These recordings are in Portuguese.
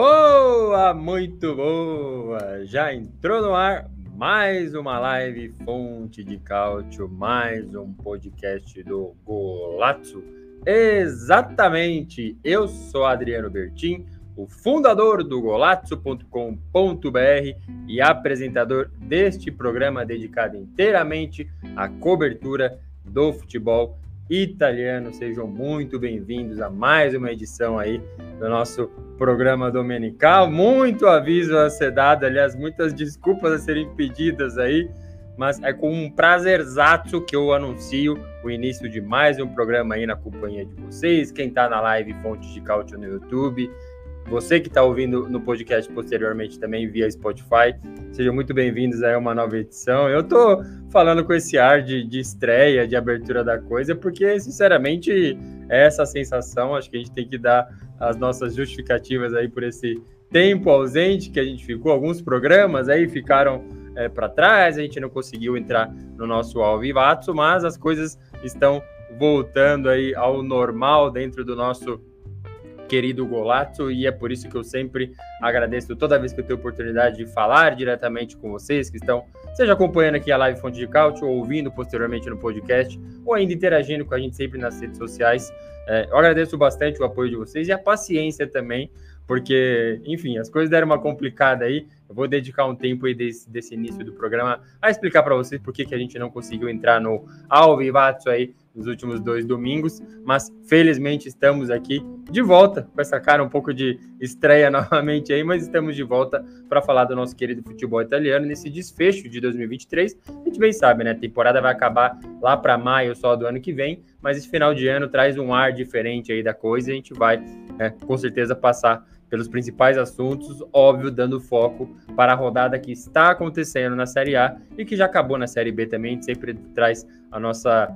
Boa, muito boa! Já entrou no ar mais uma live Fonte de Cálcio, mais um podcast do Golazzo. Exatamente! Eu sou Adriano Bertin, o fundador do golazzo.com.br e apresentador deste programa dedicado inteiramente à cobertura do futebol italiano. Sejam muito bem-vindos a mais uma edição aí do nosso programa dominical. Muito aviso a ser dado, aliás, muitas desculpas a serem pedidas aí, mas é com um prazerzaço que eu anuncio o início de mais um programa aí na companhia de vocês. Quem está na live Fontes de Cálcio no YouTube, você que está ouvindo no podcast posteriormente também via Spotify, sejam muito bem-vindos a uma nova edição. Eu estou falando com esse ar de, de estreia, de abertura da coisa, porque, sinceramente, é essa sensação. Acho que a gente tem que dar as nossas justificativas aí por esse tempo ausente que a gente ficou. Alguns programas aí ficaram é, para trás, a gente não conseguiu entrar no nosso Alvivato, mas as coisas estão voltando aí ao normal dentro do nosso querido Golato, e é por isso que eu sempre agradeço toda vez que eu tenho oportunidade de falar diretamente com vocês que estão, seja acompanhando aqui a live Fonte de Cálcio, ou ouvindo posteriormente no podcast, ou ainda interagindo com a gente sempre nas redes sociais. É, eu agradeço bastante o apoio de vocês e a paciência também, porque, enfim, as coisas deram uma complicada aí. Eu vou dedicar um tempo aí desse, desse início do programa a explicar para vocês por que, que a gente não conseguiu entrar no Ao aí nos últimos dois domingos, mas felizmente estamos aqui de volta com essa cara um pouco de estreia novamente aí, mas estamos de volta para falar do nosso querido futebol italiano nesse desfecho de 2023. A gente bem sabe, né? A temporada vai acabar lá para maio só do ano que vem, mas esse final de ano traz um ar diferente aí da coisa e a gente vai, né, com certeza, passar pelos principais assuntos, óbvio, dando foco para a rodada que está acontecendo na Série A e que já acabou na Série B também. Sempre traz a nossa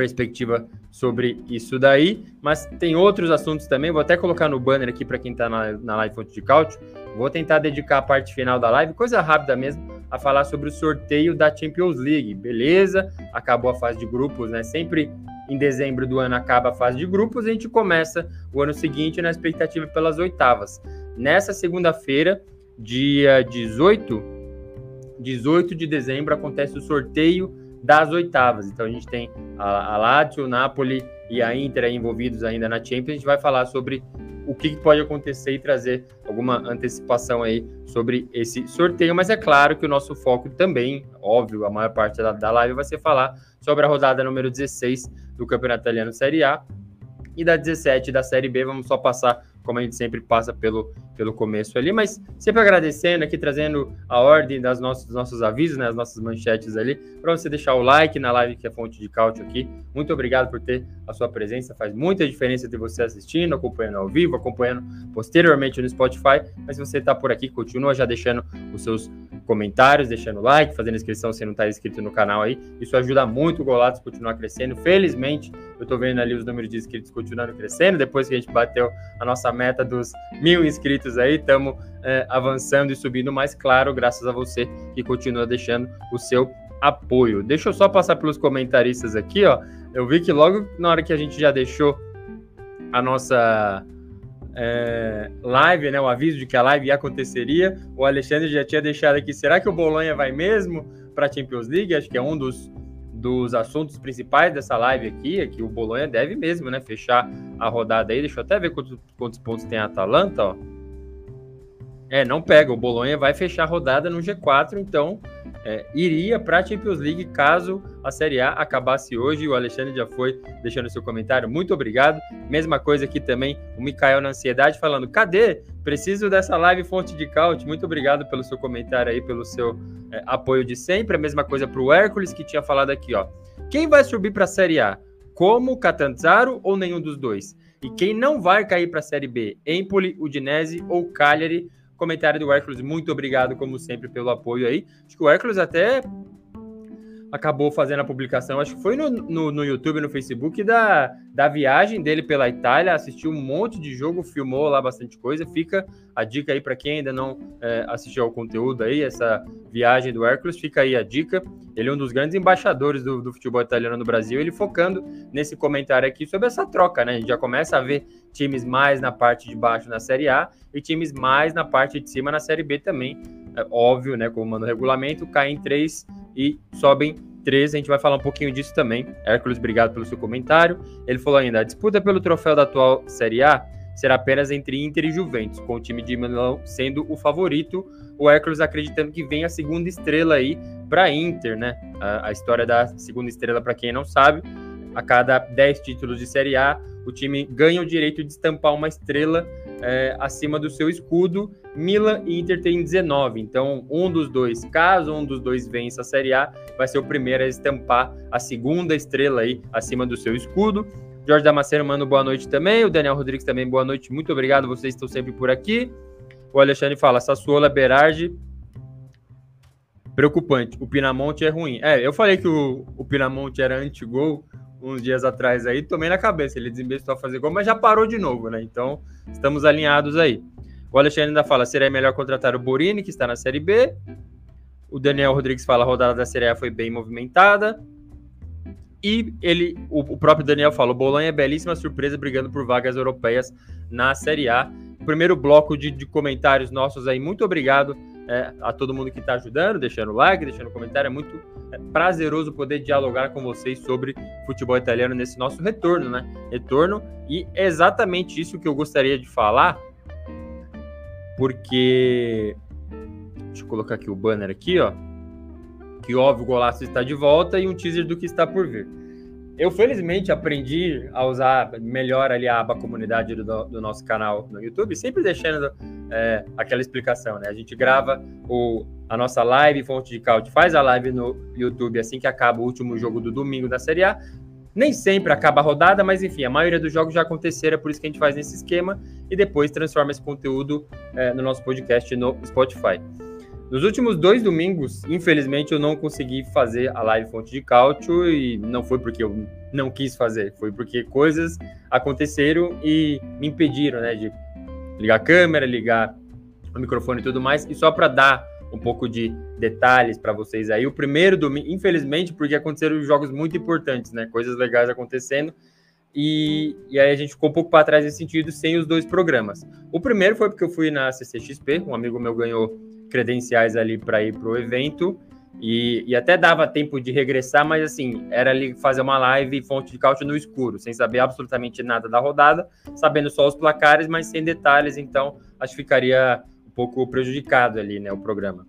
perspectiva sobre isso daí, mas tem outros assuntos também. Vou até colocar no banner aqui para quem está na, na live Fonte de Cálcio. Vou tentar dedicar a parte final da live, coisa rápida mesmo, a falar sobre o sorteio da Champions League. Beleza? Acabou a fase de grupos, né? Sempre em dezembro do ano acaba a fase de grupos, a gente começa o ano seguinte na expectativa pelas oitavas. Nessa segunda-feira, dia 18, 18 de dezembro, acontece o sorteio das oitavas. Então a gente tem a, a Lazio, o Napoli e a Inter envolvidos ainda na Champions. A gente vai falar sobre o que pode acontecer e trazer alguma antecipação aí sobre esse sorteio. Mas é claro que o nosso foco também, óbvio, a maior parte da, da live vai ser falar sobre a rodada número 16 do Campeonato Italiano Série A e da 17 da Série B. Vamos só passar como a gente sempre passa pelo, pelo começo ali, mas sempre agradecendo aqui, trazendo a ordem das nossos, dos nossos avisos, né, as nossas manchetes ali, para você deixar o like na live que é fonte de cálcio aqui. Muito obrigado por ter a sua presença, faz muita diferença ter você assistindo, acompanhando ao vivo, acompanhando posteriormente no Spotify, mas se você está por aqui, continua já deixando os seus comentários, deixando like, fazendo inscrição se não está inscrito no canal aí. Isso ajuda muito o Golatos continuar crescendo. Felizmente, eu estou vendo ali os números de inscritos continuando crescendo. Depois que a gente bateu a nossa meta dos mil inscritos aí, estamos é, avançando e subindo mais claro, graças a você que continua deixando o seu apoio. Deixa eu só passar pelos comentaristas aqui, ó. Eu vi que logo na hora que a gente já deixou a nossa é, live, né, o aviso de que a live aconteceria. O Alexandre já tinha deixado aqui. Será que o Bolonha vai mesmo para a Champions League? Acho que é um dos, dos assuntos principais dessa live aqui. É que o Bolonha deve mesmo, né, fechar a rodada aí. Deixa eu até ver quantos, quantos pontos tem a Atalanta, ó. É, não pega. O Bolonha vai fechar a rodada no G4, então é, iria para a Champions League caso a Série A acabasse hoje. O Alexandre já foi deixando seu comentário. Muito obrigado. Mesma coisa aqui também, o Mikael na ansiedade falando: cadê? Preciso dessa live fonte de caute. Muito obrigado pelo seu comentário aí, pelo seu é, apoio de sempre. A mesma coisa para o Hércules que tinha falado aqui, ó. Quem vai subir para a Série A? Como Catanzaro ou nenhum dos dois? E quem não vai cair para a Série B? Empoli, Udinese ou Cagliari? Comentário do Hércules, muito obrigado, como sempre, pelo apoio aí. Acho que o Hércules até acabou fazendo a publicação, acho que foi no, no, no, YouTube, no Facebook, da, da viagem dele pela Itália, assistiu um monte de jogo, filmou lá bastante coisa. Fica a dica aí para quem ainda não é, assistiu ao conteúdo aí, essa viagem do Hércules, fica aí a dica. Ele é um dos grandes embaixadores do, do futebol italiano no Brasil, ele focando nesse comentário aqui sobre essa troca, né? A gente já começa a ver times mais na parte de baixo na Série A e times mais na parte de cima na Série B também. É óbvio, né? Como manda o regulamento, caem três e sobem 13. A gente vai falar um pouquinho disso também. Hércules, obrigado pelo seu comentário. Ele falou ainda: a disputa pelo troféu da atual Série A será apenas entre Inter e Juventus, com o time de Milão sendo o favorito. O Hércules acreditando que vem a segunda estrela aí para Inter, né? A, a, história da segunda estrela, para quem não sabe, a cada 10 títulos de Série A, o time ganha o direito de estampar uma estrela é, acima do seu escudo. Milan e Inter tem 19, então um dos dois, caso um dos dois vença a Série A, vai ser o primeiro a estampar a segunda estrela aí acima do seu escudo. Jorge Damasceno manda boa noite também, o Daniel Rodrigues também boa noite, muito obrigado, vocês estão sempre por aqui. O Alexandre fala, Sassuola, Berardi, preocupante, o Pinamonte é ruim. É, eu falei que o, o Pinamonte era anti-gol, uns dias atrás aí, tomei na cabeça. Ele desinvestiu a fazer gol, mas já parou de novo, né? Então, estamos alinhados aí. O Alexandre ainda fala: seria melhor contratar o Borini, que está na Série B. O Daniel Rodrigues fala: a rodada da Série A foi bem movimentada. E ele, o, o próprio Daniel fala: o Bolonha é belíssima surpresa brigando por vagas europeias na Série A. Primeiro bloco de, de comentários nossos aí. Muito obrigado é, a todo mundo que está ajudando, deixando like, deixando comentário. É muito é, prazeroso poder dialogar com vocês sobre futebol italiano nesse nosso retorno, né? Retorno. E é exatamente isso que eu gostaria de falar, porque. Deixa eu colocar aqui o banner aqui, ó. Que óbvio, o golaço está de volta e um teaser do que está por vir. Eu, felizmente, aprendi a usar melhor ali a aba comunidade do, do nosso canal no YouTube, sempre deixando é, aquela explicação, né? A gente grava o, a nossa live Fonte de Caute, faz a live no YouTube assim que acaba o último jogo do domingo da Série A. Nem sempre acaba a rodada, mas enfim, a maioria dos jogos já aconteceram, é por isso que a gente faz nesse esquema e depois transforma esse conteúdo é, no nosso podcast no Spotify. Nos últimos dois domingos, infelizmente, eu não consegui fazer a live Fonte de Cálcio e não foi porque eu não quis fazer, foi porque coisas aconteceram e me impediram, né, de ligar a câmera, ligar o microfone e tudo mais. E só para dar um pouco de detalhes para vocês aí, o primeiro domingo, infelizmente, porque aconteceram jogos muito importantes, né, coisas legais acontecendo. E, e aí a gente ficou um pouco para trás nesse sentido, sem os dois programas. O primeiro foi porque eu fui na CCXP, um amigo meu ganhou credenciais ali para ir para o evento. E, e, até dava tempo de regressar, mas assim, era ali fazer uma live fonte de cálcio no escuro, sem saber absolutamente nada da rodada, sabendo só os placares, mas sem detalhes, então acho que ficaria um pouco prejudicado ali, né, o programa.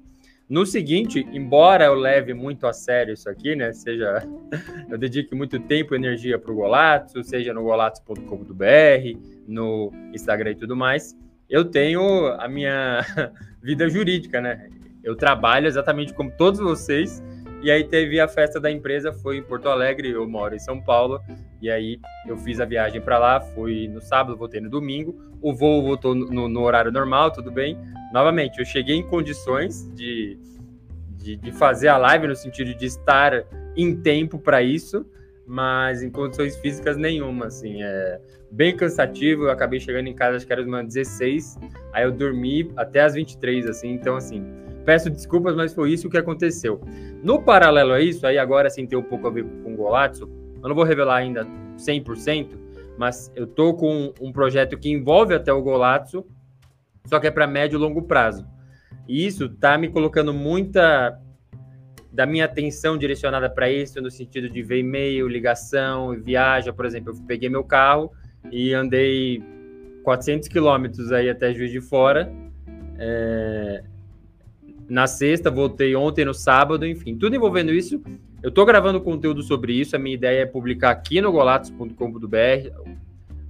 No seguinte, embora eu leve muito a sério isso aqui, né, seja, eu dedique muito tempo e energia para o Golato, seja no golatos.com.br, no Instagram e tudo mais, eu tenho a minha vida jurídica, né? Eu trabalho exatamente como todos vocês. E aí teve a festa da empresa, foi em Porto Alegre, eu moro em São Paulo. E aí eu fiz a viagem para lá, fui no sábado, voltei no domingo. O voo voltou no, no, horário normal, tudo bem. Novamente, eu cheguei em condições de, de, de fazer a live, no sentido de estar em tempo para isso mas em condições físicas nenhuma, assim, é bem cansativo, eu acabei chegando em casa, acho que era umas 16, aí eu dormi até as 23, assim, então, assim, peço desculpas, mas foi isso que aconteceu. No paralelo a isso, aí agora, assim, tem um pouco a ver com o Golazzo, eu não vou revelar ainda 100%, mas eu tô com um projeto que envolve até o Golazzo, só que é para médio e longo prazo. E isso tá me colocando muita da minha atenção direcionada para isso, no sentido de ver e-mail, ligação, viagem, por exemplo, eu peguei meu carro e andei 400 quilômetros aí até Juiz de Fora, é... na sexta, voltei ontem no sábado, enfim, tudo envolvendo isso. Eu estou gravando conteúdo sobre isso, a minha ideia é publicar aqui no golatos.com.br,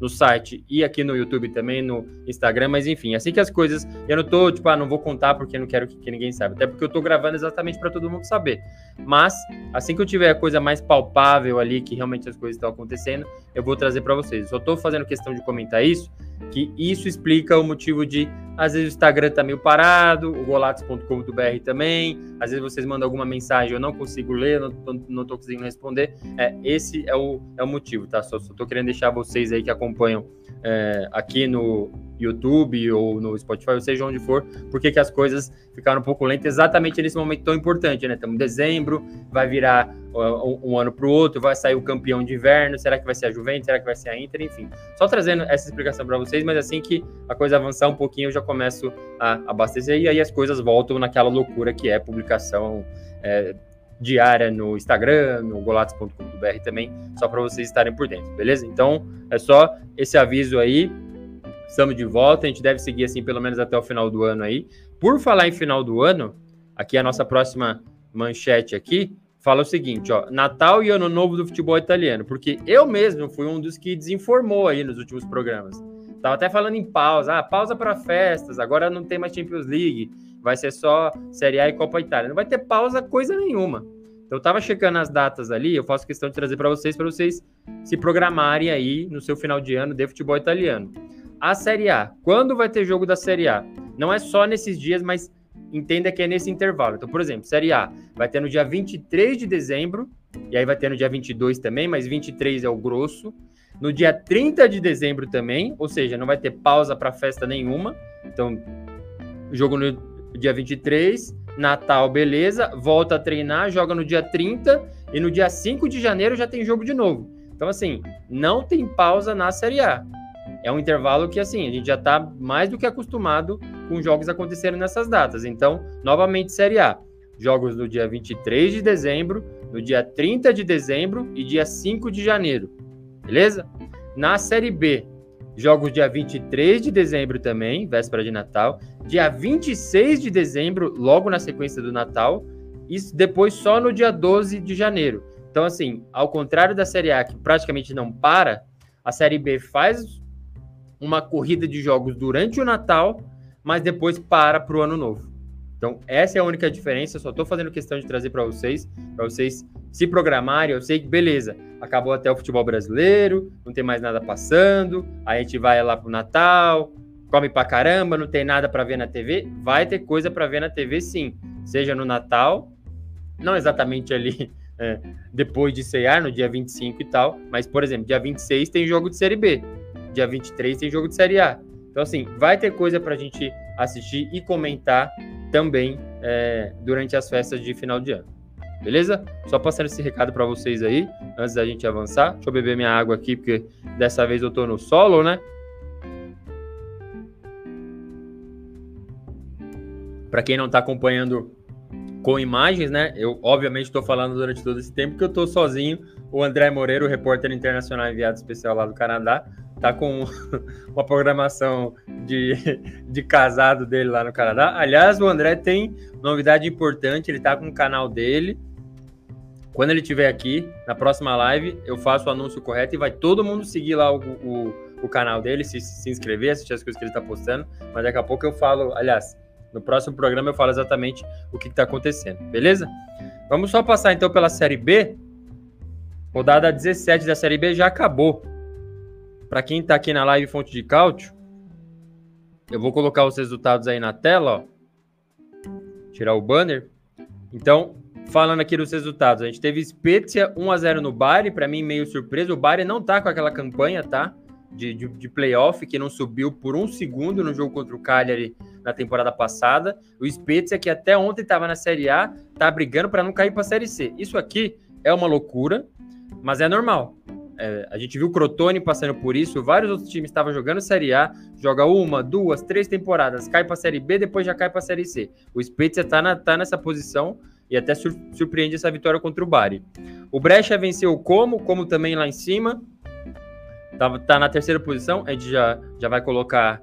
no site e aqui no YouTube também, no Instagram, mas enfim, assim que as coisas. Eu não tô, tipo, ah, não vou contar porque não quero que, que ninguém saiba, até porque eu tô gravando exatamente para todo mundo saber. Mas, assim que eu tiver a coisa mais palpável ali, que realmente as coisas estão acontecendo, eu vou trazer para vocês. Só tô fazendo questão de comentar isso, que isso explica o motivo de, às vezes, o Instagram tá meio parado, o golatos.com.br também, às vezes vocês mandam alguma mensagem, eu não consigo ler, não tô, não tô conseguindo responder. É, esse é o, é o motivo, tá? Só, só tô querendo deixar vocês aí que acompanham é, aqui no YouTube ou no Spotify, ou seja onde for, porque que as coisas ficaram um pouco lentas exatamente nesse momento tão importante, né? Estamos em dezembro, vai virar uh, um, um, ano para o outro, vai sair o campeão de inverno, será que vai ser a Juventus, será que vai ser a Inter, enfim. Só trazendo essa explicação para vocês, mas assim que a coisa avançar um pouquinho, eu já começo a abastecer e aí as coisas voltam naquela loucura que é publicação é, diária no Instagram, no golatos.com.br também, só para vocês estarem por dentro, beleza? Então, é só esse aviso aí. Estamos de volta, a gente deve seguir assim pelo menos até o final do ano aí. Por falar em final do ano, aqui a nossa próxima manchete aqui fala o seguinte, ó, Natal e Ano Novo do futebol italiano, porque eu mesmo fui um dos que desinformou aí nos últimos programas. Tava até falando em pausa, ah, pausa para festas, agora não tem mais Champions League vai ser só Série A e Copa Itália. Não vai ter pausa coisa nenhuma. Então eu tava checando as datas ali, eu faço questão de trazer para vocês, para vocês se programarem aí no seu final de ano de futebol italiano. A Série A, quando vai ter jogo da Série A? Não é só nesses dias, mas entenda que é nesse intervalo. Então, por exemplo, Série A vai ter no dia 23 de dezembro, e aí vai ter no dia 22 também, mas 23 é o grosso. No dia 30 de dezembro também, ou seja, não vai ter pausa para festa nenhuma. Então, jogo no dia 23, Natal, beleza, volta a treinar, joga no dia 30 e no dia 5 de janeiro já tem jogo de novo. Então, assim, não tem pausa na Série A. É um intervalo que, assim, a gente já está mais do que acostumado com jogos acontecendo nessas datas. Então, novamente, Série A. Jogos no dia 23 de dezembro, no dia 30 de dezembro e dia 5 de janeiro. Beleza? Na Série B, Jogos dia 23 de dezembro também, véspera de Natal. Dia 26 de dezembro, logo na sequência do Natal. E depois só no dia 12 de janeiro. Então, assim, ao contrário da Série A, que praticamente não para, a Série B faz uma corrida de jogos durante o Natal, mas depois para para o Ano Novo. Então, essa é a única diferença. Eu só estou fazendo questão de trazer para vocês, para vocês se programarem. Eu sei que, beleza, acabou até o futebol brasileiro, não tem mais nada passando, a gente vai lá pro Natal, come pra caramba, não tem nada para ver na TV. Vai ter coisa para ver na TV, sim. Seja no Natal, não exatamente ali é, depois de cear, no dia 25 e tal, mas, por exemplo, dia 26 tem jogo de Série B, dia 23 tem jogo de Série A. Então, assim, vai ter coisa para a gente assistir e comentar também é, durante as festas de final de ano. Beleza? Só passando esse recado para vocês aí, antes da gente avançar. Deixa eu beber minha água aqui, porque dessa vez eu tô no solo, né? Para quem não está acompanhando com imagens, né? Eu obviamente estou falando durante todo esse tempo que eu estou sozinho. O André Moreira, o repórter internacional enviado especial lá do Canadá, tá com uma programação de, de casado dele lá no Canadá. Aliás, o André tem novidade importante, ele tá com o canal dele. Quando ele estiver aqui, na próxima live, eu faço o anúncio correto e vai todo mundo seguir lá o, o, o canal dele, se, se inscrever, assistir as coisas que ele está postando. Mas daqui a pouco eu falo, aliás, no próximo programa eu falo exatamente o que está acontecendo, beleza? Vamos só passar então pela Série B. Rodada 17 da Série B já acabou. Para quem está aqui na live Fonte de Cálcio, eu vou colocar os resultados aí na tela, ó. Tirar o banner. Então, falando aqui dos resultados, a gente teve Spezia 1 a 0 no Bari, para mim meio surpresa. O Bari não tá com aquela campanha, tá? De, de, de, playoff, que não subiu por um segundo no jogo contra o Cagliari na temporada passada. O Spezia, que até ontem estava na Série A, tá brigando para não cair para a Série C. Isso aqui é uma loucura, mas é normal. É, a gente viu o Crotone passando por isso, vários outros times estavam jogando Série A, joga uma, duas, três temporadas, cai para a Série B, depois já cai para a Série C. O Spezia está tá nessa posição e até sur surpreende essa vitória contra o Bari. O Brecha venceu como, como também lá em cima, tá, tá na terceira posição, a gente já, já vai colocar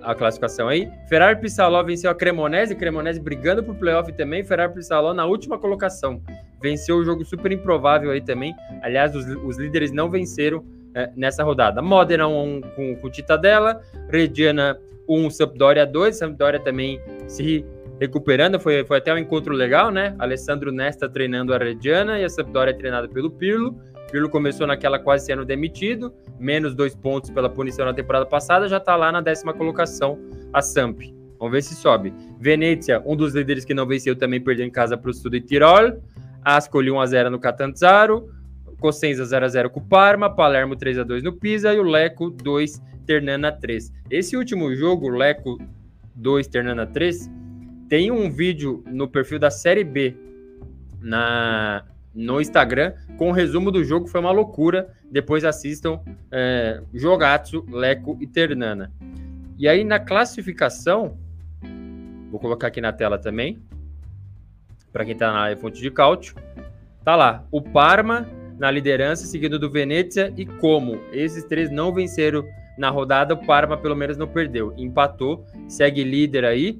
a classificação aí. Ferrari Pissaló venceu a Cremonese, Cremonese brigando por playoff também, Ferrari Pissaló na última colocação. Venceu o jogo super improvável aí também. Aliás, os, os líderes não venceram é, nessa rodada. Modena 1 um, com, com Titadella, Reggiana 1, um, Sampdoria 2. Sampdoria também se recuperando, foi, foi até um encontro legal, né? Alessandro Nesta treinando a Reggiana e a Sampdoria treinada pelo Pirlo. Pirlo começou naquela quase sendo demitido, menos dois pontos pela punição na temporada passada, já está lá na décima colocação a Samp. Vamos ver se sobe. Venezia, um dos líderes que não venceu, também perdeu em casa para o Studio Tirol. Ascoli 1x0 no Catanzaro. Cosenza 0x0 com o Parma. Palermo 3x2 no Pisa. E o Leco 2, Ternana 3. Esse último jogo, Leco 2, Ternana 3, tem um vídeo no perfil da Série B na, no Instagram com o resumo do jogo. Foi uma loucura. Depois assistam é, Jogatsu, Leco e Ternana. E aí na classificação, vou colocar aqui na tela também, para quem está na fonte de cálcio, tá lá o Parma na liderança, seguido do Venezia e como esses três não venceram na rodada, o Parma pelo menos não perdeu, empatou, segue líder aí,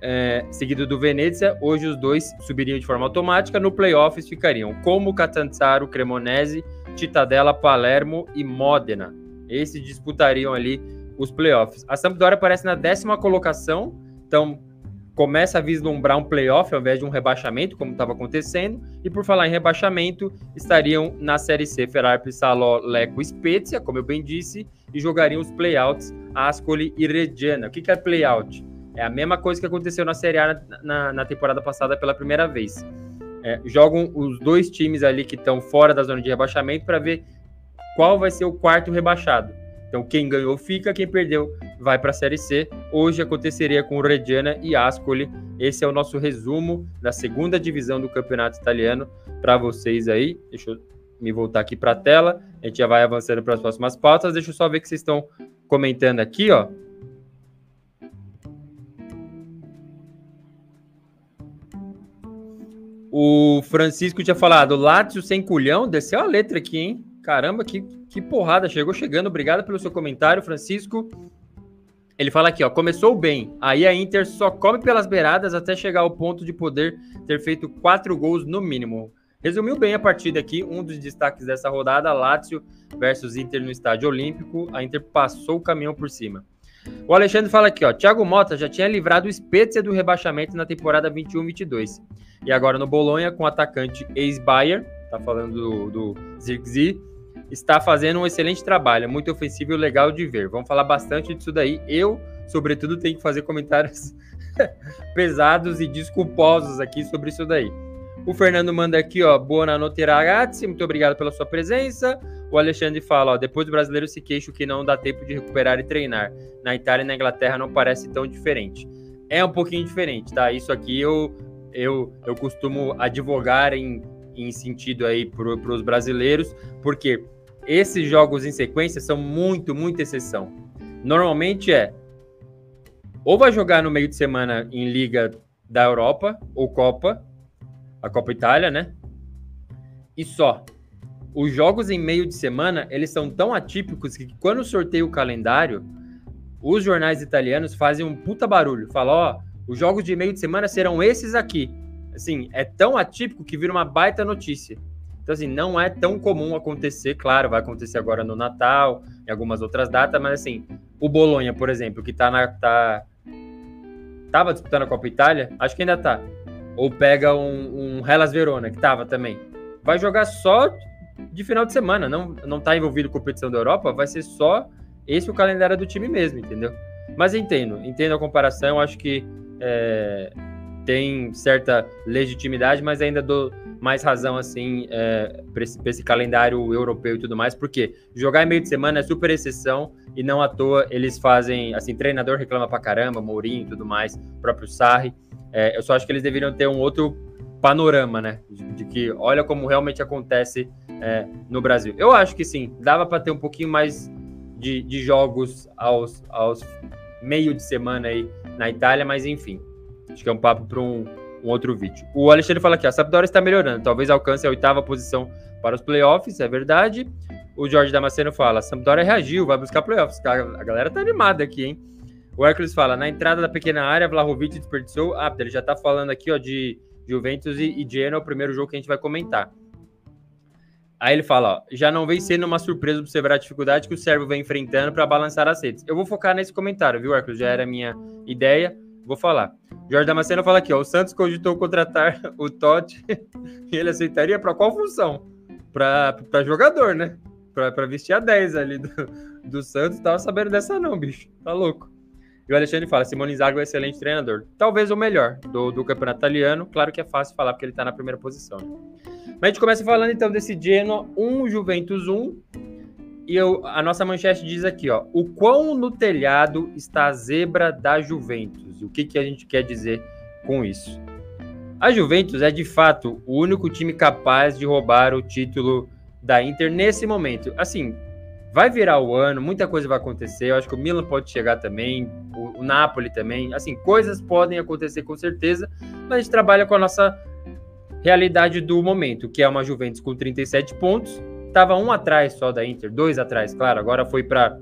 é, seguido do Venezia. Hoje os dois subiriam de forma automática. No playoffs ficariam como Catanzaro, Cremonese, Titadella, Palermo e Modena. Esses disputariam ali os playoffs. A Sampdoria aparece na décima colocação, então começa a vislumbrar um playoff ao invés de um rebaixamento, como estava acontecendo. E por falar em rebaixamento, estariam na Série C Ferrari, Saló, Leco Spezia, como eu bem disse, e jogariam os playouts Ascoli e Reggiana. O que, que é playout? É a mesma coisa que aconteceu na Série A na, na, na temporada passada pela primeira vez. É, jogam os dois times ali que estão fora da zona de rebaixamento para ver qual vai ser o quarto rebaixado. Então, quem ganhou fica, quem perdeu vai para a Série C. Hoje aconteceria com Reggiana e Ascoli. Esse é o nosso resumo da segunda divisão do campeonato italiano para vocês aí. Deixa eu me voltar aqui para a tela. A gente já vai avançando para as próximas pautas. Deixa eu só ver que vocês estão comentando aqui, ó. O Francisco tinha falado, Látio sem culhão, desceu a letra aqui, hein? Caramba, que, que porrada, chegou chegando. Obrigado pelo seu comentário, Francisco. Ele fala aqui, ó, começou bem. Aí a Inter só come pelas beiradas até chegar ao ponto de poder ter feito quatro gols no mínimo. Resumiu bem a partida aqui, um dos destaques dessa rodada, Lazio versus Inter no Estádio Olímpico. A Inter passou o caminhão por cima. O Alexandre fala aqui, ó, Thiago Mota já tinha livrado o Spezia do rebaixamento na temporada 21-22. E agora no Bolonha, com o atacante ex-Bayer, tá falando do, do Zirkzee, está fazendo um excelente trabalho, muito ofensivo e legal de ver. Vamos falar bastante disso daí. Eu, sobretudo, tenho que fazer comentários pesados e desculposos aqui sobre isso daí. O Fernando manda aqui, ó, boa noite, ragazzi, muito obrigado pela sua presença. O Alexandre fala, ó, depois do brasileiro se queixa que não dá tempo de recuperar e treinar. Na Itália e na Inglaterra não parece tão diferente. É um pouquinho diferente, tá? Isso aqui eu eu, eu costumo advogar em, em sentido aí para os brasileiros, porque esses jogos em sequência são muito, muito exceção. Normalmente é ou vai jogar no meio de semana em Liga da Europa ou Copa, a Copa Itália, né? E só os jogos em meio de semana, eles são tão atípicos que quando sorteia o calendário, os jornais italianos fazem um puta barulho. Falam, ó, os jogos de meio de semana serão esses aqui. Assim, é tão atípico que vira uma baita notícia. Então, assim, não é tão comum acontecer, claro, vai acontecer agora no Natal, em algumas outras datas, mas assim, o Bolonha, por exemplo, que tá na. Tá, tava disputando a Copa Itália, acho que ainda tá. Ou pega um, um Hellas Verona, que tava também. Vai jogar só de final de semana, não, não tá envolvido com competição da Europa, vai ser só esse o calendário do time mesmo, entendeu? Mas entendo, entendo a comparação, acho que é, tem certa legitimidade, mas ainda dou mais razão, assim, é, para esse, esse, calendário europeu e tudo mais, porque jogar em meio de semana é super exceção e não à toa eles fazem, assim, treinador reclama pra caramba, Mourinho e tudo mais, próprio Sarri. É, eu só acho que eles deveriam ter um outro panorama, né? De, de que olha como realmente acontece é, no Brasil. Eu acho que sim, dava para ter um pouquinho mais de, de jogos aos, aos meio de semana aí na Itália, mas enfim, acho que é um papo para um, um, outro vídeo. O Alexandre fala aqui, a Sampdoria está melhorando, talvez alcance a oitava posição para os playoffs, é verdade. O Jorge Damasceno fala, a Sampdoria reagiu, vai buscar playoffs. A galera tá animada aqui, hein? O Hércules fala, na entrada da pequena área, Vlahovic desperdiçou. Ah, ele já tá falando aqui, ó, de Juventus e, e Genoa, o primeiro jogo que a gente vai comentar. Aí ele fala, ó, já não vem sendo uma surpresa observar a dificuldade que o Sérvio vem enfrentando para balançar as redes. Eu vou focar nesse comentário, viu, Hércules? Já era a minha ideia, vou falar. Jorge Damasceno fala aqui, ó, o Santos cogitou contratar o Totti e ele aceitaria para qual função? Para jogador, né? Para vestir a 10 ali do, do Santos. Tava sabendo dessa não, bicho. Tá louco. E o Alexandre fala, Simone Zago é um excelente treinador. Talvez o melhor do, do campeonato italiano. Claro que é fácil falar porque ele tá na primeira posição. Né? Mas a gente começa falando então desse Genoa 1, Juventus 1. E eu, a nossa manchete diz aqui, ó, o quão no telhado está a zebra da Juventus. E o que, que a gente quer dizer com isso? A Juventus é de fato o único time capaz de roubar o título da Inter nesse momento. Assim, vai virar o ano, muita coisa vai acontecer. Eu acho que o Milan pode chegar também, o, o Napoli também. Assim, coisas podem acontecer com certeza, mas a gente trabalha com a nossa realidade do momento, que é uma Juventus com 37 pontos. Estava um atrás só da Inter, dois atrás, claro. Agora foi para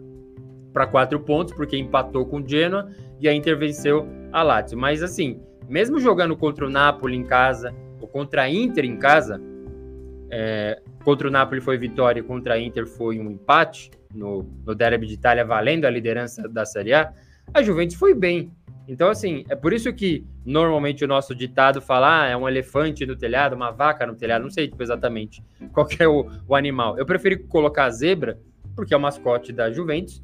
para quatro pontos, porque empatou com o Genoa e a Inter venceu a Lazio. Mas assim, mesmo jogando contra o Napoli em casa, ou contra a Inter em casa, é, contra o Napoli foi vitória, contra a Inter foi um empate no, no Derby de Itália, valendo a liderança da Série A, a Juventus foi bem. Então, assim, é por isso que normalmente o nosso ditado fala ah, é um elefante no telhado, uma vaca no telhado, não sei tipo, exatamente qual é o, o animal. Eu preferi colocar a zebra, porque é o mascote da Juventus,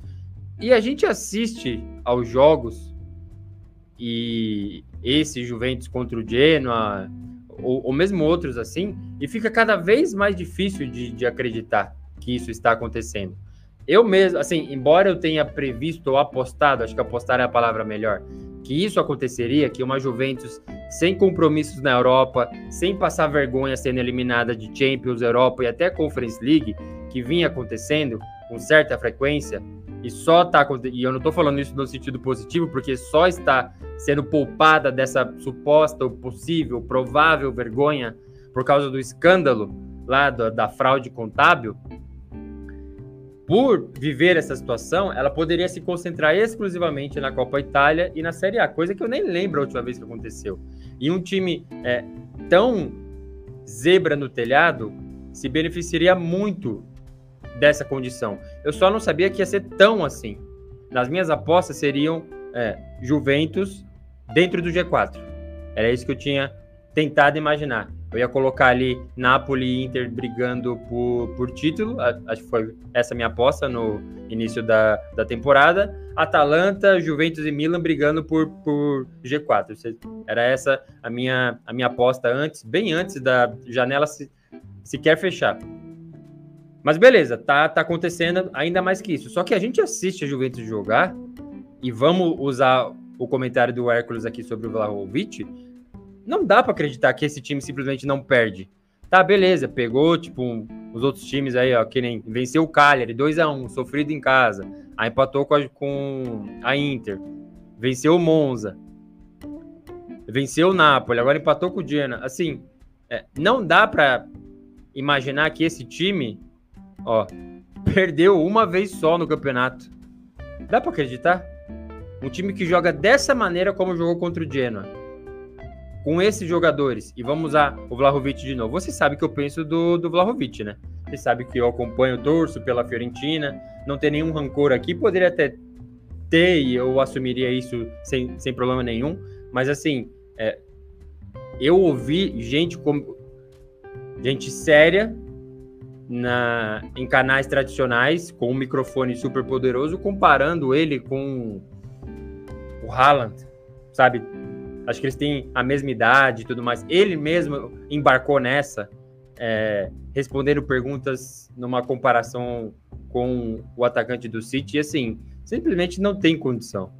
e a gente assiste aos jogos e esse Juventus contra o Genoa, ou, ou mesmo outros assim, e fica cada vez mais difícil de, de acreditar que isso está acontecendo. Eu mesmo, assim, embora eu tenha previsto ou apostado, acho que apostar é a palavra melhor, que isso aconteceria, que uma Juventus sem compromissos na Europa, sem passar vergonha sendo eliminada de Champions, Europa e até Conference League, que vinha acontecendo com certa frequência, e só tá e eu não estou falando isso no sentido positivo, porque só está sendo poupada dessa suposta ou possível, provável vergonha por causa do escândalo lá da, da fraude contábil, por viver essa situação, ela poderia se concentrar exclusivamente na Copa Itália e na Série A, coisa que eu nem lembro a última vez que aconteceu. E um time é, tão zebra no telhado se beneficiaria muito dessa condição. Eu só não sabia que ia ser tão assim. Nas minhas apostas seriam é, Juventus dentro do G4. Era isso que eu tinha tentado imaginar. Eu ia colocar ali Napoli e Inter brigando por, por título, acho que foi essa minha aposta no início da, da temporada. Atalanta, Juventus e Milan brigando por, por G4. Era essa a minha, a minha aposta antes, bem antes da janela se, sequer fechar. Mas beleza, tá, tá acontecendo ainda mais que isso. Só que a gente assiste a Juventus jogar, e vamos usar o comentário do Hércules aqui sobre o Vlahovic, não dá para acreditar que esse time simplesmente não perde. Tá, beleza, pegou, tipo, um, os outros times aí, ó, que nem venceu o Cagliari, 2 a 1 sofrido em casa, aí empatou com a, com a Inter, venceu o Monza, venceu o Napoli, agora empatou com o Genoa. Assim, é, não dá para imaginar que esse time, ó, perdeu uma vez só no campeonato. Dá para acreditar? Um time que joga dessa maneira como jogou contra o Genoa com esses jogadores, e vamos usar o Vlahovic de novo, você sabe que eu penso do, do Vlahovic, né? Você sabe que eu acompanho, torço pela Fiorentina, não tem nenhum rancor aqui, poderia até ter, e eu assumiria isso sem, sem problema nenhum, mas assim, é, eu ouvi gente como gente séria na, em canais tradicionais com um microfone super poderoso comparando ele com o Haaland, sabe? Acho que eles têm a mesma idade e tudo mais. Ele mesmo embarcou nessa, é, respondendo perguntas numa comparação com o atacante do City. E assim, simplesmente não tem condição.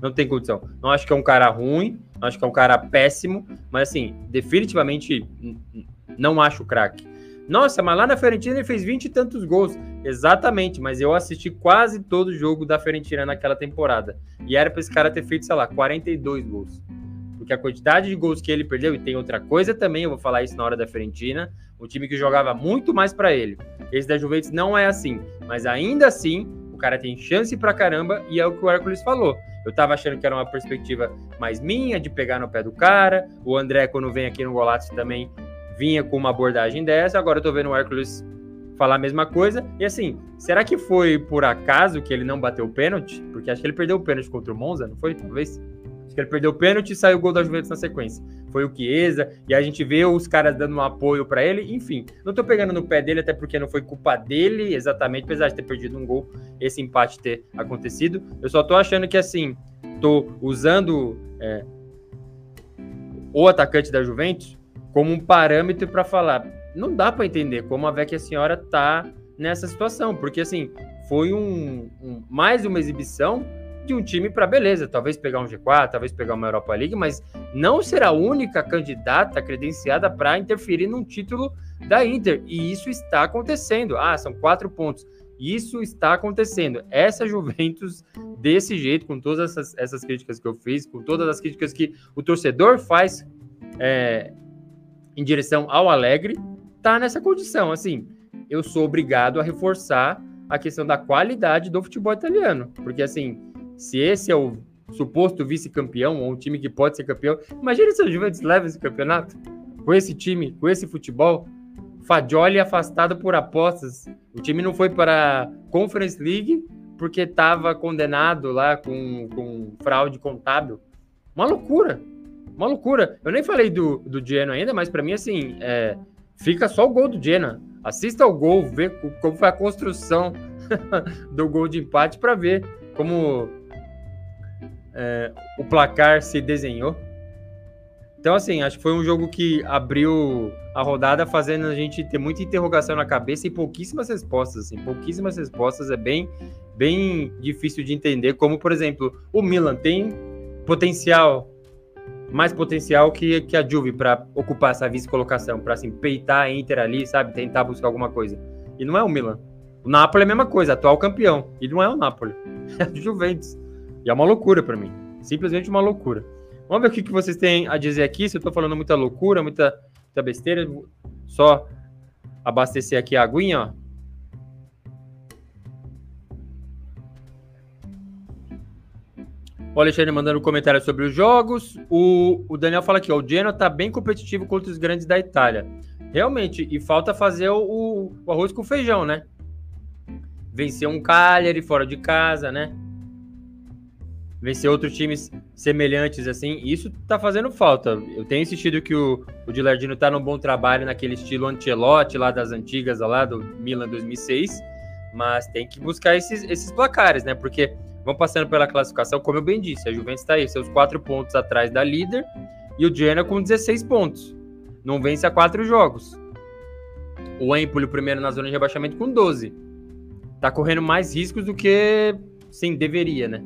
Não tem condição. Não acho que é um cara ruim, não acho que é um cara péssimo, mas assim, definitivamente não acho craque. Nossa, mas lá na Fiorentina ele fez 20 e tantos gols. Exatamente, mas eu assisti quase todo o jogo da Fiorentina naquela temporada. E era para esse cara ter feito, sei lá, 42 gols porque a quantidade de gols que ele perdeu, e tem outra coisa também, eu vou falar isso na hora da Fiorentina, um time que jogava muito mais para ele. Esse da Juventus não é assim, mas ainda assim, o cara tem chance pra caramba e é o que o Hércules falou. Eu tava achando que era uma perspectiva mais minha, de pegar no pé do cara. O André, quando vem aqui no Golato, também vinha com uma abordagem dessa. Agora eu tô vendo o Hércules falar a mesma coisa. E assim, será que foi por acaso que ele não bateu o pênalti? Porque acho que ele perdeu o pênalti contra o Monza, não foi? Talvez. Acho que ele perdeu o pênalti e saiu o gol da Juventus na sequência. Foi o Chiesa, e a gente vê os caras dando um apoio para ele. Enfim, não tô pegando no pé dele, até porque não foi culpa dele exatamente, apesar de ter perdido um gol, esse empate ter acontecido. Eu só tô achando que assim, tô usando é, o atacante da Juventus como um parâmetro para falar não dá para entender como a Vecchia Senhora tá nessa situação, porque assim, foi um, um mais uma exibição de um time para beleza, talvez pegar um G4, talvez pegar uma Europa League, mas não será a única candidata credenciada para interferir num título da Inter. E isso está acontecendo. Ah, são quatro pontos. Isso está acontecendo. Essa Juventus, desse jeito, com todas essas, essas críticas que eu fiz, com todas as críticas que o torcedor faz é, em direção ao Alegre, tá nessa condição. Assim, eu sou obrigado a reforçar a questão da qualidade do futebol italiano. Porque, assim, se esse é o suposto vice-campeão, ou um time que pode ser campeão, imagina se a Juventus leva esse campeonato com esse time, com esse futebol. Fagioli afastado por apostas. O time não foi para Conference League porque estava condenado lá com, com fraude contábil. Uma loucura. Uma loucura. Eu nem falei do, do Genoa ainda, mas para mim, assim, é, fica só o gol do Genoa. Assista o gol, vê como foi a construção do gol de empate para ver como é, o placar se desenhou. Então, assim, acho que foi um jogo que abriu a rodada, fazendo a gente ter muita interrogação na cabeça e pouquíssimas respostas. Assim, pouquíssimas respostas é bem, bem difícil de entender. Como, por exemplo, o Milan tem potencial mais potencial que, que a Juve para ocupar essa vice-colocação, para assim, peitar a Inter ali, sabe? Tentar buscar alguma coisa. E não é o Milan. O Napoli é a mesma coisa, atual campeão. E não é o Napoli. É o Juventus. E é uma loucura para mim. Simplesmente uma loucura. Vamos ver o que, que vocês têm a dizer aqui. Se eu tô falando muita loucura, muita, muita besteira, só abastecer aqui a aguinha, ó. O Alexandre mandando um comentário sobre os jogos. O, o Daniel fala aqui, ó, o Genoa tá bem competitivo contra os grandes da Itália. Realmente, e falta fazer o, o arroz com feijão, né? Vencer um Cagliari fora de casa, né? Vencer outros times semelhantes, assim. Isso tá fazendo falta. Eu tenho insistido que o, o Gilardino tá num bom trabalho naquele estilo Ancelotti lá das antigas, lá do Milan 2006. Mas tem que buscar esses, esses placares, né? Porque Vão passando pela classificação, como eu bem disse, a Juventus está aí, seus quatro pontos atrás da líder, e o Genoa com 16 pontos. Não vence a quatro jogos. O Empoli, primeiro na zona de rebaixamento, com 12. Tá correndo mais riscos do que, sim, deveria, né?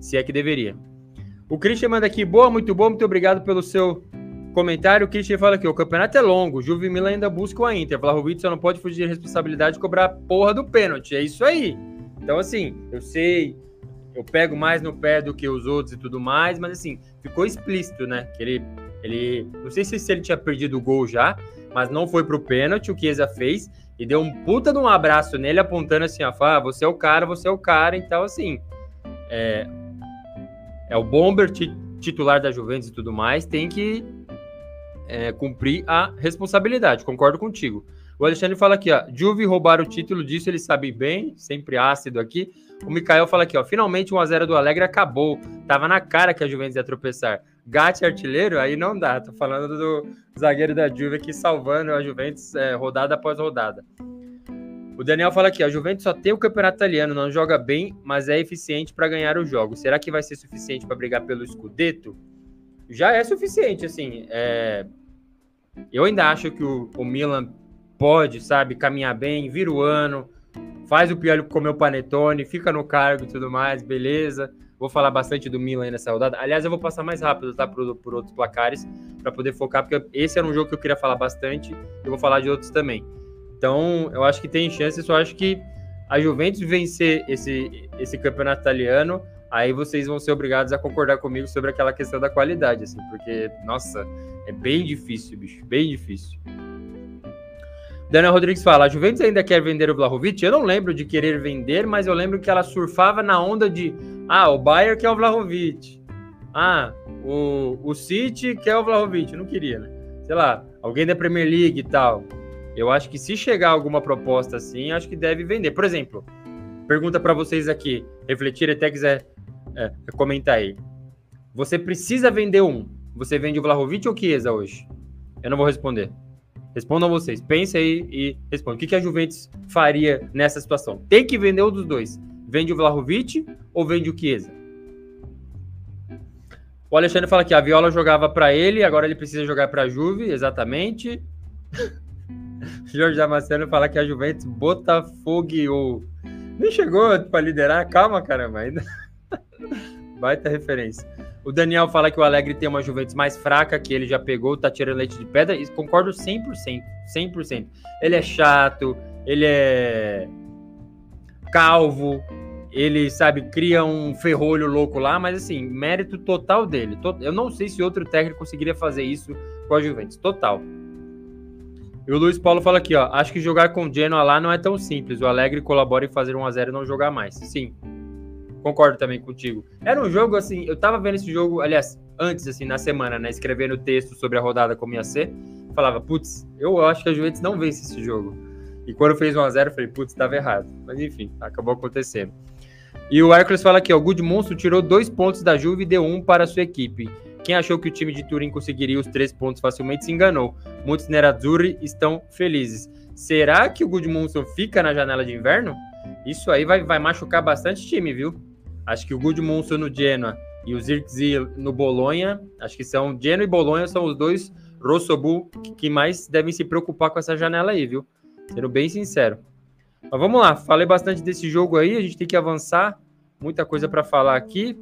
Se é que deveria. O Christian manda aqui, boa, muito bom, muito obrigado pelo seu comentário. O Christian fala aqui, o campeonato é longo, Juve e Milan ainda buscam a Inter. Vlahovic só não pode fugir de responsabilidade de cobrar a porra do pênalti. É isso aí. Então, assim, eu sei, eu pego mais no pé do que os outros e tudo mais, mas assim, ficou explícito, né? Que ele, ele não sei se ele tinha perdido o gol já, mas não foi pro pênalti, o Chiesa fez e deu um puta de um abraço nele, apontando assim, ah, você é o cara, você é o cara, então assim, é, é o bomber titular da Juventus e tudo mais, tem que é, cumprir a responsabilidade, concordo contigo. O Alexandre fala aqui, ó, Juve roubar o título disso, ele sabe bem, sempre ácido aqui. O Mikael fala aqui, ó, finalmente 1x0 do Alegre acabou. Tava na cara que a Juventus ia tropeçar. Gatti artilheiro, aí não dá. Tô falando do zagueiro da Juve aqui salvando a Juventus é, rodada após rodada. O Daniel fala aqui, a Juventus só tem o campeonato italiano, não joga bem, mas é eficiente para ganhar os jogos. Será que vai ser suficiente para brigar pelo Scudetto? Já é suficiente, assim. É... Eu ainda acho que o, o Milan pode, sabe, caminhar bem, vira o ano, faz o Pioli comer o panetone, fica no cargo e tudo mais, beleza. Vou falar bastante do Milan nessa rodada. Aliás, eu vou passar mais rápido, tá? Por, por outros placares, para poder focar, porque esse era um jogo que eu queria falar bastante. Eu vou falar de outros também. Então, eu acho que tem chance. Só acho que a Juventus vencer esse, esse campeonato italiano, aí vocês vão ser obrigados a concordar comigo sobre aquela questão da qualidade, assim, porque, nossa, é bem difícil, bicho, bem difícil. Daniel Rodrigues fala: a Juventus ainda quer vender o Vlahovic? Eu não lembro de querer vender, mas eu lembro que ela surfava na onda de: ah, o Bayern quer o Vlahovic. Ah, o, o City quer o Vlahovic. Eu não queria, né? Sei lá, alguém da Premier League e tal. Eu acho que se chegar alguma proposta assim, acho que deve vender. Por exemplo, pergunta para vocês aqui, refletir até quiser é, comentar aí. Você precisa vender um. Você vende o Vlahovic ou o Chiesa hoje? Eu não vou responder. Respondam vocês. Pense aí e respondam. O que, que a Juventus faria nessa situação? Tem que vender um dos dois. Vende o Vlahovic ou vende o Chiesa? O Alexandre fala que a Viola jogava para ele, agora ele precisa jogar para a Juve, exatamente. Jorge Damasceno fala que a Juventus Botafogo nem chegou para liderar, calma caramba, ainda. Baita referência. O Daniel fala que o Alegre tem uma Juventus mais fraca, que ele já pegou, tá tirando leite de pedra, e concordo 100%, 100%. Ele é chato, ele é calvo, ele, sabe, cria um ferrolho louco lá, mas assim, mérito total dele. Eu não sei se outro técnico conseguiria fazer isso com a Juventus, total. E o Luiz Paulo fala aqui, ó, acho que jogar com o Genoa lá não é tão simples. O Alegre colabora em fazer 1 a 0 e não jogar mais. Sim. Concordo também contigo. Era um jogo assim, eu tava vendo esse jogo, aliás, antes assim na semana, né, escrevendo texto sobre a rodada como ia ser, falava, putz, eu acho que a Juventus não vence esse jogo. E quando fez 1 a 0, eu falei, putz, estava errado. Mas enfim, acabou acontecendo. E o Hércules fala aqui, ó, o Monstro tirou dois pontos da Juve e deu um para a sua equipe. Quem achou que o time de Turim conseguiria os três pontos facilmente se enganou. Muitos Nerazzurri estão felizes. Será que o Monstro fica na janela de inverno? Isso aí vai, vai machucar bastante time, viu? Acho que o Monstro no Genoa e o Zirkzee no Bolonha, acho que são Genoa e Bolonha são os dois Rossobu que mais devem se preocupar com essa janela aí, viu? Sendo bem sincero. Mas vamos lá, falei bastante desse jogo aí, a gente tem que avançar, muita coisa para falar aqui.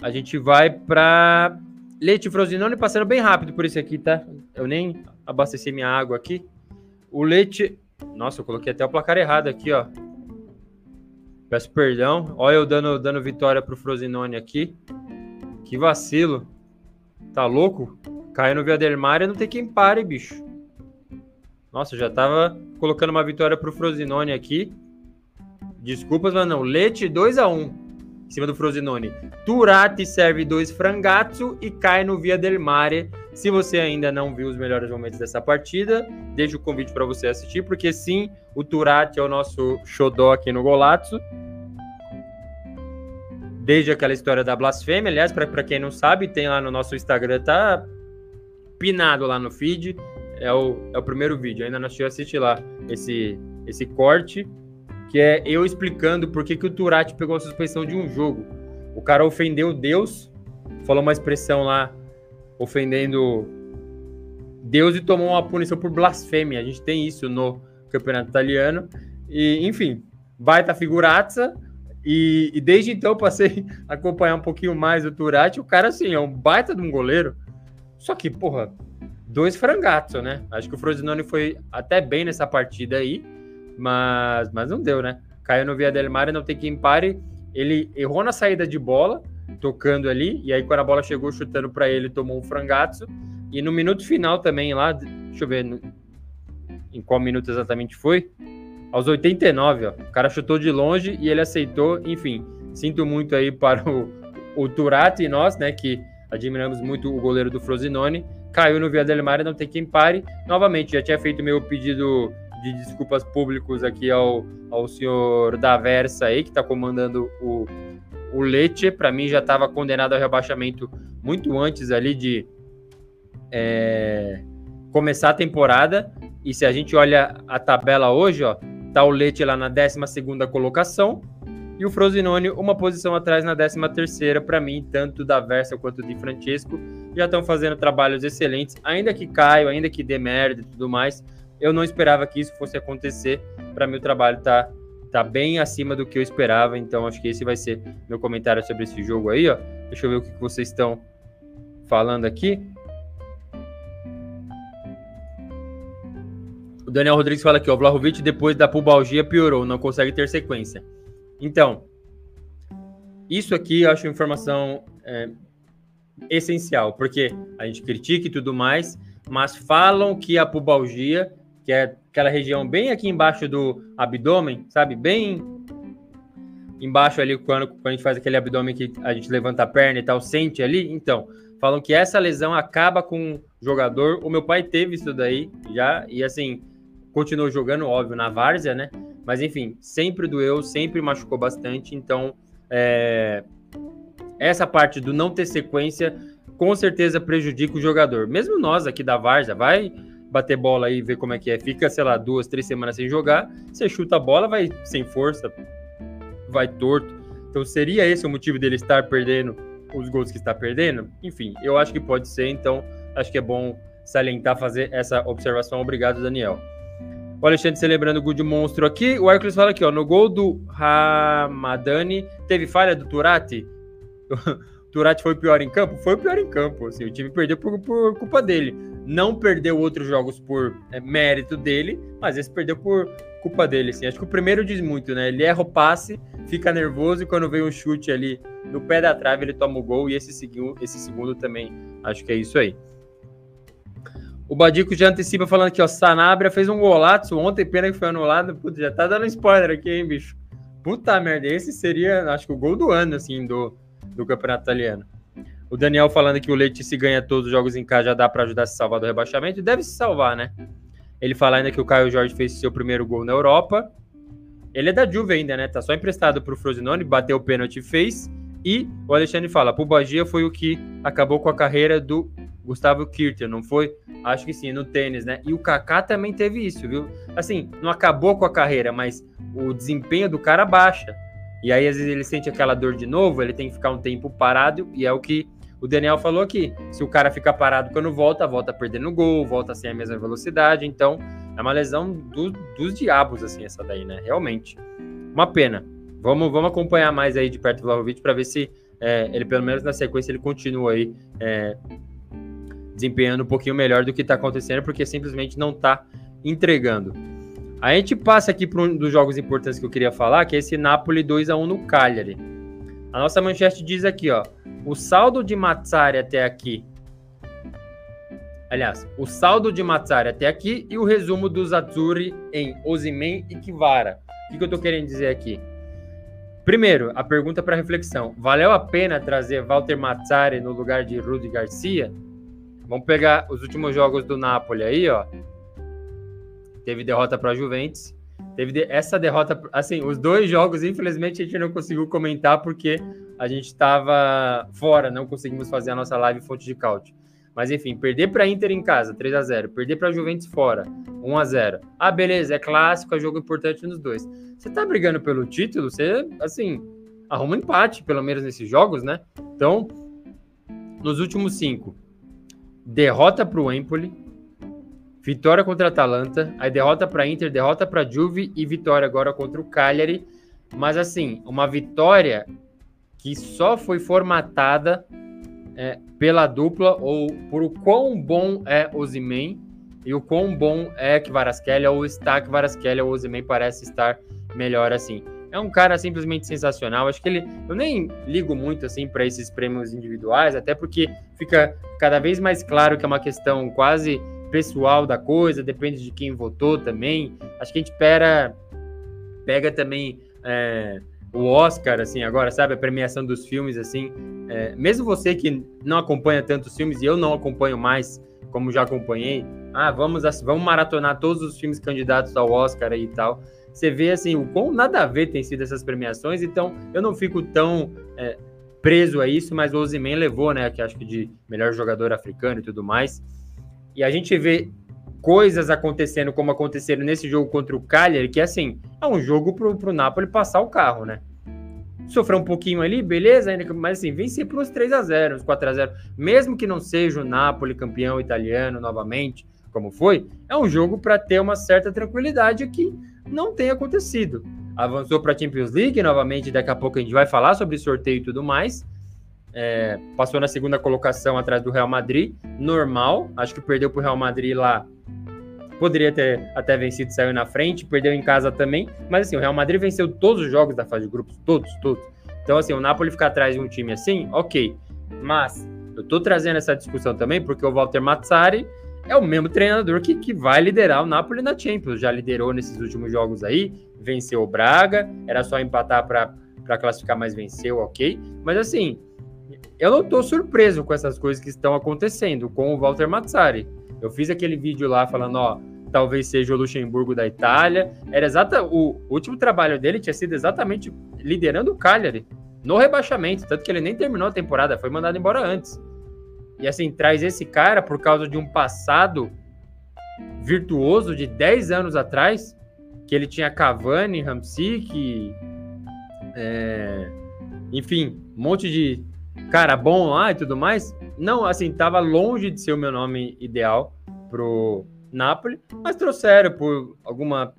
A gente vai para leite Frosinone, passando bem rápido por isso aqui, tá? Eu nem abasteci minha água aqui. O leite, nossa, eu coloquei até o placar errado aqui, ó. Peço perdão. Olha eu dando, dando vitória pro Frosinone aqui. Que vacilo. Tá louco? Caiu no Via del Mar e não tem quem pare, bicho. Nossa, já tava colocando uma vitória pro Frosinone aqui. Desculpas, mas não. Leite 2 a 1 em cima do Frosinone. Turati serve dois frangatsu e cai no Via del Mare. Se você ainda não viu os melhores momentos dessa partida, deixo o convite para você assistir, porque sim, o Turati é o nosso xodó aqui no Golazzo. Desde aquela história da blasfêmia, aliás, para quem não sabe, tem lá no nosso Instagram, tá pinado lá no feed é o, é o primeiro vídeo. Ainda não assistiu, lá esse, esse corte, que é eu explicando por que, que o Turati pegou a suspensão de um jogo. O cara ofendeu Deus, falou uma expressão lá, ofendendo Deus e tomou uma punição por blasfêmia. A gente tem isso no campeonato italiano. E, enfim, baita figuraça. E, e desde então passei a acompanhar um pouquinho mais o Turati. O cara, assim, é um baita de um goleiro. Só que, porra, dois frangatos, né? Acho que o Frosinone foi até bem nessa partida aí, mas, mas não deu, né? Caiu no Via del não tem quem pare. Ele errou na saída de bola, tocando ali, e aí quando a bola chegou chutando para ele, tomou um frangato. E no minuto final também lá, deixa eu ver no, em qual minuto exatamente foi, aos 89, ó, o cara chutou de longe e ele aceitou, enfim, sinto muito aí para o, o Turati e nós, né, que admiramos muito o goleiro do Frosinone, caiu no Via del Mare, não tem quem pare. Novamente, já tinha feito meu pedido de desculpas públicos aqui ao, ao senhor da Versa aí, que está comandando o, o Leite. Para mim, já estava condenado ao rebaixamento muito antes ali de é, começar a temporada. E se a gente olha a tabela hoje, ó, tá o Leite lá na 12 colocação e o Frosinone uma posição atrás na 13 terceira para mim, tanto da Versa quanto de Francesco já estão fazendo trabalhos excelentes, ainda que caio, ainda que dê merda e tudo mais. Eu não esperava que isso fosse acontecer. Para mim, o trabalho tá, tá bem acima do que eu esperava. Então, acho que esse vai ser meu comentário sobre esse jogo aí, ó. Deixa eu ver o que vocês estão falando aqui. O Daniel Rodrigues fala aqui, ó, o Vlahovic depois da pubalgia piorou, não consegue ter sequência. Então, isso aqui eu acho informação é, essencial, porque a gente critica e tudo mais, mas falam que a pubalgia, que é aquela região bem aqui embaixo do abdômen, sabe, bem embaixo ali, quando, quando a gente faz aquele abdômen que a gente levanta a perna e tal, sente ali. Então, falam que essa lesão acaba com o jogador. O meu pai teve isso daí já, e assim, continuou jogando, óbvio, na várzea, né? Mas enfim, sempre doeu, sempre machucou bastante. Então, é... essa parte do não ter sequência com certeza prejudica o jogador. Mesmo nós aqui da várzea, vai bater bola aí e ver como é que é. Fica, sei lá, duas, três semanas sem jogar, você chuta a bola, vai sem força, vai torto. Então seria esse o motivo dele estar perdendo os gols que está perdendo? Enfim, eu acho que pode ser, então acho que é bom salientar, fazer essa observação. Obrigado, Daniel. O Alexandre celebrando o gol de monstro aqui. O Hércules fala aqui, ó, no gol do Ramadani, teve falha do Turati? o Turati foi pior em campo? Foi pior em campo, assim, o time perdeu por, por culpa dele não perdeu outros jogos por é, mérito dele, mas esse perdeu por culpa dele, assim. Acho que o primeiro diz muito, né? Ele erra o passe, fica nervoso e quando vem um chute ali no pé da trave ele toma o gol e esse, segundo, esse segundo também, acho que é isso aí. O Badico já antecipa falando que o Sanabria fez um golaço ontem, pena que foi anulado. Puta, já tá dando spoiler aqui, hein, bicho? Puta merda, esse seria, acho que o gol do ano, assim, do, do campeonato italiano. O Daniel falando que o Leite se ganha todos os jogos em casa já dá para ajudar a se salvar do rebaixamento. Deve se salvar, né? Ele fala ainda que o Caio Jorge fez seu primeiro gol na Europa. Ele é da Juve ainda, né? Tá só emprestado pro Frosinone, bateu o pênalti e fez. E o Alexandre fala, pro Bagia foi o que acabou com a carreira do Gustavo Kircher, não foi? Acho que sim, no tênis, né? E o Kaká também teve isso, viu? Assim, não acabou com a carreira, mas o desempenho do cara baixa. E aí, às vezes, ele sente aquela dor de novo, ele tem que ficar um tempo parado, e é o que o Daniel falou aqui, se o cara fica parado quando volta, volta perdendo gol, volta sem a mesma velocidade, então é uma lesão do, dos diabos, assim, essa daí, né? Realmente. Uma pena. Vamos, vamos acompanhar mais aí de perto o Vlahovic para ver se é, ele, pelo menos na sequência, ele continua aí é, desempenhando um pouquinho melhor do que está acontecendo, porque simplesmente não está entregando. A gente passa aqui para um dos jogos importantes que eu queria falar, que é esse Napoli 2 a 1 no Cagliari. A nossa manchete diz aqui, ó, o saldo de Matsari até aqui. Aliás, o saldo de Matsari até aqui e o resumo dos Azzurri em Osimen e Kivara. O que, que eu estou querendo dizer aqui? Primeiro, a pergunta para reflexão: valeu a pena trazer Walter Mazzari no lugar de Rudi Garcia? Vamos pegar os últimos jogos do Napoli aí, ó. Teve derrota para a Juventus, Teve essa derrota, assim, os dois jogos, infelizmente, a gente não conseguiu comentar porque a gente estava fora, não conseguimos fazer a nossa live fonte de cálcio. Mas enfim, perder para Inter em casa, 3 a 0 perder para Juventus fora, 1 a 0 Ah, beleza, é clássico, é jogo importante nos dois. Você tá brigando pelo título, você, assim, arruma um empate, pelo menos nesses jogos, né? Então, nos últimos cinco, derrota para o Empoli, Vitória contra a Atalanta, aí derrota para Inter, derrota para Juve e vitória agora contra o Cagliari. Mas assim, uma vitória que só foi formatada é, pela dupla ou por o quão bom é o Zimen e o quão bom é que Varaskelia ou está que Varaskelia ou Zimen parece estar melhor assim. É um cara simplesmente sensacional. Acho que ele. Eu nem ligo muito assim para esses prêmios individuais, até porque fica cada vez mais claro que é uma questão quase pessoal da coisa, depende de quem votou também. Acho que a gente pega, pega também é, o Oscar, assim, agora, sabe? A premiação dos filmes, assim. É, mesmo você que não acompanha tantos filmes, e eu não acompanho mais, como já acompanhei, ah, vamos, vamos maratonar todos os filmes candidatos ao Oscar e tal. Você vê, assim, o quão nada a ver tem sido essas premiações, então eu não fico tão é, preso a isso, mas o Ozyman levou, né, que acho que de melhor jogador africano e tudo mais e a gente vê coisas acontecendo como aconteceram nesse jogo contra o Cagliari, que assim, é um jogo pro, pro Napoli passar o carro, né? Sofreu um pouquinho ali, beleza, mas assim, vencer por uns 3 a 0 uns 4 a 0 mesmo que não seja o Napoli campeão italiano novamente, como foi, é um jogo para ter uma certa tranquilidade que não tem acontecido. Avançou para a Champions League novamente, daqui a pouco a gente vai falar sobre sorteio e tudo mais, é, passou na segunda colocação atrás do Real Madrid, normal. Acho que perdeu para o Real Madrid lá. Poderia ter até vencido, saiu na frente, perdeu em casa também. Mas assim, o Real Madrid venceu todos os jogos da fase de grupos, todos, todos. Então, assim, o Napoli ficar atrás de um time assim, ok. Mas eu tô trazendo essa discussão também porque o Walter Mazzari é o mesmo treinador que, que vai liderar o Napoli na Champions. Já liderou nesses últimos jogos aí, venceu o Braga, era só empatar para classificar, mas venceu, ok. Mas assim, eu não tô surpreso com essas coisas que estão acontecendo com o Walter Mazzari. Eu fiz aquele vídeo lá falando, ó, talvez seja o Luxemburgo da Itália. Era exata o último trabalho dele tinha sido exatamente liderando o Cagliari no rebaixamento, tanto que ele nem terminou a temporada, foi mandado embora antes. E assim, traz esse cara por causa de um passado virtuoso de 10 anos atrás, que ele tinha Cavani, Ramsik, é, enfim, um monte de cara bom lá e tudo mais. Não, assim, tava longe de ser o meu nome ideal pro Napoli, mas trouxeram por alguma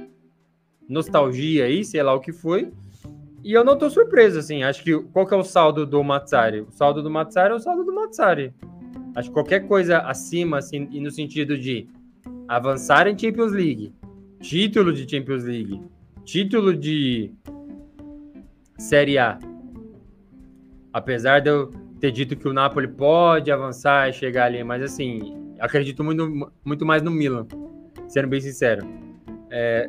nostalgia aí, sei lá o que foi. E eu não tô surpreso, assim. Acho que qual que é o saldo do Mazzari? O saldo do Mazzari é o saldo do Mazzari. Acho que qualquer coisa acima, assim, e no sentido de avançar em Champions League, título de Champions League, título de Série A. Apesar de eu ter dito que o Napoli pode avançar e chegar ali, mas assim, acredito muito, muito mais no Milan, sendo bem sincero. É,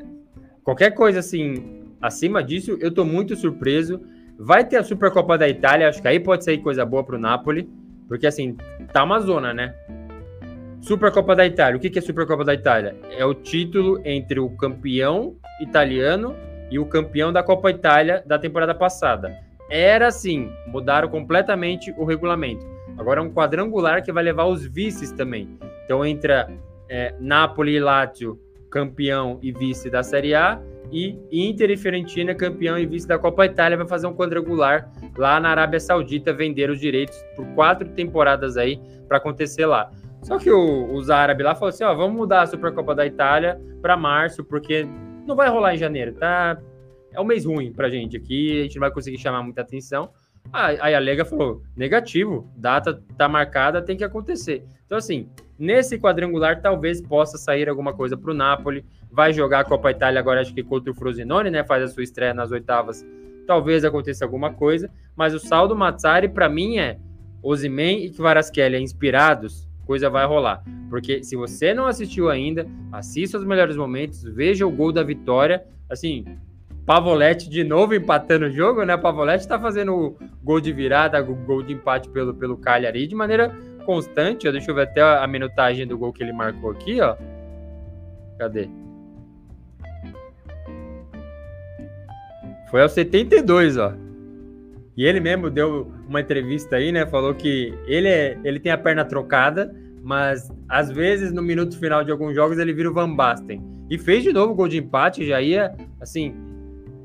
qualquer coisa assim, acima disso, eu tô muito surpreso. Vai ter a Supercopa da Itália, acho que aí pode sair coisa boa pro Napoli, porque assim, tá uma zona, né? Supercopa da Itália. O que é Supercopa da Itália? É o título entre o campeão italiano e o campeão da Copa Itália da temporada passada. Era assim, mudaram completamente o regulamento. Agora é um quadrangular que vai levar os vices também. Então entra é, Napoli e Lazio, campeão e vice da Série A, e Inter e Fiorentina, campeão e vice da Copa Itália, vai fazer um quadrangular lá na Arábia Saudita, vender os direitos por quatro temporadas aí para acontecer lá. Só que o, os árabes lá falaram assim: ó, vamos mudar a Supercopa da Itália para março, porque não vai rolar em janeiro, tá? É um mês ruim pra gente aqui, a gente não vai conseguir chamar muita atenção. Aí a Lega falou: negativo, data tá marcada, tem que acontecer. Então, assim, nesse quadrangular talvez possa sair alguma coisa para o Napoli. Vai jogar a Copa Itália agora, acho que contra o Frosinone, né? Faz a sua estreia nas oitavas. Talvez aconteça alguma coisa, mas o saldo Mazzari, para mim, é Osimen e Kvaratskhelia inspirados, coisa vai rolar. Porque se você não assistiu ainda, assista os melhores momentos, veja o gol da vitória. Assim, Pavoletti de novo empatando o jogo, né? Pavoletti tá fazendo gol de virada, gol de empate pelo, pelo Cagliari de maneira constante. Deixa eu ver até a minutagem do gol que ele marcou aqui, ó. Cadê? Foi aos 72, ó. E ele mesmo deu uma entrevista aí, né? Falou que ele, é, ele tem a perna trocada, mas às vezes no minuto final de alguns jogos ele vira o Van Basten. E fez de novo o gol de empate, já ia, assim,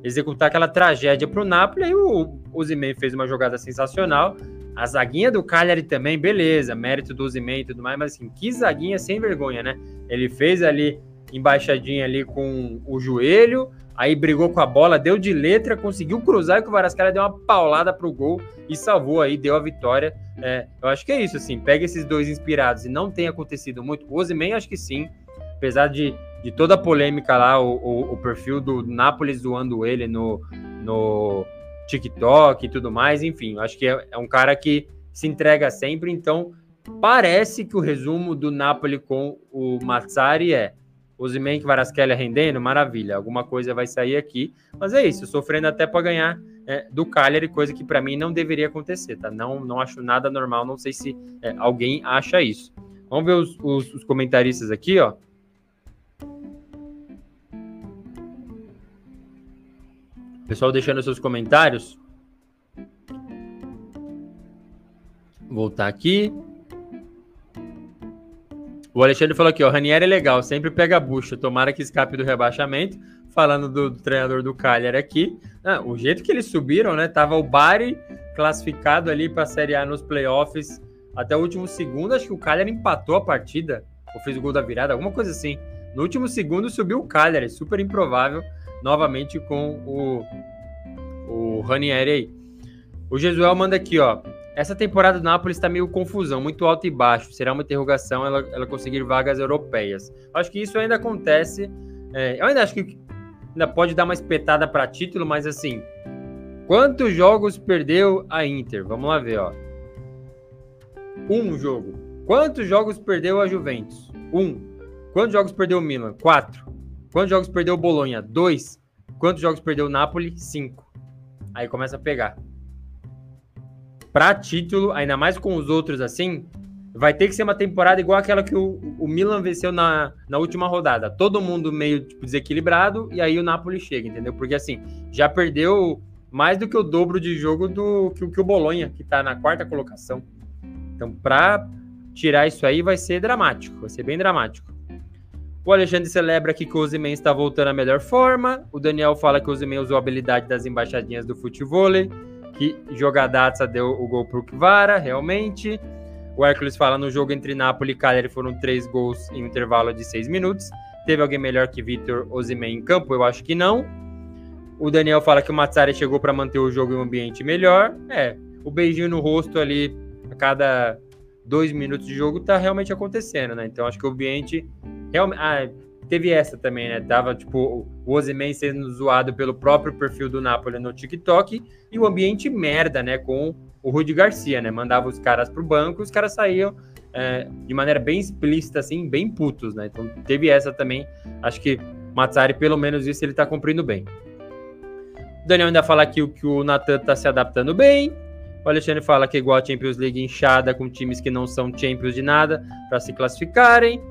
executar aquela tragédia para o Napoli. Aí o Ozyman fez uma jogada sensacional. A zaguinha do Cagliari também, beleza, mérito do Ozyman e tudo mais, mas assim, que zaguinha sem vergonha, né? Ele fez ali embaixadinha ali com o joelho, aí brigou com a bola, deu de letra, conseguiu cruzar e que o Varascara deu uma paulada pro gol e salvou aí, deu a vitória. É, eu acho que é isso, assim, pega esses dois inspirados e não tem acontecido muito. O Ozyman acho que sim, apesar de de toda a polêmica lá, o, o, o perfil do Napoli zoando ele no, no TikTok e tudo mais, enfim, acho que é, é, um cara que se entrega sempre, então parece que o resumo do Napoli com o Mazzari é o Zimen que Varaskelia rendendo, maravilha, alguma coisa vai sair aqui, mas é isso, sofrendo até para ganhar é, do Cagliari, coisa que para mim não deveria acontecer, tá? Não, não acho nada normal, não sei se é, alguém acha isso. Vamos ver os, os, os comentaristas aqui, ó. Pessoal deixando seus comentários. Voltar aqui. O Alexandre falou aqui, ó, Ranieri é legal, sempre pega bucha, tomara que escape do rebaixamento. Falando do, do treinador do Cagliari aqui, ah, o jeito que eles subiram, né? Tava o Bari classificado ali para a Série A nos playoffs até o último segundo. Acho que o Cagliari empatou a partida, ou fez o gol da virada, alguma coisa assim. No último segundo subiu o Cagliari, super improvável novamente com o, o Ranieri aí. O Jesuel manda aqui, ó. Essa temporada do Napoli está meio confusão, muito alto e baixo. Será uma interrogação ela, ela conseguir vagas europeias. Acho que isso ainda acontece. É, eu ainda acho que ainda pode dar uma espetada para título, mas assim, quantos jogos perdeu a Inter? Vamos lá ver, ó. Um jogo. Quantos jogos perdeu a Juventus? Um. Quantos jogos perdeu o Milan? Quatro. Quantos jogos perdeu o Bolonha? Dois. Quantos jogos perdeu o Napoli? Cinco. aí começa a pegar. Para título, ainda mais com os outros assim, vai ter que ser uma temporada igual aquela que o, o Milan venceu na, na última rodada. Todo mundo meio tipo, desequilibrado e aí o Napoli chega, entendeu? Porque assim, já perdeu mais do que o dobro de jogo do que, que o Bolonha, que tá na quarta colocação. Então, para tirar isso aí vai ser dramático, vai ser bem dramático. O Alexandre celebra que o Ozyman está voltando à melhor forma. O Daniel fala que o Ozyman usou a habilidade das embaixadinhas do futebol, que jogadaça deu o gol pro Kvara, realmente. O Hércules fala no jogo entre Napoli e Cagliari foram três gols em um intervalo de seis minutos. Teve alguém melhor que Vitor Ozyman em campo? Eu acho que não. O Daniel fala que o Mazzari chegou para manter o jogo em um ambiente melhor. É, o beijinho no rosto ali a cada dois minutos de jogo tá realmente acontecendo, né? Então acho que o ambiente realmente. Ah, teve essa também, né? Tava tipo o Ozyman sendo zoado pelo próprio perfil do Napoli no TikTok e o ambiente merda, né? Com o Rudi Garcia, né? Mandava os caras pro banco, os caras saíam é, de maneira bem explícita, assim, bem putos, né? Então teve essa também. Acho que Mazzari, pelo menos isso, ele tá cumprindo bem. O Daniel ainda fala aqui que o Natan tá se adaptando bem. O Alexandre fala que é igual a Champions League inchada com times que não são Champions de nada para se classificarem.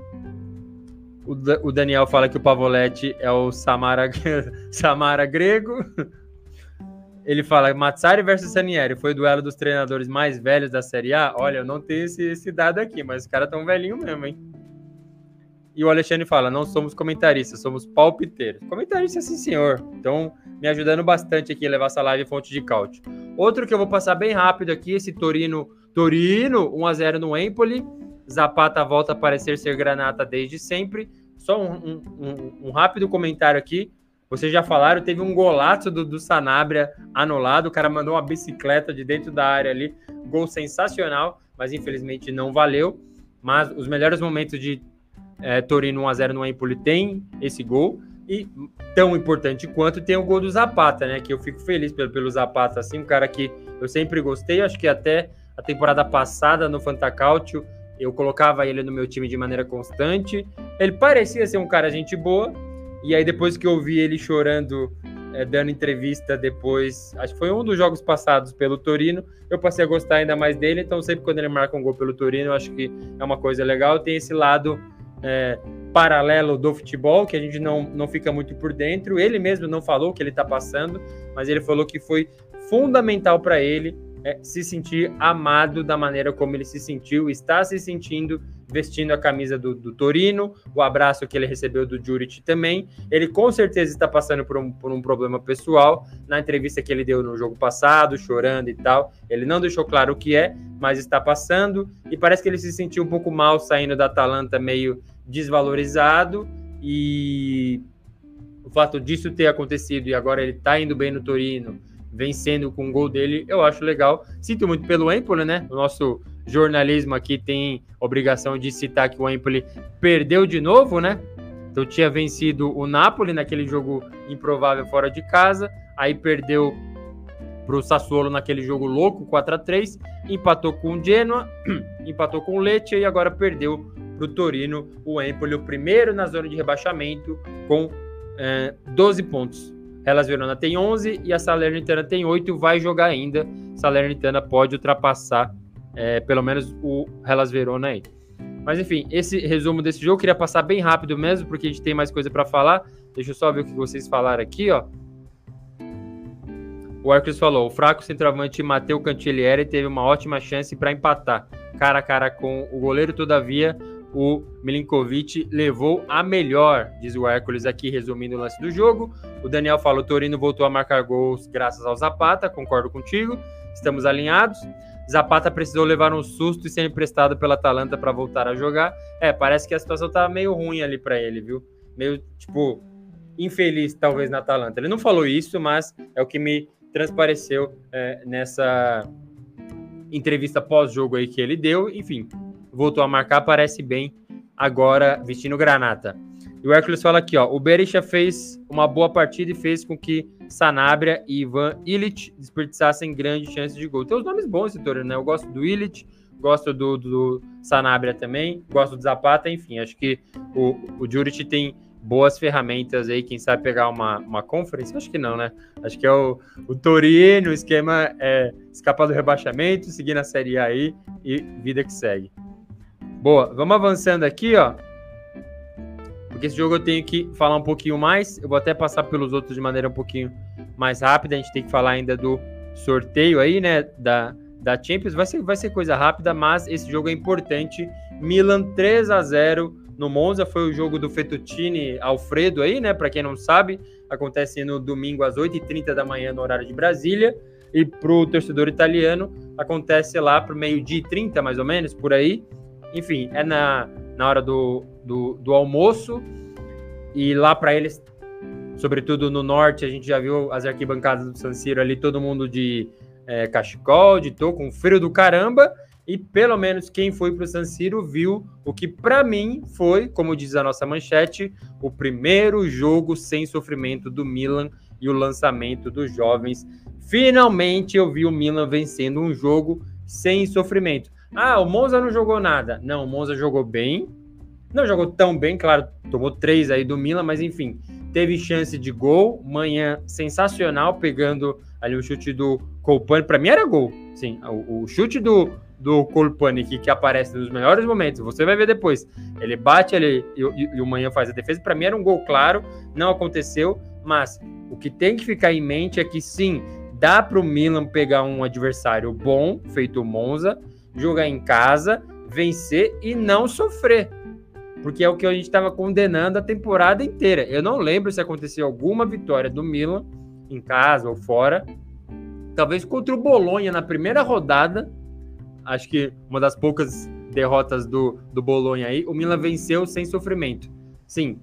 O, o, Daniel fala que o Pavoletti é o Samara, Samara grego. Ele fala Matsari versus Sanieri foi o duelo dos treinadores mais velhos da Série A. Olha, eu não tenho esse, esse dado aqui, mas os caras tão velhinho mesmo, hein? E o Alexandre fala: não somos comentaristas, somos palpiteiros. Comentarista, sim, senhor. Então, me ajudando bastante aqui a levar essa live fonte de cálcio. Outro que eu vou passar bem rápido aqui, esse Torino, Torino, 1x0 no Empoli. Zapata volta a parecer ser granata desde sempre. Só um, um, um, um rápido comentário aqui. Vocês já falaram, teve um golaço do, do Sanabria anulado. O cara mandou uma bicicleta de dentro da área ali. Gol sensacional, mas infelizmente não valeu. Mas os melhores momentos de é, Torino 1x0 no Empoli tem esse gol. E tão importante quanto tem o gol do Zapata, né? Que eu fico feliz pelo, pelo Zapata, assim, um cara que eu sempre gostei. Acho que até a temporada passada no Fantacalcio eu colocava ele no meu time de maneira constante. Ele parecia ser um cara gente boa. E aí depois que eu vi ele chorando, é, dando entrevista depois, acho que foi um dos jogos passados pelo Torino, eu passei a gostar ainda mais dele. Então sempre quando ele marca um gol pelo Torino, eu acho que é uma coisa legal. Tem esse lado é, paralelo do futebol, que a gente não, não fica muito por dentro. Ele mesmo não falou o que ele está passando, mas ele falou que foi fundamental para ele é, se sentir amado da maneira como ele se sentiu, está se sentindo vestindo a camisa do, do, Torino, o abraço que ele recebeu do Juric também. Ele com certeza está passando por um, por um problema pessoal. Na entrevista que ele deu no jogo passado, chorando e tal, ele não deixou claro o que é, mas está passando. E parece que ele se sentiu um pouco mal saindo da Atalanta, meio desvalorizado. E o fato disso ter acontecido e agora ele está indo bem no Torino vencendo com o gol dele, eu acho legal. Sinto muito pelo Empoli, né? O nosso jornalismo aqui tem obrigação de citar que o Empoli perdeu de novo, né? Então tinha vencido o Napoli naquele jogo improvável fora de casa, aí perdeu para o Sassuolo naquele jogo louco 4 a 3 empatou com o Genoa, empatou com o Lecce e agora perdeu para o Torino, o Empoli, o primeiro na zona de rebaixamento com é, 12 pontos. Hellas Verona tem 11 e a Salernitana tem 8, vai jogar ainda. Salernitana pode ultrapassar é, pelo menos o Hellas Verona aí. Mas enfim, esse resumo desse jogo, queria passar bem rápido mesmo, porque a gente tem mais coisa para falar. Deixa eu só ver o que vocês falaram aqui, ó. O Arcos falou: o fraco centroavante Matteo Cantillieri teve uma ótima chance para empatar. Cara a cara com o goleiro, todavia, o Milinkovic levou a melhor, diz o Hércules aqui, resumindo o lance do jogo. O Daniel fala: o Torino voltou a marcar gols graças ao Zapata, concordo contigo, estamos alinhados. Zapata precisou levar um susto e ser emprestado pela Atalanta para voltar a jogar. É, parece que a situação tá meio ruim ali para ele, viu? Meio, tipo, infeliz talvez na Atalanta. Ele não falou isso, mas é o que me transpareceu é, nessa entrevista pós-jogo aí que ele deu. Enfim, voltou a marcar, parece bem agora vestindo granata. E o Hércules fala aqui, ó, o Berisha fez uma boa partida e fez com que Sanabria e Ivan Illich desperdiçassem grandes chances de gol. Tem os nomes bons esse torneio, né? Eu gosto do Illich, gosto do, do Sanabria também, gosto do Zapata, enfim, acho que o, o Juric tem boas ferramentas aí, quem sabe pegar uma, uma conference? Acho que não, né? Acho que é o, o Torino, o esquema é escapar do rebaixamento, seguir na Série A aí e vida que segue. Boa, vamos avançando aqui, ó. Porque esse jogo eu tenho que falar um pouquinho mais. Eu vou até passar pelos outros de maneira um pouquinho mais rápida. A gente tem que falar ainda do sorteio aí, né? Da, da Champions. Vai ser, vai ser coisa rápida, mas esse jogo é importante. Milan 3 a 0 no Monza. Foi o jogo do Fettuccine Alfredo aí, né? Para quem não sabe, acontece no domingo às 8h30 da manhã no horário de Brasília. E para o torcedor italiano, acontece lá para o meio-dia e 30, mais ou menos, por aí. Enfim, é na, na hora do, do, do almoço. E lá para eles, sobretudo no norte, a gente já viu as arquibancadas do San Siro ali, todo mundo de é, cachecol, de tô com frio do caramba. E pelo menos quem foi para o San Siro viu o que para mim foi, como diz a nossa manchete, o primeiro jogo sem sofrimento do Milan e o lançamento dos jovens. Finalmente eu vi o Milan vencendo um jogo sem sofrimento. Ah, o Monza não jogou nada. Não, o Monza jogou bem. Não jogou tão bem, claro, tomou três aí do Milan, mas enfim, teve chance de gol. Manhã sensacional, pegando ali o chute do Colpani. Para mim era gol. Sim, o, o chute do, do Colpani que, que aparece nos melhores momentos, você vai ver depois. Ele bate ali e, e, e o Manhã faz a defesa. Para mim era um gol claro, não aconteceu, mas o que tem que ficar em mente é que sim, dá para o Milan pegar um adversário bom, feito o Monza, jogar em casa, vencer e não sofrer. Porque é o que a gente estava condenando a temporada inteira. Eu não lembro se aconteceu alguma vitória do Milan, em casa ou fora. Talvez contra o Bolonha na primeira rodada. Acho que uma das poucas derrotas do, do Bolonha aí. O Milan venceu sem sofrimento. Sim,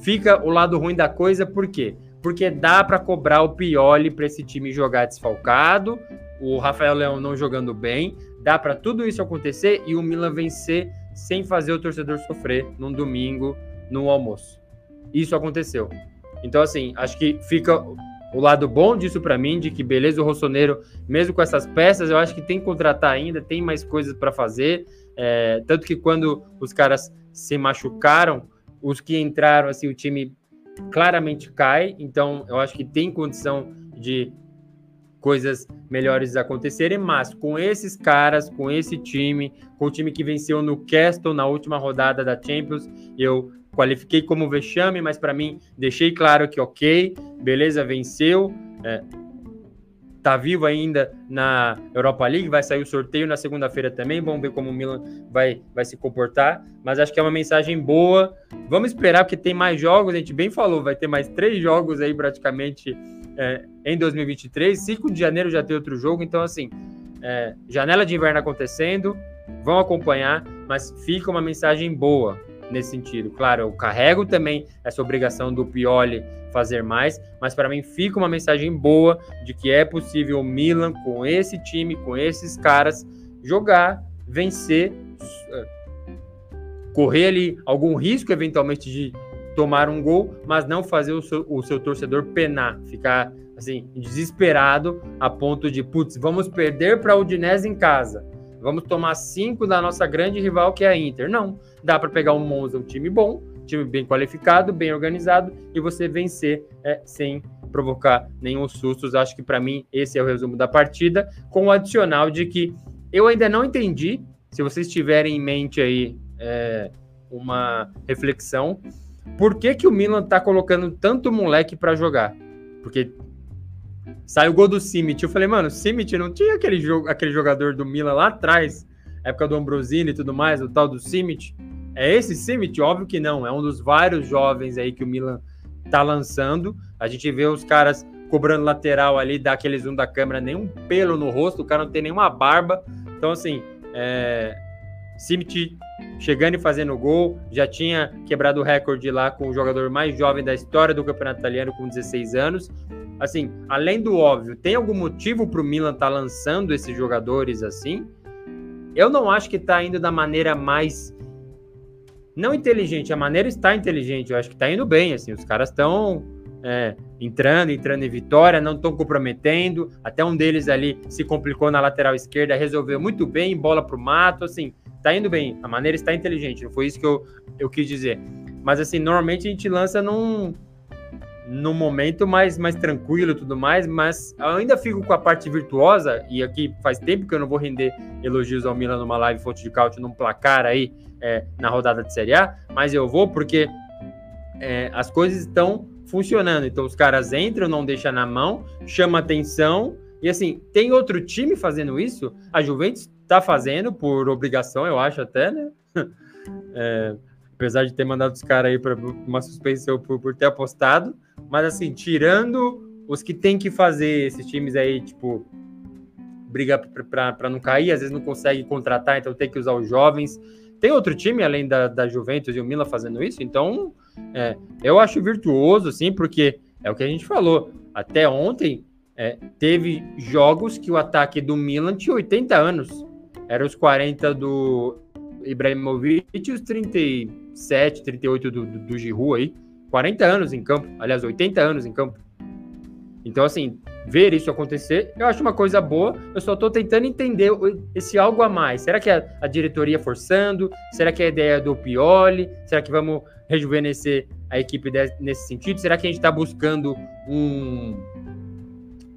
fica o lado ruim da coisa, por quê? Porque dá para cobrar o Pioli para esse time jogar desfalcado, o Rafael Leão não jogando bem, dá para tudo isso acontecer e o Milan vencer sem fazer o torcedor sofrer num domingo no almoço. Isso aconteceu. Então, assim, acho que fica o lado bom disso para mim, de que beleza, o Rossoneiro, mesmo com essas peças, eu acho que tem que contratar ainda, tem mais coisas para fazer. É, tanto que quando os caras se machucaram, os que entraram, assim, o time claramente cai. Então, eu acho que tem condição de coisas melhores acontecerem, mas com esses caras, com esse time, com o time que venceu no Castle na última rodada da Champions, eu qualifiquei como vexame, mas para mim deixei claro que ok, beleza, venceu, é, tá vivo ainda na Europa League, vai sair o sorteio na segunda-feira também, vamos ver como o Milan vai, vai se comportar, mas acho que é uma mensagem boa, vamos esperar porque tem mais jogos, a gente bem falou, vai ter mais três jogos aí praticamente é, em 2023. 5 de janeiro já tem outro jogo, então assim, é, janela de inverno acontecendo, vão acompanhar, mas fica uma mensagem boa nesse sentido. Claro, eu carrego também essa obrigação do Pioli fazer mais, mas para mim fica uma mensagem boa de que é possível o Milan com esse time, com esses caras jogar, vencer, é, correr ali algum risco eventualmente de tomar um gol, mas não fazer o seu, o seu torcedor penar, ficar assim, desesperado a ponto de, putz, vamos perder para o Udinese em casa. Vamos tomar cinco da nossa grande rival, que é a Inter. Não, dá para pegar um Monza, um time bom, time bem qualificado, bem organizado, e você vencer é, sem provocar nenhum sustos. Acho que para mim esse é o resumo da partida, com o adicional de que eu ainda não entendi, se vocês tiverem em mente aí é, uma reflexão, por que, que o Milan tá colocando tanto moleque para jogar? Porque sai o gol do Simic. Eu falei, mano, Simic não tinha aquele, jogo, aquele jogador do Milan lá atrás, época do Ambrosini e tudo mais, o tal do Simic. É esse Simic? Óbvio que não. É um dos vários jovens aí que o Milan tá lançando. A gente vê os caras cobrando lateral ali, dá aquele zoom da câmera, nenhum pelo no rosto, o cara não tem nenhuma barba. Então, assim, é... Simic chegando e fazendo gol, já tinha quebrado o recorde lá com o jogador mais jovem da história do campeonato italiano com 16 anos. Assim, além do óbvio, tem algum motivo para o Milan estar tá lançando esses jogadores assim? Eu não acho que está indo da maneira mais não inteligente, a maneira está inteligente, eu acho que está indo bem, assim, os caras estão é, entrando, entrando em vitória, não estão comprometendo, até um deles ali se complicou na lateral esquerda, resolveu muito bem, bola para o mato, assim, tá indo bem, a maneira está inteligente, não foi isso que eu, eu quis dizer. Mas assim, normalmente a gente lança num, num momento mais, mais tranquilo e tudo mais, mas ainda fico com a parte virtuosa, e aqui faz tempo que eu não vou render elogios ao Milan numa live fonte de cálcio num placar aí é, na rodada de Série A, mas eu vou porque é, as coisas estão funcionando. Então os caras entram, não deixam na mão, chama atenção, e assim, tem outro time fazendo isso? A Juventus está fazendo por obrigação, eu acho até, né? É, apesar de ter mandado os caras aí para uma suspensão por, por ter apostado, mas assim, tirando os que tem que fazer, esses times aí, tipo, briga para não cair, às vezes não consegue contratar, então tem que usar os jovens. Tem outro time além da, da Juventus e o Milan fazendo isso, então é, eu acho virtuoso, assim, porque é o que a gente falou. Até ontem é, teve jogos que o ataque do Milan tinha 80 anos. Era os 40 do Ibrahimovic e os 37, 38 do, do, do Giroud aí. 40 anos em campo, aliás, 80 anos em campo. Então, assim, ver isso acontecer, eu acho uma coisa boa. Eu só estou tentando entender esse algo a mais. Será que é a diretoria forçando? Será que é a ideia do Pioli? Será que vamos rejuvenescer a equipe nesse sentido? Será que a gente está buscando um,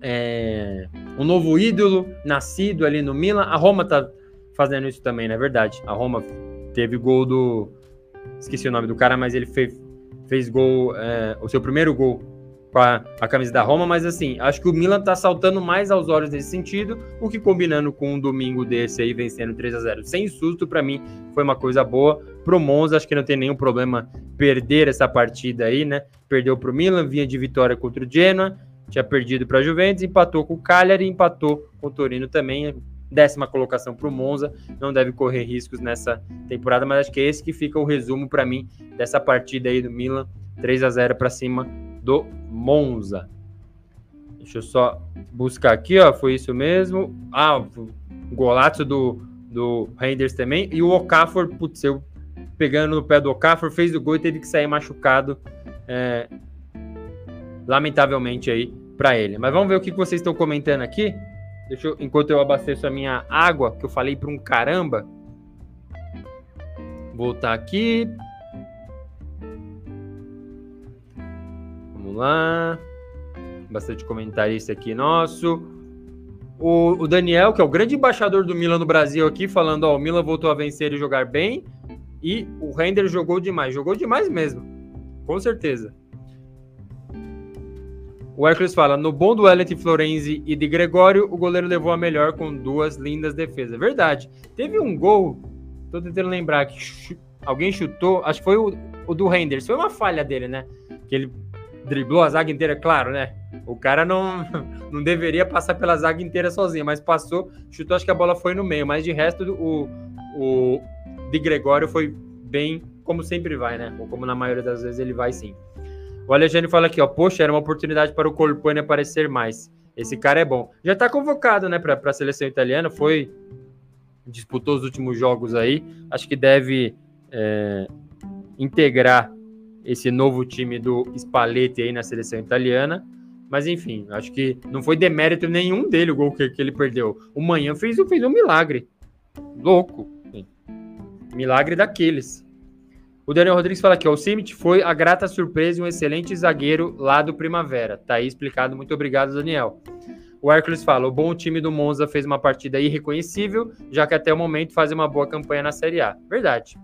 é, um novo ídolo nascido ali no Milan? A Roma está fazendo isso também, não é verdade? A Roma teve gol do. Esqueci o nome do cara, mas ele fez, fez gol, é, o seu primeiro gol com a, a, camisa da Roma, mas assim, acho que o Milan tá saltando mais aos olhos nesse sentido, o que combinando com um domingo desse aí, vencendo 3 a 0 sem susto, para mim foi uma coisa boa. Pro Monza, acho que não tem nenhum problema perder essa partida aí, né? Perdeu pro Milan, vinha de vitória contra o Genoa, tinha perdido para a Juventus, empatou com o Cagliari, empatou com o Torino também, décima colocação para o Monza, não deve correr riscos nessa temporada, mas acho que é esse que fica o resumo para mim dessa partida aí do Milan, 3 a 0 para cima do Monza. Deixa eu só buscar aqui, ó, foi isso mesmo. Ah, golaço do, do Renders também, e o Okafor, putz, eu pegando no pé do Okafor, fez o gol e teve que sair machucado, é, lamentavelmente aí para ele. Mas vamos ver o que vocês estão comentando aqui. Deixa eu, enquanto eu abasteço a minha água, que eu falei para um caramba. Voltar aqui. Vamos lá. Bastante comentarista aqui nosso. O, o, Daniel, que é o grande embaixador do Milan no Brasil aqui, falando, ó, o Milan voltou a vencer e jogar bem. E o Render jogou demais. Jogou demais mesmo. Com certeza. O Hércules fala: no bom duelo entre Florenzi e de Gregório, o goleiro levou a melhor com duas lindas defesas. Verdade. Teve um gol, tô tentando lembrar que ch alguém chutou, acho que foi o, o do Renders. Foi uma falha dele, né? Que ele driblou a zaga inteira, claro, né? O cara não, não deveria passar pela zaga inteira sozinho, mas passou, chutou, acho que a bola foi no meio. Mas de resto, o, o de Gregório foi bem como sempre vai, né? Ou como na maioria das vezes ele vai sim. O Alexandre fala aqui, ó, poxa, era uma oportunidade para o Colpani aparecer mais. Esse cara é bom. Já está convocado, né, para a seleção italiana, foi disputou os últimos jogos aí. Acho que deve é, integrar esse novo time do Spalletti aí na seleção italiana. Mas enfim, acho que não foi demérito nenhum dele o gol que, que ele perdeu. O Manhã fez, fez um milagre. Louco. Milagre daqueles. O Daniel Rodrigues fala aqui, ó, o Simit foi a grata surpresa e um excelente zagueiro lá do Primavera. Tá aí explicado, muito obrigado, Daniel. O Hércules fala, o bom time do Monza fez uma partida irreconhecível, já que até o momento faz uma boa campanha na Série A. Verdade.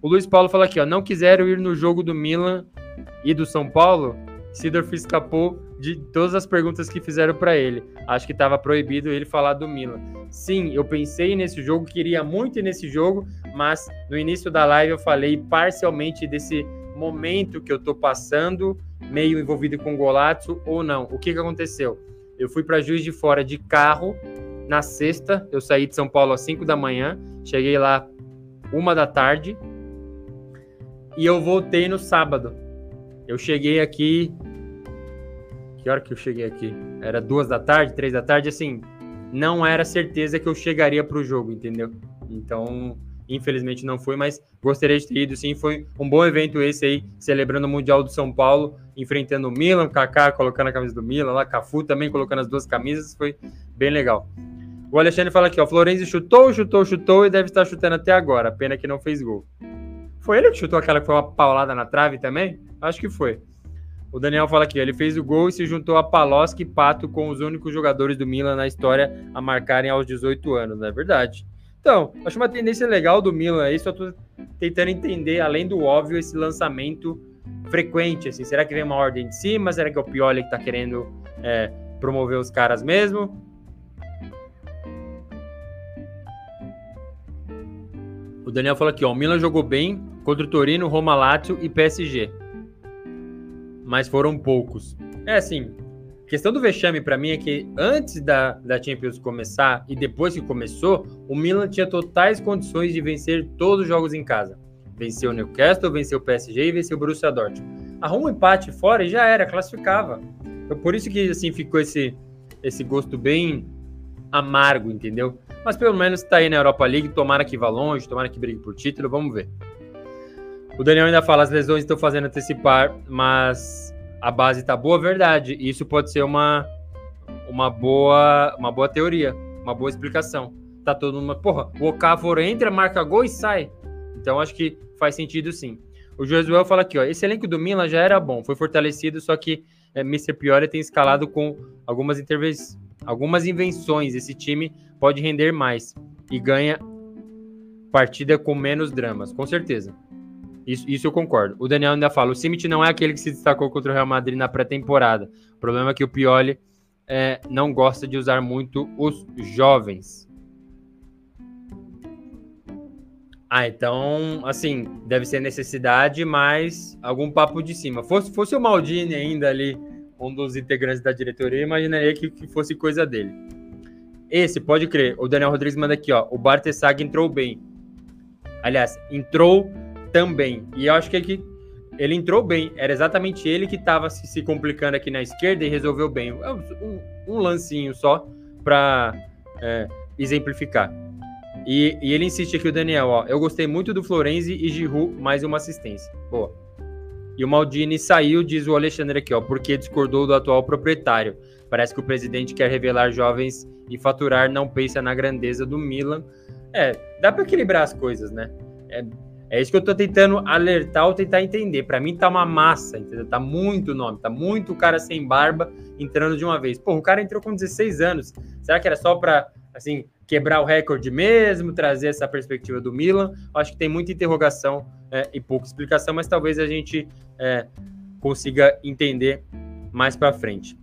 O Luiz Paulo fala aqui, ó, não quiseram ir no jogo do Milan e do São Paulo? Sidorf escapou de todas as perguntas que fizeram para ele. Acho que estava proibido ele falar do Milan. Sim, eu pensei nesse jogo, queria muito ir nesse jogo, mas no início da live eu falei parcialmente desse momento que eu tô passando, meio envolvido com o Golazzo ou não. O que, que aconteceu? Eu fui para Juiz de Fora de carro na sexta, eu saí de São Paulo às 5 da manhã, cheguei lá uma da tarde e eu voltei no sábado. Eu cheguei aqui que hora que eu cheguei aqui? Era duas da tarde, três da tarde, assim, não era certeza que eu chegaria para o jogo, entendeu? Então, infelizmente não foi, mas gostaria de ter ido, sim, foi um bom evento esse aí, celebrando o Mundial do São Paulo, enfrentando o Milan, Kaká colocando a camisa do Milan, lá Cafu também colocando as duas camisas, foi bem legal. O Alexandre fala aqui, ó, Florenzi chutou, chutou, chutou e deve estar chutando até agora, pena que não fez gol. Foi ele que chutou aquela que foi uma paulada na trave também? Acho que foi. O Daniel fala aqui, ele fez o gol e se juntou a Paloschi e Pato com os únicos jogadores do Milan na história a marcarem aos 18 anos, não é verdade? Então, acho uma tendência legal do Milan aí, só tô tentando entender, além do óbvio, esse lançamento frequente, assim, será que vem uma ordem de cima? Será que é o Pioli que tá querendo é, promover os caras mesmo? O Daniel fala aqui, ó, o Milan jogou bem contra o Torino, Roma, Lazio e PSG mas foram poucos. É assim, questão do vexame para mim é que antes da, da Champions começar e depois que começou, o Milan tinha totais condições de vencer todos os jogos em casa. Venceu o Newcastle, venceu o PSG e venceu o Borussia Dortmund. Arruma um empate fora e já era, classificava. Então, por isso que assim ficou esse, esse gosto bem amargo, entendeu? Mas pelo menos tá aí na Europa League, tomara que vá longe, tomara que brigue por título, vamos ver. O Daniel ainda fala: as lesões estão fazendo antecipar, mas a base tá boa, verdade. Isso pode ser uma, uma, boa, uma boa teoria, uma boa explicação. Tá todo mundo. Porra, o Okafor entra, marca gol e sai. Então acho que faz sentido sim. O Josuel fala aqui: ó, esse elenco do Milan já era bom, foi fortalecido, só que é, Mr. Pioli tem escalado com algumas intervenções. Algumas invenções, esse time pode render mais e ganha partida com menos dramas, com certeza. Isso, isso eu concordo. O Daniel ainda fala: o Simit não é aquele que se destacou contra o Real Madrid na pré-temporada. O problema é que o Pioli é, não gosta de usar muito os jovens. Ah, então, assim, deve ser necessidade, mas algum papo de cima. Fosse, fosse o Maldini ainda ali, um dos integrantes da diretoria, imaginaria que, que fosse coisa dele. Esse, pode crer. O Daniel Rodrigues manda aqui, ó. O Bartesag entrou bem. Aliás, entrou também. E eu acho que ele, ele entrou bem. Era exatamente ele que estava se, se, complicando aqui na esquerda e resolveu bem. É um, um lancinho só para é, exemplificar. E, e, ele insiste aqui, o Daniel, ó. Eu gostei muito do Florenzi e Giroud, mais uma assistência. Boa. E o Maldini saiu, diz o Alexandre aqui, ó, porque discordou do atual proprietário. Parece que o presidente quer revelar jovens e faturar, não pensa na grandeza do Milan. É, dá para equilibrar as coisas, né? É, é isso que eu tô tentando alertar ou tentar entender. Para mim tá uma massa, entendeu? Tá muito nome, tá muito cara sem barba entrando de uma vez. Pô, o cara entrou com 16 anos. Será que era só para assim quebrar o recorde mesmo, trazer essa perspectiva do Milan? Acho que tem muita interrogação é, e pouca explicação, mas talvez a gente é, consiga entender mais para frente.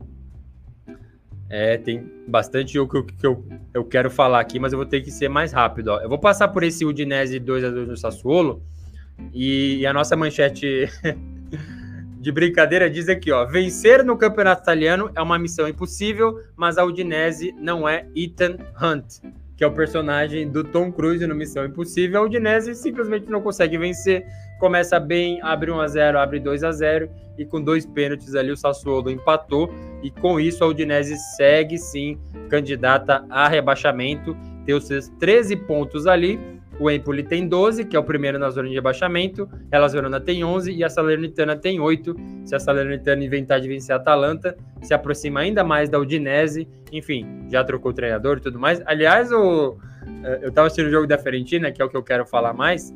É, tem bastante o que, eu, que eu, eu quero falar aqui, mas eu vou ter que ser mais rápido. Ó. Eu vou passar por esse Udinese 2x2 no Sassuolo e, e a nossa manchete de brincadeira diz aqui, ó, vencer no campeonato italiano é uma missão impossível, mas a Udinese não é Ethan Hunt, que é o personagem do Tom Cruise no Missão Impossível. A Udinese simplesmente não consegue vencer, começa bem, abre 1 a 0, abre 2 a 0 e com dois pênaltis ali o Sassuolo empatou e com isso a Udinese segue sim candidata a rebaixamento, tem os seus 13 pontos ali. O Empoli tem 12, que é o primeiro na zona de rebaixamento. Elas Verona tem 11 e a Salernitana tem 8. Se a Salernitana inventar de vencer a Atalanta, se aproxima ainda mais da Udinese. Enfim, já trocou o treinador e tudo mais. Aliás, o, eh, eu estava assistindo o jogo da Fiorentina, que é o que eu quero falar mais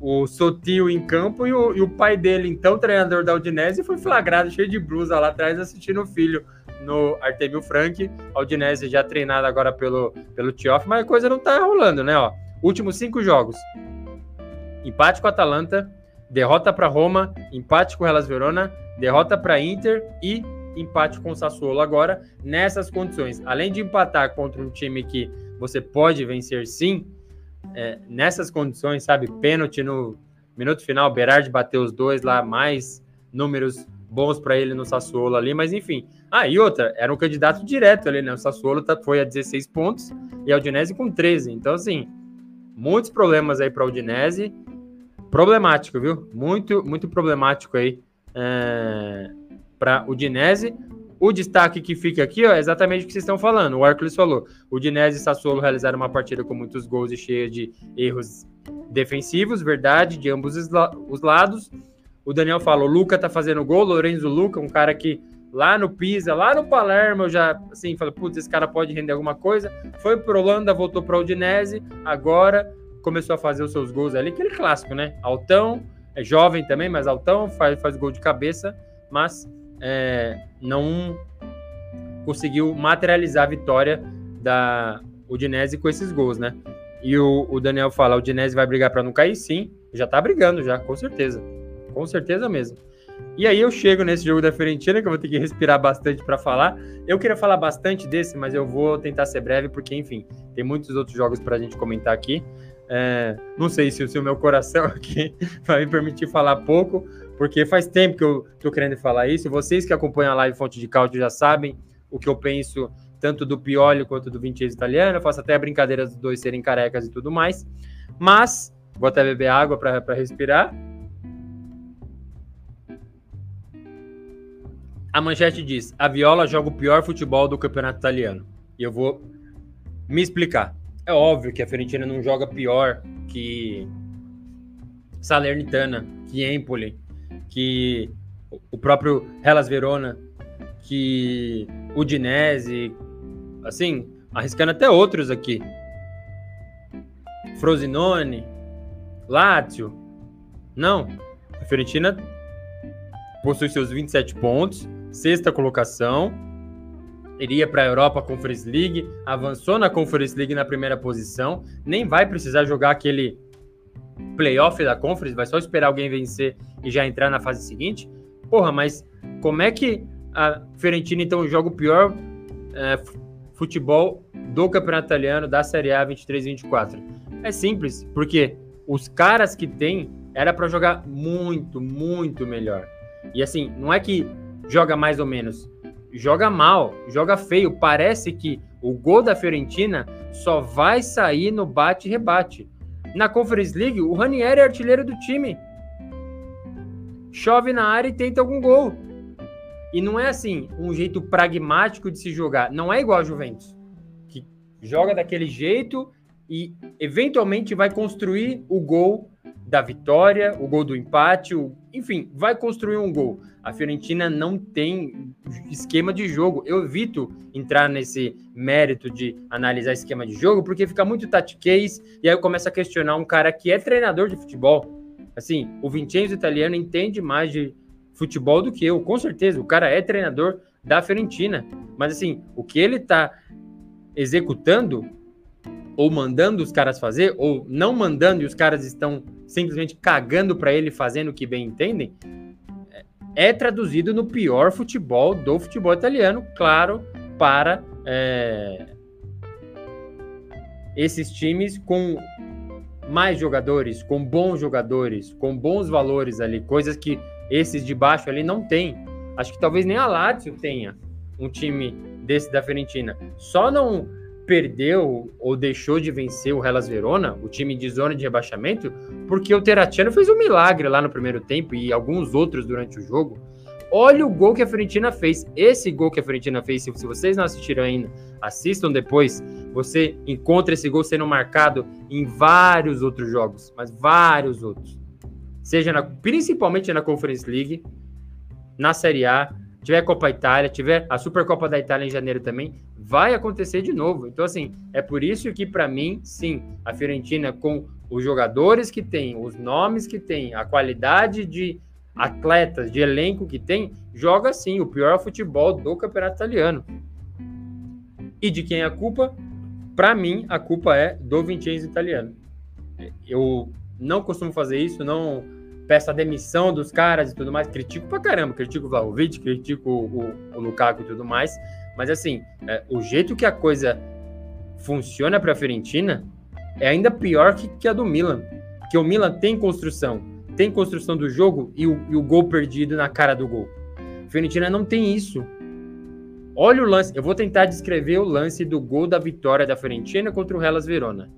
o Sotil em campo e o, e o, pai dele, então treinador da Udinese, foi flagrado cheio de blusa lá atrás assistindo o filho no Artemio Frank. A Udinese já treinada agora pelo, pelo Tioff, mas a coisa não tá rolando, né? Ó, últimos cinco jogos: empate com Atalanta, derrota para Roma, empate com o Hellas Verona, derrota para Inter e empate com o Sassuolo agora nessas condições. Além de empatar contra um time que você pode vencer sim, é, nessas condições, sabe? Pênalti no minuto final, Berardi bateu os dois lá, mais números bons para ele no Sassuolo ali, mas enfim. Ah, e outra, era um candidato direto ali, né? O Sassuolo tá, foi a 16 pontos e a Udinese com 13. Então, assim, muitos problemas aí para a Udinese. Problemático, viu? Muito, muito problemático aí é, para a Udinese. O destaque que fica aqui ó, é exatamente o que vocês estão falando. O Hércules falou: o Dinese e Sassuolo realizaram uma partida com muitos gols e cheia de erros defensivos, verdade, de ambos os lados. O Daniel fala: o Luca tá fazendo gol, Lorenzo Luca, um cara que lá no Pisa, lá no Palermo, eu já assim, falei: putz, esse cara pode render alguma coisa. Foi pro Holanda, voltou para Udinese, agora começou a fazer os seus gols ali, aquele clássico, né? Altão, é jovem também, mas altão, faz, faz gol de cabeça, mas é, não conseguiu materializar a vitória da Udinese com esses gols, né? E o, o Daniel fala, o Udinese vai brigar para não cair? Sim, já tá brigando já, com certeza. Com certeza mesmo. E aí eu chego nesse jogo da Fiorentina, que eu vou ter que respirar bastante para falar. Eu queria falar bastante desse, mas eu vou tentar ser breve, porque, enfim, tem muitos outros jogos para a gente comentar aqui. É, não sei se, o meu coração aqui vai me permitir falar pouco, porque faz tempo que eu tô querendo falar isso. Vocês que acompanham a live Fonte de Cálcio já sabem o que eu penso tanto do Pioli quanto do Vincenzo Italiano. Eu faço até a brincadeira dos dois serem carecas e tudo mais. Mas, vou até beber água para respirar. A manchete diz: A Viola joga o pior futebol do campeonato italiano. E eu vou me explicar. É óbvio que a Fiorentina não joga pior que Salernitana, que Empoli, que o próprio Hellas Verona, que Udinese, assim, arriscando até outros aqui. Frosinone, Lazio. Não, a Fiorentina possui seus 27 pontos, sexta colocação, iria para a Europa Conference League, avançou na Conference League na primeira posição, nem vai precisar jogar aquele playoff da Conference, vai só esperar alguém vencer e já entrar na fase seguinte. Porra, mas como é que a Fiorentina então joga o pior é, futebol do Campeonato Italiano da Série A 23-24? É simples, porque os caras que tem era para jogar muito, muito melhor. E assim, não é que joga mais ou menos. Joga mal, joga feio. Parece que o gol da Fiorentina só vai sair no bate-rebate. Na Conference League, o Ranieri é artilheiro do time. Chove na área e tenta algum gol. E não é assim, um jeito pragmático de se jogar. Não é igual a Juventus, que joga daquele jeito e eventualmente vai construir o gol da vitória, o gol do empate, o... enfim, vai construir um gol. A Fiorentina não tem esquema de jogo. Eu evito entrar nesse mérito de analisar esquema de jogo, porque fica muito tatiquês, e aí eu começo a questionar um cara que é treinador de futebol. Assim, o Vincenzo italiano entende mais de futebol do que eu, com certeza. O cara é treinador da Fiorentina. Mas assim, o que ele tá executando ou mandando os caras fazer, ou não mandando e os caras estão simplesmente cagando para ele fazendo o que bem entendem, é traduzido no pior futebol do futebol italiano, claro, para é, esses times com mais jogadores, com bons jogadores, com bons valores ali, coisas que esses de baixo ali não têm. Acho que talvez nem a Lazio tenha um time desse da Fiorentina. Só não perdeu ou deixou de vencer o Hellas Verona, o time de zona de rebaixamento, porque o Teratiano fez um milagre lá no primeiro tempo e alguns outros durante o jogo. Olha o gol que a Fiorentina fez. Esse gol que a Fiorentina fez, se vocês não assistiram ainda, assistam depois. Você encontra esse gol sendo marcado em vários outros jogos, mas vários outros. Seja na, principalmente na Conference League, na Série A, tiver Copa Itália, tiver a Supercopa da Itália em janeiro também, vai acontecer de novo. Então, assim, é por isso que, para mim, sim, a Fiorentina, com os jogadores que tem, os nomes que tem, a qualidade de atletas, de elenco que tem, joga sim o pior futebol do campeonato italiano. E de quem é a culpa? Para mim, a culpa é do Vincenzo italiano. Eu não costumo fazer isso, não peço a demissão dos caras e tudo mais, critico pra caramba, critico o Vlahovic, critico o, o, Lukaku e tudo mais, mas assim, é, o jeito que a coisa funciona pra Fiorentina é ainda pior que, que a do Milan, porque o Milan tem construção, tem construção do jogo e o, e o gol perdido na cara do gol. A Fiorentina não tem isso. Olha o lance, eu vou tentar descrever o lance do gol da vitória da Fiorentina contra o Hellas Verona.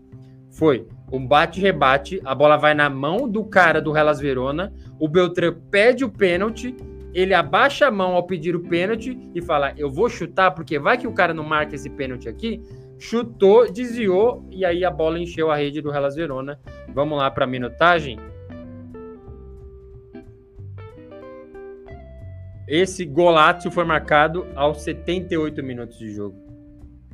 Foi um bate-rebate, a bola vai na mão do cara do Hellas Verona, o Beltrán pede o pênalti, ele abaixa a mão ao pedir o pênalti e fala: Eu vou chutar, porque vai que o cara não marca esse pênalti aqui. Chutou, desviou e aí a bola encheu a rede do Hellas Verona. Vamos lá para a minutagem. Esse golaço foi marcado aos 78 minutos de jogo.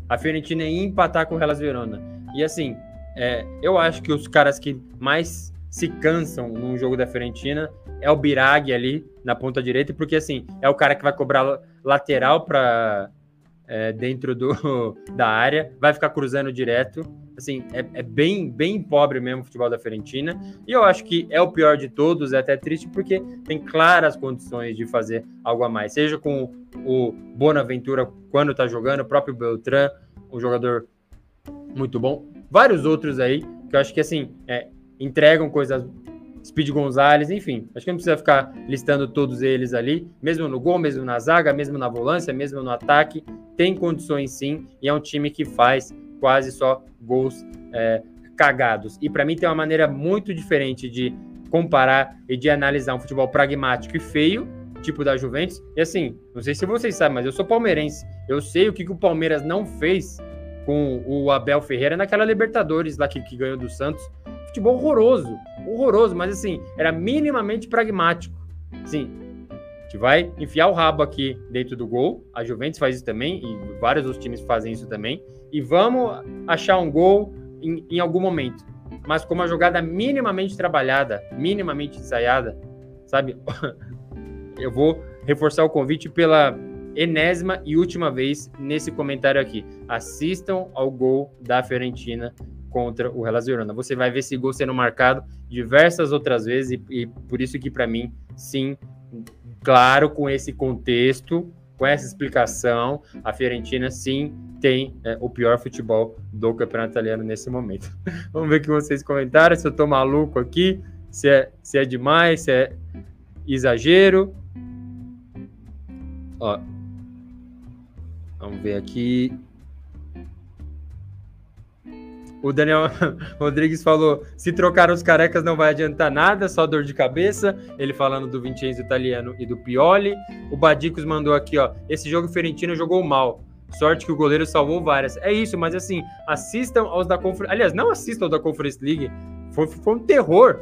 A Fiorentina ia empatar com o Hellas Verona. E assim, é, eu acho que os caras que mais se cansam num jogo da Fiorentina é o Birag ali na ponta direita, porque assim, é o cara que vai cobrar lateral para é, dentro do, da área, vai ficar cruzando direto. Assim, é, é, bem, bem pobre mesmo o futebol da Fiorentina. E eu acho que é o pior de todos, é até triste, porque tem claras condições de fazer algo a mais. Seja com o Bonaventura quando tá jogando, o próprio Beltran, um jogador muito bom. Vários outros aí, que eu acho que assim, é, entregam coisas Speed Gonzalez, enfim. Acho que não precisa ficar listando todos eles ali, mesmo no gol, mesmo na zaga, mesmo na volância, mesmo no ataque. Tem condições sim, e é um time que faz quase só gols é, cagados. E para mim tem uma maneira muito diferente de comparar e de analisar um futebol pragmático e feio, tipo da Juventus. E assim, não sei se vocês sabem, mas eu sou palmeirense. Eu sei o que, que o Palmeiras não fez com o Abel Ferreira naquela Libertadores lá que, que ganhou do Santos futebol horroroso, horroroso, mas assim, era minimamente pragmático. Sim, a gente vai enfiar o rabo aqui dentro do gol, a Juventus faz isso também, e vários outros times fazem isso também, e vamos achar um gol em, em algum momento. Mas com uma jogada minimamente trabalhada, minimamente ensaiada, sabe? Eu vou reforçar o convite pela enésima e última vez nesse comentário aqui. Assistam ao gol da Fiorentina contra o Hellas Verona. Você vai ver esse gol sendo marcado diversas outras vezes e, e por isso que para mim, sim, claro, com esse contexto, com essa explicação, a Fiorentina sim tem é, o pior futebol do campeonato italiano nesse momento. Vamos ver o que vocês comentaram, se eu tô maluco aqui, se é, se é demais, se é exagero. Ó, vamos ver aqui. O Daniel Rodrigues falou: se trocar os carecas não vai adiantar nada, só dor de cabeça. Ele falando do Vincenzo italiano e do Pioli. O Badicos mandou aqui: ó, esse jogo Ferentino jogou mal. Sorte que o goleiro salvou várias. É isso, mas assim, assistam aos da Conference. Aliás, não assistam aos da Conference League. Foi, foi um terror.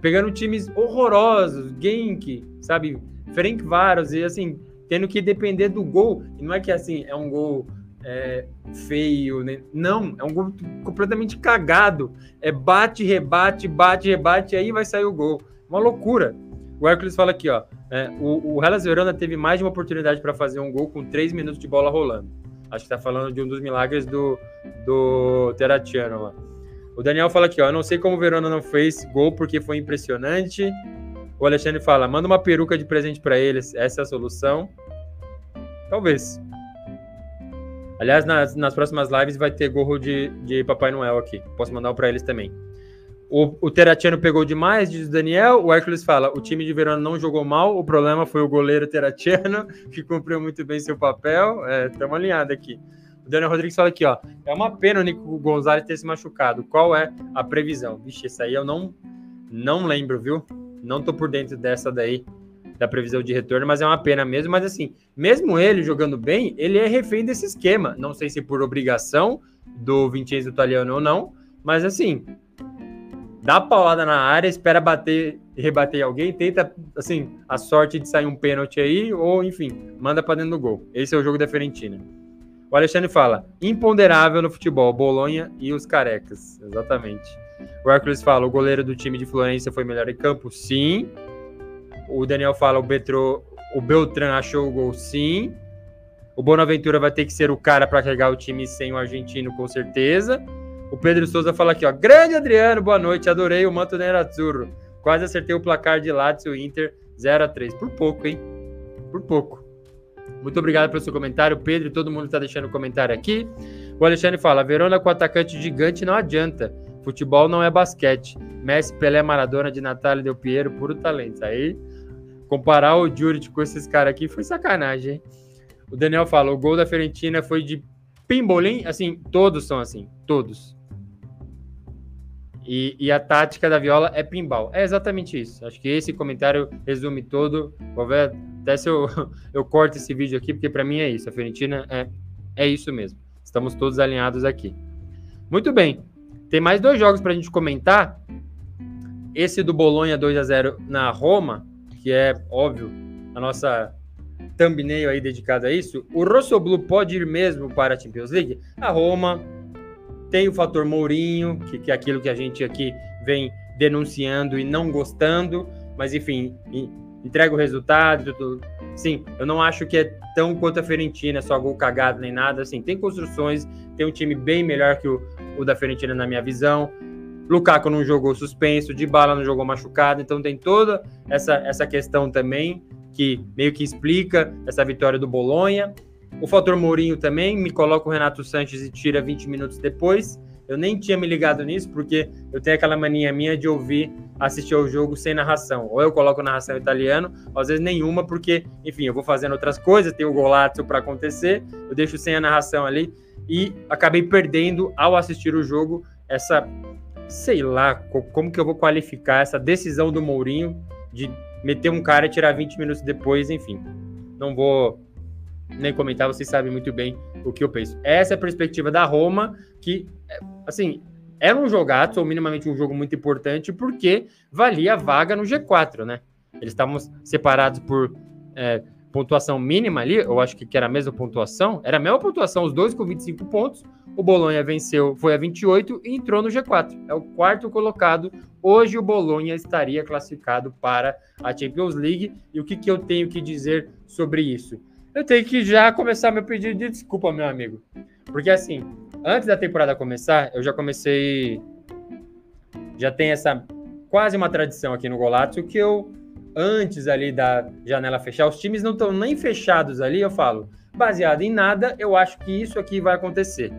Pegando times horrorosos, Genk, sabe? Frank Varos, e assim, tendo que depender do gol. E não é que assim, é um gol é, feio, né? Não, é um gol completamente cagado. É bate, rebate, bate, rebate, e aí vai sair o gol. Uma loucura. O Hércules fala aqui, ó. É, o, o Hellas Verona teve mais de uma oportunidade para fazer um gol com três minutos de bola rolando. Acho que está falando de um dos milagres do, do Teratiano lá. O Daniel fala aqui, ó. Não sei como o Verona não fez gol porque foi impressionante. O Alexandre fala: manda uma peruca de presente para eles. Essa é a solução. Talvez. Aliás, nas, nas próximas lives vai ter gorro de, de Papai Noel aqui. Posso mandar para eles também. O, o Teratiano pegou demais, diz o Daniel. O Hércules fala: o time de Verona não jogou mal, o problema foi o goleiro Teratiano, que cumpriu muito bem seu papel. Estamos é, alinhados aqui. O Daniel Rodrigues fala aqui: ó, é uma pena o Nico Gonzalez ter se machucado. Qual é a previsão? Vixe, isso aí eu não, não lembro, viu? Não tô por dentro dessa daí da previsão de retorno, mas é uma pena mesmo. Mas assim, mesmo ele jogando bem, ele é refém desse esquema. Não sei se por obrigação do Vincenzo Italiano ou não, mas assim, dá paulada na área, espera bater rebater alguém, tenta, assim, a sorte de sair um pênalti aí, ou enfim, manda para dentro do gol. Esse é o jogo da Fiorentina. O Alexandre fala: imponderável no futebol, Bolonha e os carecas. Exatamente. O Hércules fala: o goleiro do time de Florença foi melhor em campo? Sim. O Daniel fala, o, Betro, o Beltran achou o gol sim. O Bonaventura vai ter que ser o cara para carregar o time sem o argentino, com certeza. O Pedro Souza fala aqui, ó. Grande Adriano, boa noite. Adorei o manto Nerazzurro. Quase acertei o placar de Lazio Inter 0 a 3 Por pouco, hein? Por pouco. Muito obrigado pelo seu comentário, Pedro. Todo mundo está deixando comentário aqui. O Alexandre fala: Verona com atacante gigante não adianta. Futebol não é basquete. Messi, Pelé, Maradona, de Natália, Del Piero, puro talento. Aí Comparar o Juric com esses caras aqui foi sacanagem, hein? O Daniel fala, o gol da Fiorentina foi de pimbolim, assim, todos são assim, todos. E, e, a tática da Viola é pinball. É exatamente isso. Acho que esse comentário resume todo. Vou ver até se eu, eu corto esse vídeo aqui, porque para mim é isso. A Fiorentina é, é isso mesmo. Estamos todos alinhados aqui. Muito bem. Tem mais dois jogos para a gente comentar. Esse do Bolonha 2 a 0 na Roma que é óbvio a nossa thumbnail aí dedicada a isso, o Rossoblu pode ir mesmo para a Champions League? A Roma Tem o fator Mourinho, que, que é aquilo que a gente aqui vem denunciando e não gostando, mas enfim, entrega o resultado. Tudo. Sim, eu não acho que é tão quanto a Fiorentina, só gol cagado nem nada. Assim, tem construções, tem um time bem melhor que o, o da Fiorentina na minha visão. Lukaku não jogou suspenso, de bala não jogou machucado, então tem toda essa, essa questão também que meio que explica essa vitória do Bolonha. O fator Mourinho também me coloca o Renato Sanches e tira 20 minutos depois. Eu nem tinha me ligado nisso, porque eu tenho aquela mania minha de ouvir, assistir ao jogo sem narração. Ou eu coloco narração italiano, às vezes nenhuma, porque, enfim, eu vou fazendo outras coisas, tem o golazzo para acontecer, eu deixo sem a narração ali e acabei perdendo ao assistir o jogo essa, sei lá, como que eu vou qualificar essa decisão do Mourinho de meter um cara e tirar 20 minutos depois, enfim. Não vou nem comentar, vocês sabem muito bem o que eu penso. Essa é a perspectiva da Roma, que, assim, era um jogato, ou minimamente um jogo muito importante, porque valia a vaga no G4, né? Eles estavam separados por é, pontuação mínima ali, eu acho que era a mesma pontuação, era a mesma pontuação, os dois com 25 pontos. O Bolonha venceu, foi a 28 e entrou no G4. É o quarto colocado. Hoje o Bolonha estaria classificado para a Champions League. E o que, que eu tenho que dizer sobre isso? Eu tenho que já começar meu pedido de desculpa, meu amigo. Porque assim, antes da temporada começar, eu já comecei. Já tem essa quase uma tradição aqui no Golazzo que eu antes ali da janela fechar, os times não estão nem fechados ali, eu falo, baseado em nada, eu acho que isso aqui vai acontecer.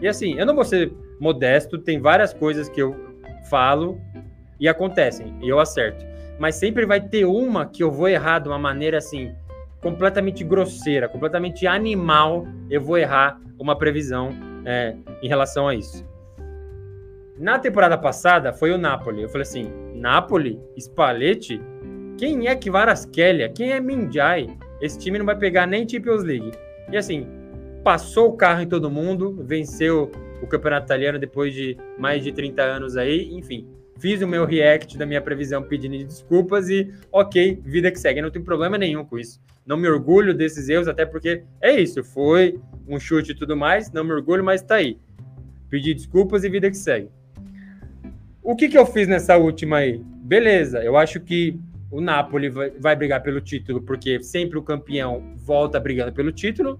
E assim, eu não vou ser modesto, tem várias coisas que eu falo e acontecem, e eu acerto. Mas sempre vai ter uma que eu vou errar de uma maneira assim, completamente grosseira, completamente animal, eu vou errar uma previsão é, em relação a isso. Na temporada passada foi o Napoli. Eu falei assim: Napoli, Spalletti, quem é Kvaratskhelia? Quem é Minjai? Esse time não vai pegar nem Champions League. E assim, passou o carro em todo mundo, venceu o campeonato italiano depois de mais de 30 anos aí, enfim. Fiz o meu react da minha previsão pedindo desculpas e ok, vida que segue. Não tem problema nenhum com isso. Não me orgulho desses erros, até porque é isso, foi um chute e tudo mais, não me orgulho, mas tá aí. Pedi desculpas e vida que segue. O que, que eu fiz nessa última aí? Beleza, eu acho que o Napoli vai, vai brigar pelo título, porque sempre o campeão volta brigando pelo título.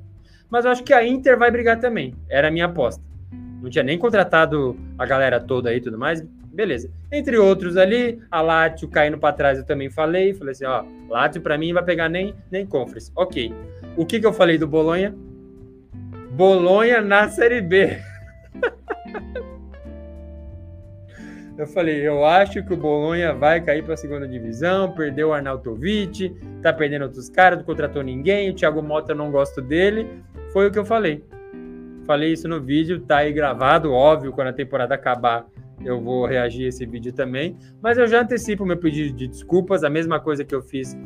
Mas eu acho que a Inter vai brigar também. Era a minha aposta. Não tinha nem contratado a galera toda aí e tudo mais. Beleza. Entre outros ali, a Lazio caindo para trás, eu também falei. Falei assim, ó, Lazio para mim vai pegar nem, nem Conference. Ok. O que, que eu falei do Bolonha? Bolonha na Série B. Eu falei, eu acho que o Bolonha vai cair para a segunda divisão, perdeu o Arnautovic, tá perdendo outros caras, não contratou ninguém, o Thiago Mota não gosto dele. Foi o que eu falei. Falei isso no vídeo, tá aí gravado, óbvio, quando a temporada acabar eu vou reagir a esse vídeo também, mas eu já antecipo meu pedido de desculpas, a mesma coisa que eu fiz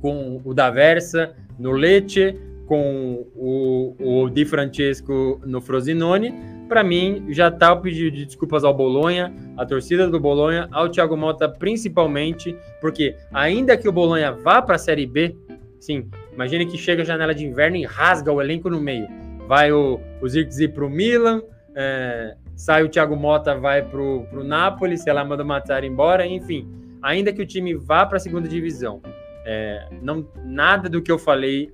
com o da Versa no Leite, com o, o Di Francesco no Frosinone, para mim, já está o pedido de desculpas ao Bolonha, à torcida do Bolonha, ao Thiago Mota principalmente, porque ainda que o Bolonha vá para a Série B, sim, imagine que chega a janela de inverno e rasga o elenco no meio. Vai o, o Zirkzee para o Milan, é, sai o Thiago Mota, vai para o Napoli, sei lá, manda o Matar embora, enfim. Ainda que o time vá para a segunda divisão, é, não, nada do que eu falei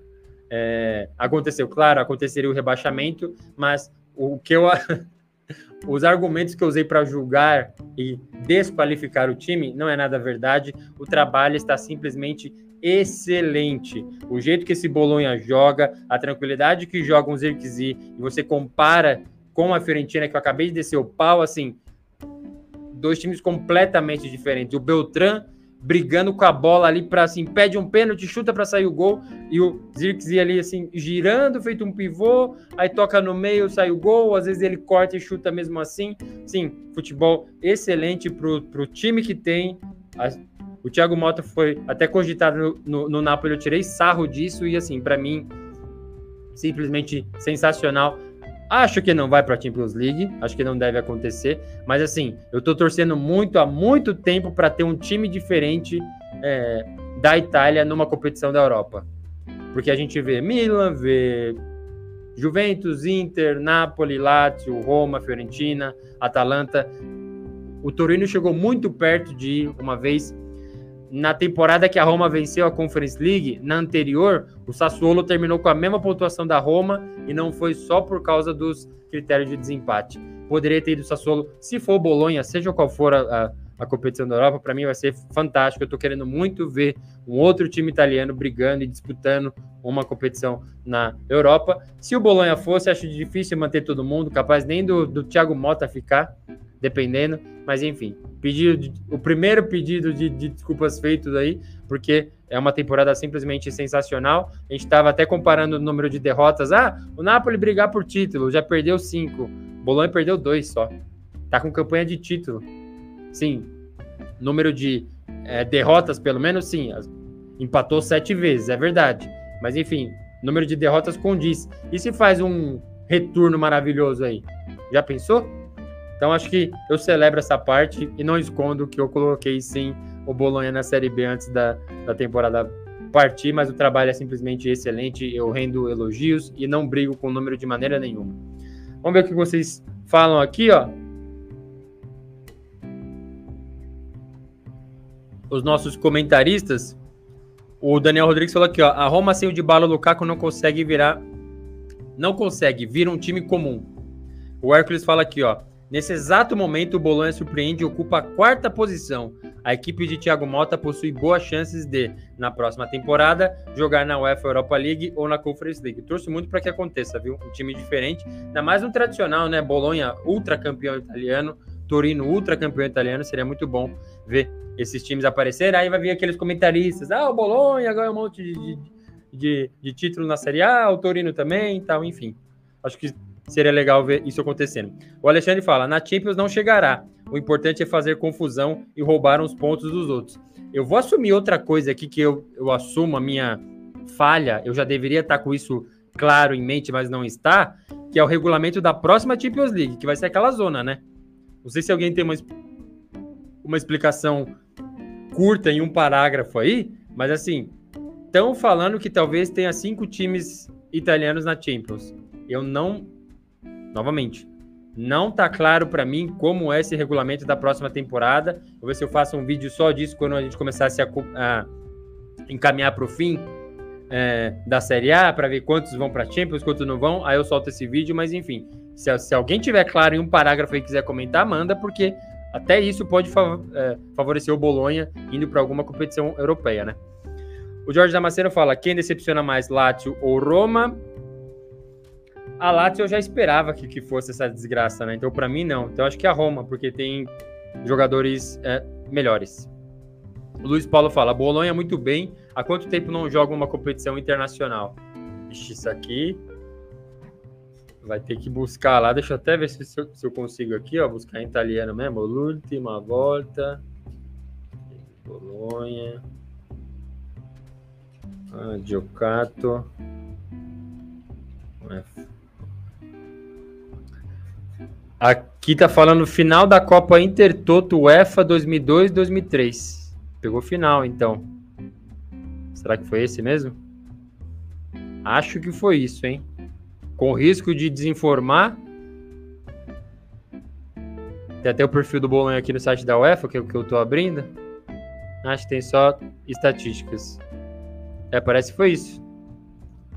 é, aconteceu. Claro, aconteceria o rebaixamento, mas o que eu os argumentos que eu usei para julgar e desqualificar o time não é nada verdade. O trabalho está simplesmente excelente. O jeito que esse Bolonha joga, a tranquilidade que joga um Zirkzee, e você compara com a Fiorentina, que eu acabei de descer o pau, assim, dois times completamente diferentes. O Beltrán brigando com a bola ali para assim, pede um pênalti, chuta para sair o gol e o Zirkzee ali assim, girando, feito um pivô, aí toca no meio, sai o gol, às vezes ele corta e chuta mesmo assim. Sim, futebol excelente pro, pro time que tem. o Thiago Mota foi até cogitado no, no, no Napoli, eu tirei sarro disso e assim, para mim simplesmente sensacional. Acho que não vai para a Champions League, acho que não deve acontecer, mas assim, eu estou torcendo muito há muito tempo para ter um time diferente é, da Itália numa competição da Europa. Porque a gente vê Milan, vê Juventus, Inter, Napoli, Lazio, Roma, Fiorentina, Atalanta. O Torino chegou muito perto de uma vez na temporada que a Roma venceu a Conference League, na anterior, o Sassuolo terminou com a mesma pontuação da Roma e não foi só por causa dos critérios de desempate. Poderia ter ido o Sassuolo, se for Bolonha, seja qual for a, a, a competição da Europa, para mim vai ser fantástico. Eu estou querendo muito ver um outro time italiano brigando e disputando uma competição na Europa. Se o Bolonha fosse, acho difícil manter todo mundo, capaz nem do, do Thiago Mota ficar, dependendo. Mas enfim, pedido de, o primeiro pedido de, de, desculpas feitos aí, porque é uma temporada simplesmente sensacional. A gente estava até comparando o número de derrotas. Ah, o Napoli brigar por título, já perdeu cinco. Bolonha perdeu dois só. Tá com campanha de título. Sim, número de é, derrotas, pelo menos, sim. Empatou sete vezes, é verdade. Mas enfim, número de derrotas condiz. E se faz um retorno maravilhoso aí? Já pensou? Então acho que eu celebro essa parte e não escondo que eu coloquei sim o Bolonha na Série B antes da, da temporada partir, mas o trabalho é simplesmente excelente, eu rendo elogios e não brigo com o número de maneira nenhuma. Vamos ver o que vocês falam aqui, ó. Os nossos comentaristas, o Daniel Rodrigues falou aqui, ó, a Roma sem o de bala Lukaku não consegue virar não consegue vir um time comum. O Hércules fala aqui, ó, Nesse exato momento, o Bolonha surpreende e ocupa a quarta posição. A equipe de Thiago Mota possui boas chances de, na próxima temporada, jogar na UEFA Europa League ou na Conference League. Torço muito para que aconteça, viu? Um time diferente, ainda mais um tradicional, né? Bolonha, ultra campeão italiano, Torino, ultra campeão italiano. Seria muito bom ver esses times aparecerem. Aí vai vir aqueles comentaristas: ah, o Bolonha ganha um monte de, de, de, de título na Série A, o Torino também tal, enfim. Acho que seria legal ver isso acontecendo. O Alexandre fala: na Champions não chegará. O importante é fazer confusão e roubar os pontos dos outros. Eu vou assumir outra coisa aqui que eu, eu assumo a minha falha. Eu já deveria estar com isso claro em mente, mas não está. Que é o regulamento da próxima Champions League, que vai ser aquela zona, né? Não sei se alguém tem uma, uma explicação curta em um parágrafo aí, mas assim, estão falando que talvez tenha cinco times italianos na Champions. Eu não Novamente, não tá claro para mim como é esse regulamento da próxima temporada. Vou ver se eu faço um vídeo só disso quando a gente começar a, se a, a encaminhar para o fim é, da Série A, para ver quantos vão para Champions, quantos não vão. Aí eu solto esse vídeo, mas enfim, se, se, alguém tiver claro em um parágrafo e quiser comentar, manda, porque até isso pode é, favorecer o Bolonha indo para alguma competição europeia, né? O Jorge Damasceno fala: quem decepciona mais, Lazio ou Roma? A Lazio eu já esperava que, que fosse essa desgraça, né? Então, para mim, não. Então, acho que a Roma, porque tem jogadores é, melhores. O Luiz Paulo fala: Bolonha muito bem. Há quanto tempo não joga uma competição internacional? Ixi, isso aqui vai ter que buscar lá. Deixa eu até ver se, eu, se eu consigo aqui, ó, buscar em italiano mesmo. L'ultima volta. Bolonha. Ah, Giocato. Aqui tá falando final da Copa Intertoto UEFA 2002-2003. Pegou final, então. Será que foi esse mesmo? Acho que foi isso, hein? Com risco de desinformar. Tem até o perfil do Bolonha aqui no site da UEFA, que é o que eu tô abrindo. Acho que tem só estatísticas. É, parece que foi isso.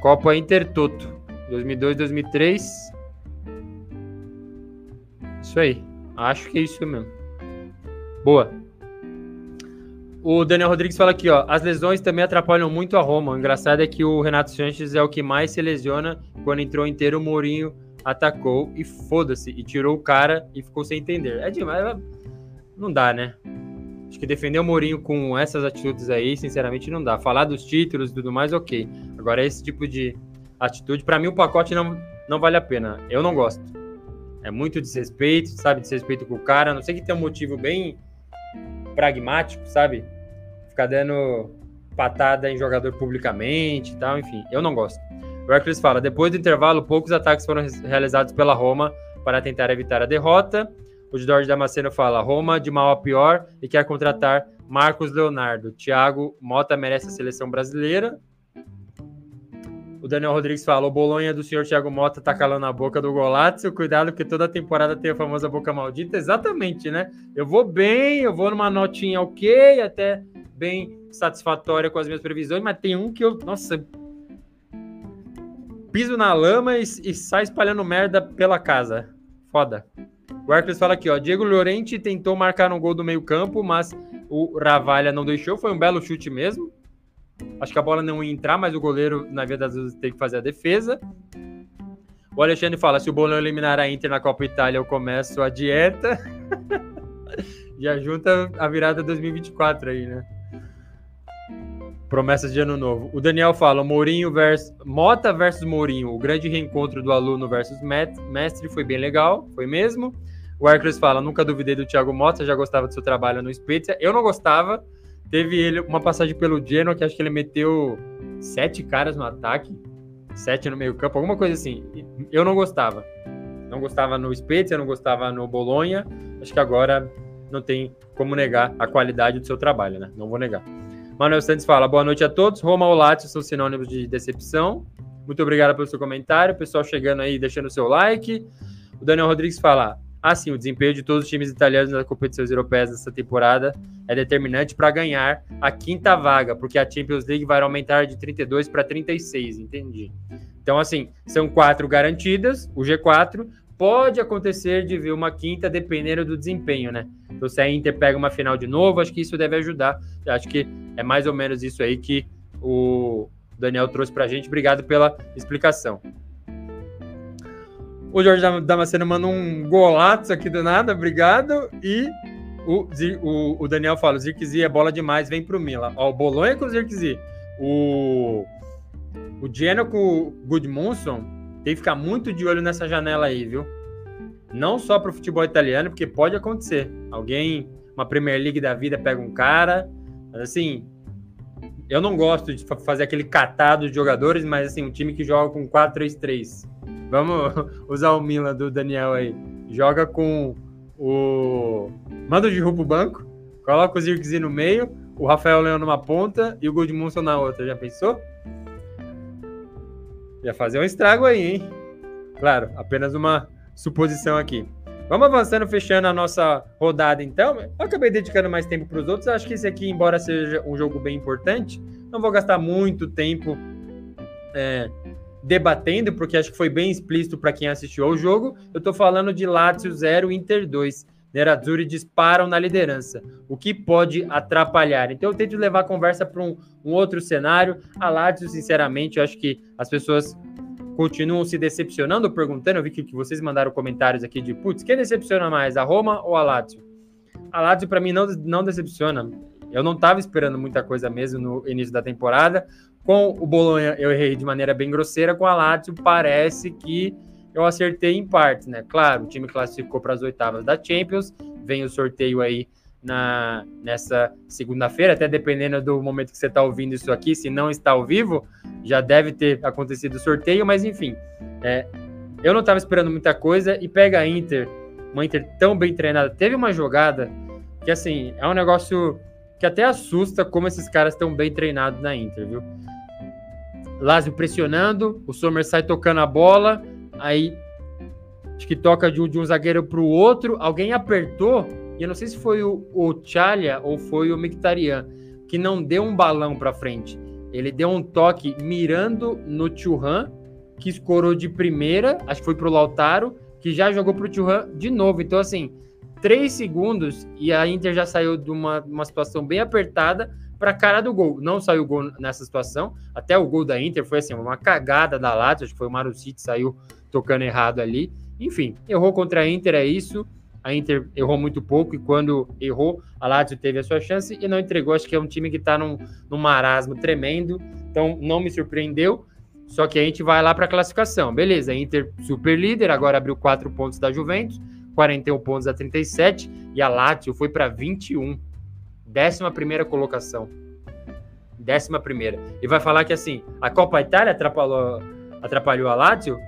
Copa Intertoto 2002-2003. Isso aí. Acho que é isso mesmo. Boa. O Daniel Rodrigues fala aqui, ó. As lesões também atrapalham muito a Roma. O engraçado é que o Renato Sanches é o que mais se lesiona. Quando entrou inteiro, o Mourinho atacou e foda-se. E tirou o cara e ficou sem entender. É demais. Não dá, né? Acho que defender o Mourinho com essas atitudes aí, sinceramente, não dá. Falar dos títulos e tudo mais, ok. Agora, esse tipo de atitude, para mim, o pacote não, não vale a pena. Eu não gosto. É muito desrespeito, sabe? Desrespeito com o cara. A não sei que tem um motivo bem pragmático, sabe? Ficar dando patada em jogador publicamente e tal, enfim. Eu não gosto. O Hercules fala: depois do intervalo, poucos ataques foram realizados pela Roma para tentar evitar a derrota. O Jorge Damasceno fala: Roma de mal a pior e quer contratar Marcos Leonardo. Thiago Mota merece a seleção brasileira. O Daniel Rodrigues fala: o Bolonha do senhor Thiago Mota tá calando a boca do Golazzo. Cuidado, que toda temporada tem a famosa boca maldita. Exatamente, né? Eu vou bem, eu vou numa notinha ok, até bem satisfatória com as minhas previsões, mas tem um que eu, nossa, piso na lama e, e sai espalhando merda pela casa. Foda. O Arcles fala aqui, ó. Diego Llorente tentou marcar um gol do meio-campo, mas o Ravalha não deixou. Foi um belo chute mesmo. Acho que a bola não ia entrar, mas o goleiro, na verdade, das vezes, tem que fazer a defesa. O Alexandre fala: se o Bolão eliminar a Inter na Copa Itália, eu começo a dieta. Já junta a virada 2024 aí, né? Promessas de ano novo. O Daniel fala: Mourinho versus Mota versus Mourinho. O grande reencontro do aluno versus mestre foi bem legal, foi mesmo. O Hercules fala: nunca duvidei do Thiago Mota, já gostava do seu trabalho no Spezia. Eu não gostava. Teve ele uma passagem pelo Genoa que acho que ele meteu sete caras no ataque, sete no meio campo, alguma coisa assim. Eu não gostava. Não gostava no Spezia, não gostava no Bolonha. Acho que agora não tem como negar a qualidade do seu trabalho, né? Não vou negar. Manuel Santos fala: boa noite a todos. Roma ou Lazio são sinônimos de decepção. Muito obrigado pelo seu comentário. Pessoal chegando aí, deixando o seu like. O Daniel Rodrigues fala: assim, o desempenho de todos os times italianos nas competições europeias dessa temporada é determinante para ganhar a quinta vaga, porque a Champions League vai aumentar de 32 para 36, entendi. Então, assim, são quatro garantidas, o G4, pode acontecer de ver uma quinta dependendo do desempenho, né? Então, se a Inter pega uma final de novo, acho que isso deve ajudar. Acho que é mais ou menos isso aí que o Daniel trouxe pra gente. Obrigado pela explicação. O Jorge Damasceno manda um golaço aqui do nada, obrigado. E o, o, o Daniel fala: o Zirkzee é bola demais, vem pro Milan. Ó, o Bolonha com o Zirkzee. O, o Genoa com o Gudmundsson tem que ficar muito de olho nessa janela aí, viu? Não só para o futebol italiano, porque pode acontecer. Alguém, uma Premier League da vida, pega um cara. Mas assim, eu não gosto de fazer aquele catado de jogadores, mas assim, um time que joga com 4-3-3. Vamos usar o Milan do Daniel aí. Joga com o. Manda o Giroud pro banco, coloca o Zirkzee no meio, o Rafael Leão numa ponta e o Goldmunson na outra. Já pensou? Ia fazer um estrago aí, hein? Claro, apenas uma suposição aqui. Vamos avançando, fechando a nossa rodada então. Eu acabei dedicando mais tempo para os outros. Acho que esse aqui, embora seja um jogo bem importante, não vou gastar muito tempo é, debatendo, porque acho que foi bem explícito para quem assistiu ao jogo. Eu estou falando de Lazio 0, Inter 2. Nerazzurri disparam na liderança, o que pode atrapalhar. Então eu tento levar a conversa para um, um, outro cenário. A Lazio, sinceramente, eu acho que as pessoas continuam se decepcionando, perguntando. Eu vi que, que vocês mandaram comentários aqui de, putz, quem decepciona mais, a Roma ou a Lazio? A Lazio, para mim, não, não decepciona. Eu não estava esperando muita coisa mesmo no início da temporada. Com o Bolonha, eu errei de maneira bem grosseira. Com a Lazio, parece que eu acertei em partes, né? Claro, o time classificou para as oitavas da Champions, vem o sorteio aí na, nessa segunda-feira, até dependendo do momento que você está ouvindo isso aqui, se não está ao vivo, já deve ter acontecido o sorteio, mas enfim, é, eu não estava esperando muita coisa e pega a Inter, uma Inter tão bem treinada. Teve uma jogada que, assim, é um negócio que até assusta como esses caras estão bem treinados na Inter, viu? Lázio pressionando, o Sommer sai tocando a bola, Aí acho que toca de um, de um zagueiro para o outro. Alguém apertou, e eu não sei se foi o, o ou foi o Mictarian, que não deu um balão para frente. Ele deu um toque mirando no Churran, que escorou de primeira, acho que foi para o Lautaro, que já jogou para o Churran de novo. Então, assim, três segundos e a Inter já saiu de uma, uma situação bem apertada para a cara do gol. Não saiu gol nessa situação, até o gol da Inter foi assim, uma cagada da Lazio, acho que foi o Marucci que saiu tocando errado ali. Enfim, errou contra a Inter, é isso. A Inter errou muito pouco e quando errou, a Lazio teve a sua chance e não entregou. Acho que é um time que está num, num marasmo tremendo, então não me surpreendeu. Só que a gente vai lá para a classificação. Beleza, Inter super líder, agora abriu 4 pontos da Juventus, 41 pontos a 37, e a Lazio foi para 21. Décima primeira colocação. Décima primeira. E vai falar que assim, a Copa Itália atrapalhou, atrapalhou a Lazio?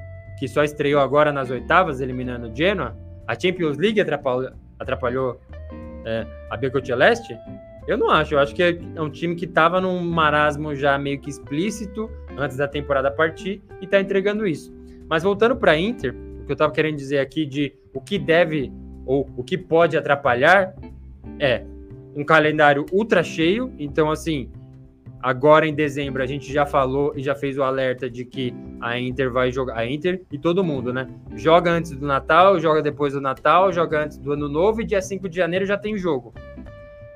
que só estreou agora nas oitavas, eliminando o Genoa. A Champions League atrapalhou, atrapalhou é, a Beco Celeste. Eu não acho, eu acho que é um time que estava num marasmo já meio que explícito antes da temporada partir e está entregando isso. Mas voltando para Inter, o que eu estava querendo dizer aqui de o que deve ou o que pode atrapalhar é um calendário ultra cheio, então assim, Agora em dezembro a gente já falou e já fez o alerta de que a Inter vai jogar. A Inter e todo mundo, né? Joga antes do Natal, joga depois do Natal, joga antes do Ano Novo e dia 5 de janeiro já tem jogo.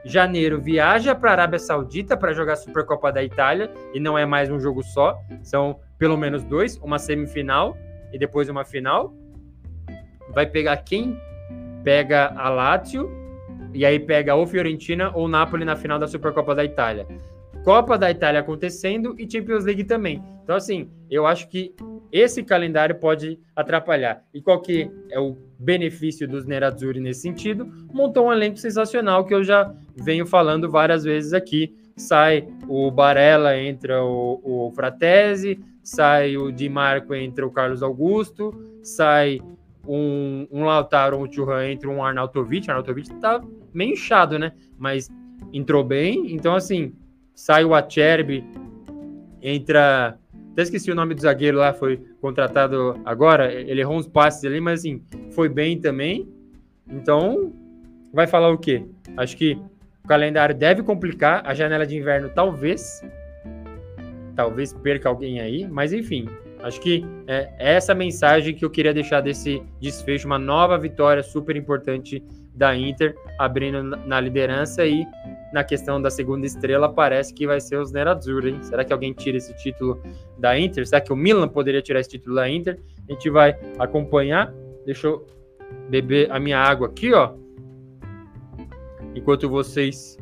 Janeiro viaja para a Arábia Saudita para jogar a Supercopa da Itália e não é mais um jogo só, são pelo menos dois, uma semifinal e depois uma final. Vai pegar quem? Pega a Lazio e aí pega ou Fiorentina ou Napoli na final da Supercopa da Itália. Copa da Itália acontecendo e Champions League também. Então, assim, eu acho que esse calendário pode atrapalhar. E qual que é o benefício dos Nerazzurri nesse sentido? Montou um elenco sensacional que eu já venho falando várias vezes aqui. Sai o Barella, entra o, o Fratesi, sai o Di Marco, entra o Carlos Augusto, sai um, um Lautaro, um Churran, entra um Arnautovic. Arnautovic tá meio inchado, né? Mas entrou bem. Então, assim, sai o Acerbi, entra. Até esqueci o nome do zagueiro lá, foi contratado agora. Ele errou uns passes ali, mas assim, foi bem também. Então, vai falar o quê? Acho que o calendário deve complicar. A janela de inverno, talvez. Talvez perca alguém aí, mas enfim. Acho que é essa mensagem que eu queria deixar desse desfecho, uma nova vitória super importante da Inter, abrindo na liderança e na questão da segunda estrela parece que vai ser os Nerazzurri, hein? Será que alguém tira esse título da Inter? Será que o Milan poderia tirar esse título da Inter? A gente vai acompanhar. Deixa eu beber a minha água aqui, ó. Enquanto vocês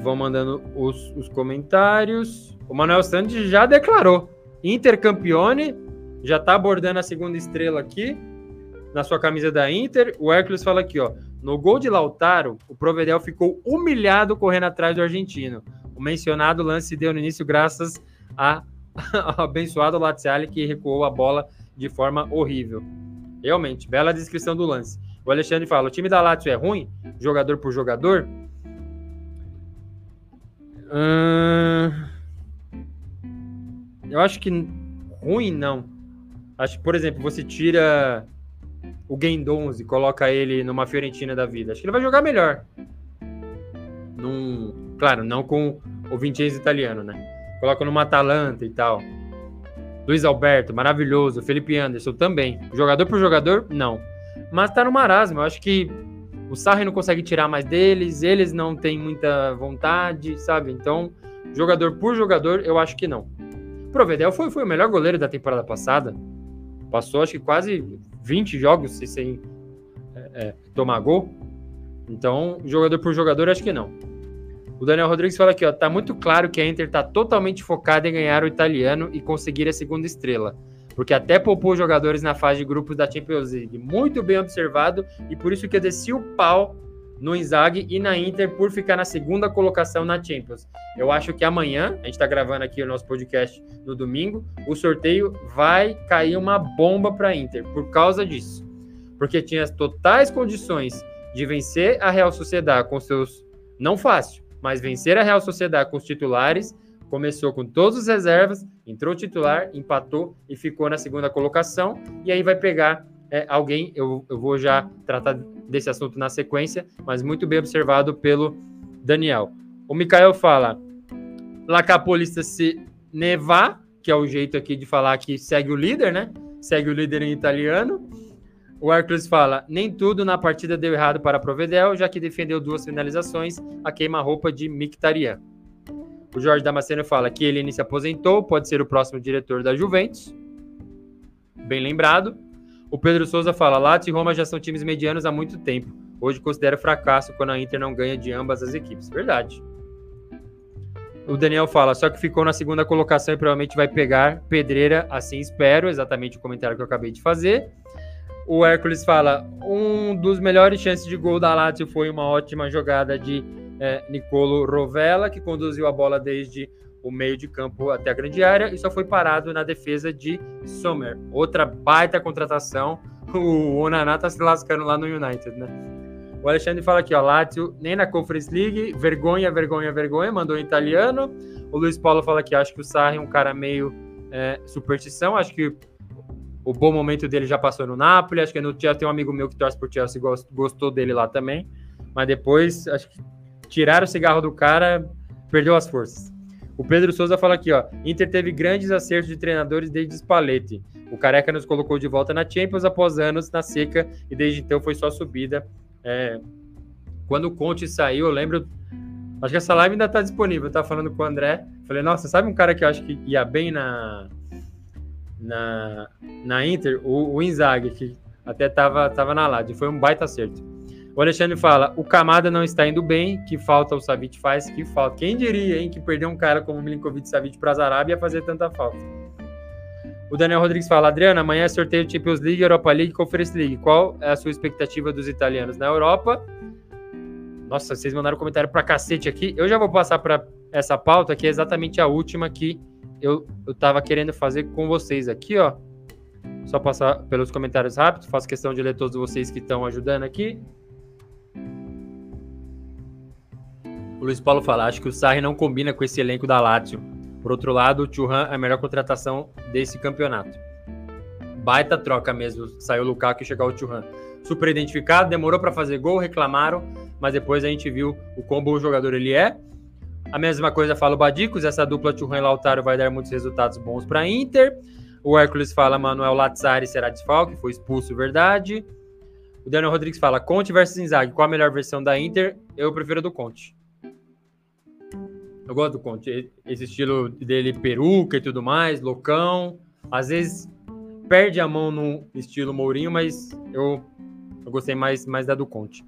vão mandando os, os comentários. O Manuel Santos já declarou. Inter campione, já tá abordando a segunda estrela aqui na sua camisa da Inter. O Hércules fala aqui, ó. No gol de Lautaro, o Provedel ficou humilhado correndo atrás do argentino. O mencionado lance se deu no início graças a, abençoado Laziale que recuou a bola de forma horrível. Realmente, bela descrição do lance. O Alexandre fala: o time da Lazio é ruim, jogador por jogador? Hum... Eu acho que ruim não. Acho por exemplo, você tira o Gendonzi, coloca ele numa Fiorentina da vida. Acho que ele vai jogar melhor. Num, claro, não com o Vincenzo italiano, né? Coloca numa Atalanta e tal. Luiz Alberto, maravilhoso. Felipe Anderson também. Jogador por jogador, não. Mas tá no marasmo. Eu acho que o Sarri não consegue tirar mais deles, eles não têm muita vontade, sabe? Então, jogador por jogador, eu acho que não. Provedel foi, foi o melhor goleiro da temporada passada. Passou, acho que quase 20 jogos sem é, é, tomar gol. Então, jogador por jogador, acho que não. O Daniel Rodrigues fala aqui, ó, tá muito claro que a Inter tá totalmente focada em ganhar o italiano e conseguir a segunda estrela, porque até poupou jogadores na fase de grupos da Champions League. Muito bem observado e por isso que eu desci o pau no Inzaghi e na Inter por ficar na segunda colocação na Champions. Eu acho que amanhã, a gente está gravando aqui o nosso podcast no domingo, o sorteio vai cair uma bomba para a Inter por causa disso. Porque tinha as totais condições de vencer a Real Sociedade com seus. Não fácil, mas vencer a Real Sociedade com os titulares. Começou com todas as reservas, entrou titular, empatou e ficou na segunda colocação. E aí vai pegar é, alguém, eu, eu vou já tratar desse assunto na sequência, mas muito bem observado pelo Daniel. O Mikael fala: La Capolista se neva, que é o jeito aqui de falar que segue o líder, né? Segue o líder em italiano. O Hércules fala: nem tudo na partida deu errado para Provedel, já que defendeu duas finalizações, a queima-roupa de Mictarian. O Jorge Damasceno fala que ele se aposentou, pode ser o próximo diretor da Juventus. Bem lembrado. O Pedro Souza fala: Lazio e Roma já são times medianos há muito tempo. Hoje considero fracasso quando a Inter não ganha de ambas as equipes. Verdade. O Daniel fala, só que ficou na segunda colocação e provavelmente vai pegar pedreira, assim espero, exatamente o comentário que eu acabei de fazer. O Hércules fala, um dos melhores chances de gol da Lazio foi uma ótima jogada de é, Nicolo Rovella, que conduziu a bola desde o meio de campo até a grande área e só foi parado na defesa de Sommer. Outra baita contratação. O Onaná tá se lascando lá no United, né? O Alexandre fala aqui, ó, Lazio nem na Conference League, vergonha, vergonha, vergonha, mandou em italiano. O Luiz Paulo fala aqui, acho que o Sarri é um cara meio é, superstição, acho que o bom momento dele já passou no Napoli, acho que no Chelsea tem um amigo meu que torce por Chelsea, gostou dele lá também, mas depois, acho que tiraram o cigarro do cara, perdeu as forças. O Pedro Souza fala aqui, ó, Inter teve grandes acertos de treinadores desde Spalletti. O Careca nos colocou de volta na Champions após anos na seca e desde então foi só subida. É, quando o Conte saiu, eu lembro. Acho que essa live ainda está disponível. Eu tava falando com o André. Falei, nossa, sabe um cara que eu acho que ia bem na, na, na Inter? O, o Inzaghi, que até tava, tava na Lade. Foi um baita acerto. O Alexandre fala: o Camada não está indo bem, que falta o Savic faz, que falta. Quem diria, hein, que perder um cara como o Milinkovic Savic para a Arábia ia fazer tanta falta. O Daniel Rodrigues fala: Adriana, amanhã é sorteio Champions League, Europa League e Conference League. Qual é a sua expectativa dos italianos na Europa? Nossa, vocês mandaram comentário pra cacete aqui. Eu já vou passar para essa pauta, que é exatamente a última que eu, eu tava querendo fazer com vocês aqui, ó. Só passar pelos comentários rápidos. Faço questão de ler todos vocês que estão ajudando aqui. O Luiz Paulo fala: acho que o Sarri não combina com esse elenco da Lazio. Por outro lado, o Churran é a melhor contratação desse campeonato. Baita troca mesmo. Saiu o Lukaku e chegou o Churran. Super identificado, demorou para fazer gol, reclamaram, mas depois a gente viu o quão bom jogador ele é. A mesma coisa fala o Badicos, essa dupla Churran e Lautaro vai dar muitos resultados bons para Inter. O Hércules fala Manuel Lazzari será desfalque, foi expulso, verdade. O Daniel Rodrigues fala Conte versus Inzaghi, qual a melhor versão da Inter? Eu prefiro a do Conte. Eu gosto do Conte. Esse estilo dele, peruca e tudo mais, loucão. Às vezes perde a mão no estilo Mourinho, mas eu, eu gostei mais, mais da do Conte.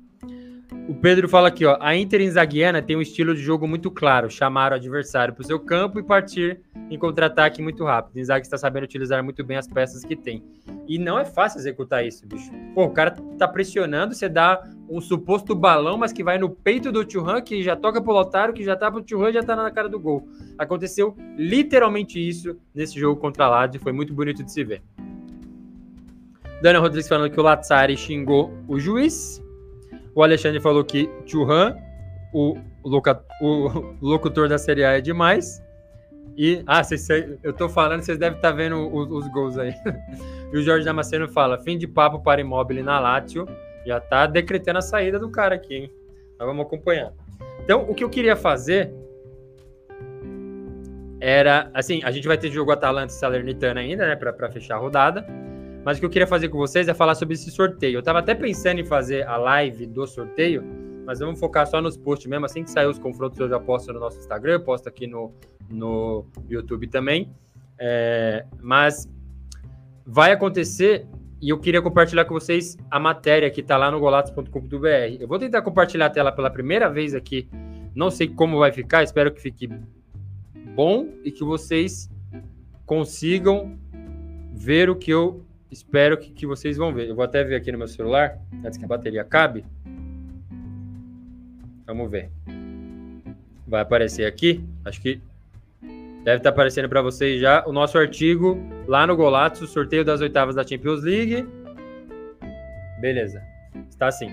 O Pedro fala aqui, ó. A Inter Inzaghiana tem um estilo de jogo muito claro, chamar o adversário para o seu campo e partir em contra-ataque muito rápido. O Inzaghi está sabendo utilizar muito bem as peças que tem. E não é fácil executar isso, bicho. Pô, o cara tá pressionando, você dá um suposto balão, mas que vai no peito do Churran, que já toca pro Lotaro, que já tá pro Churran, já tá na cara do gol. Aconteceu literalmente isso nesse jogo contra a Lazio, foi muito bonito de se ver. Daniel Rodrigues falando que o Lazzari xingou o juiz. O Alexandre falou que Churran, o, loca, o locutor da Série A é demais. E, ah, cês, eu tô falando, vocês devem estar tá vendo os, os, gols aí. e o Jorge Damasceno fala: fim de papo para imóvel na Lazio. Já tá decretando a saída do cara aqui, hein? Mas vamos acompanhar. Então, o que eu queria fazer era, assim, a gente vai ter jogo Atalanta e Salernitana ainda, né, para fechar a rodada. Mas o que eu queria fazer com vocês é falar sobre esse sorteio. Eu estava até pensando em fazer a live do sorteio, mas vamos focar só nos posts mesmo. Assim que sair os confrontos, eu já posto no nosso Instagram, posto aqui no, no YouTube também. É, mas vai acontecer e eu queria compartilhar com vocês a matéria que está lá no golatos.com.br. Eu vou tentar compartilhar a tela pela primeira vez aqui. Não sei como vai ficar, espero que fique bom e que vocês consigam ver o que eu espero que, que vocês vão ver. Eu vou até ver aqui no meu celular, antes que a bateria acabe. Vamos ver. Vai aparecer aqui. Acho que deve estar aparecendo para vocês já o nosso artigo lá no Golatos, o sorteio das oitavas da Champions League. Beleza. Está assim.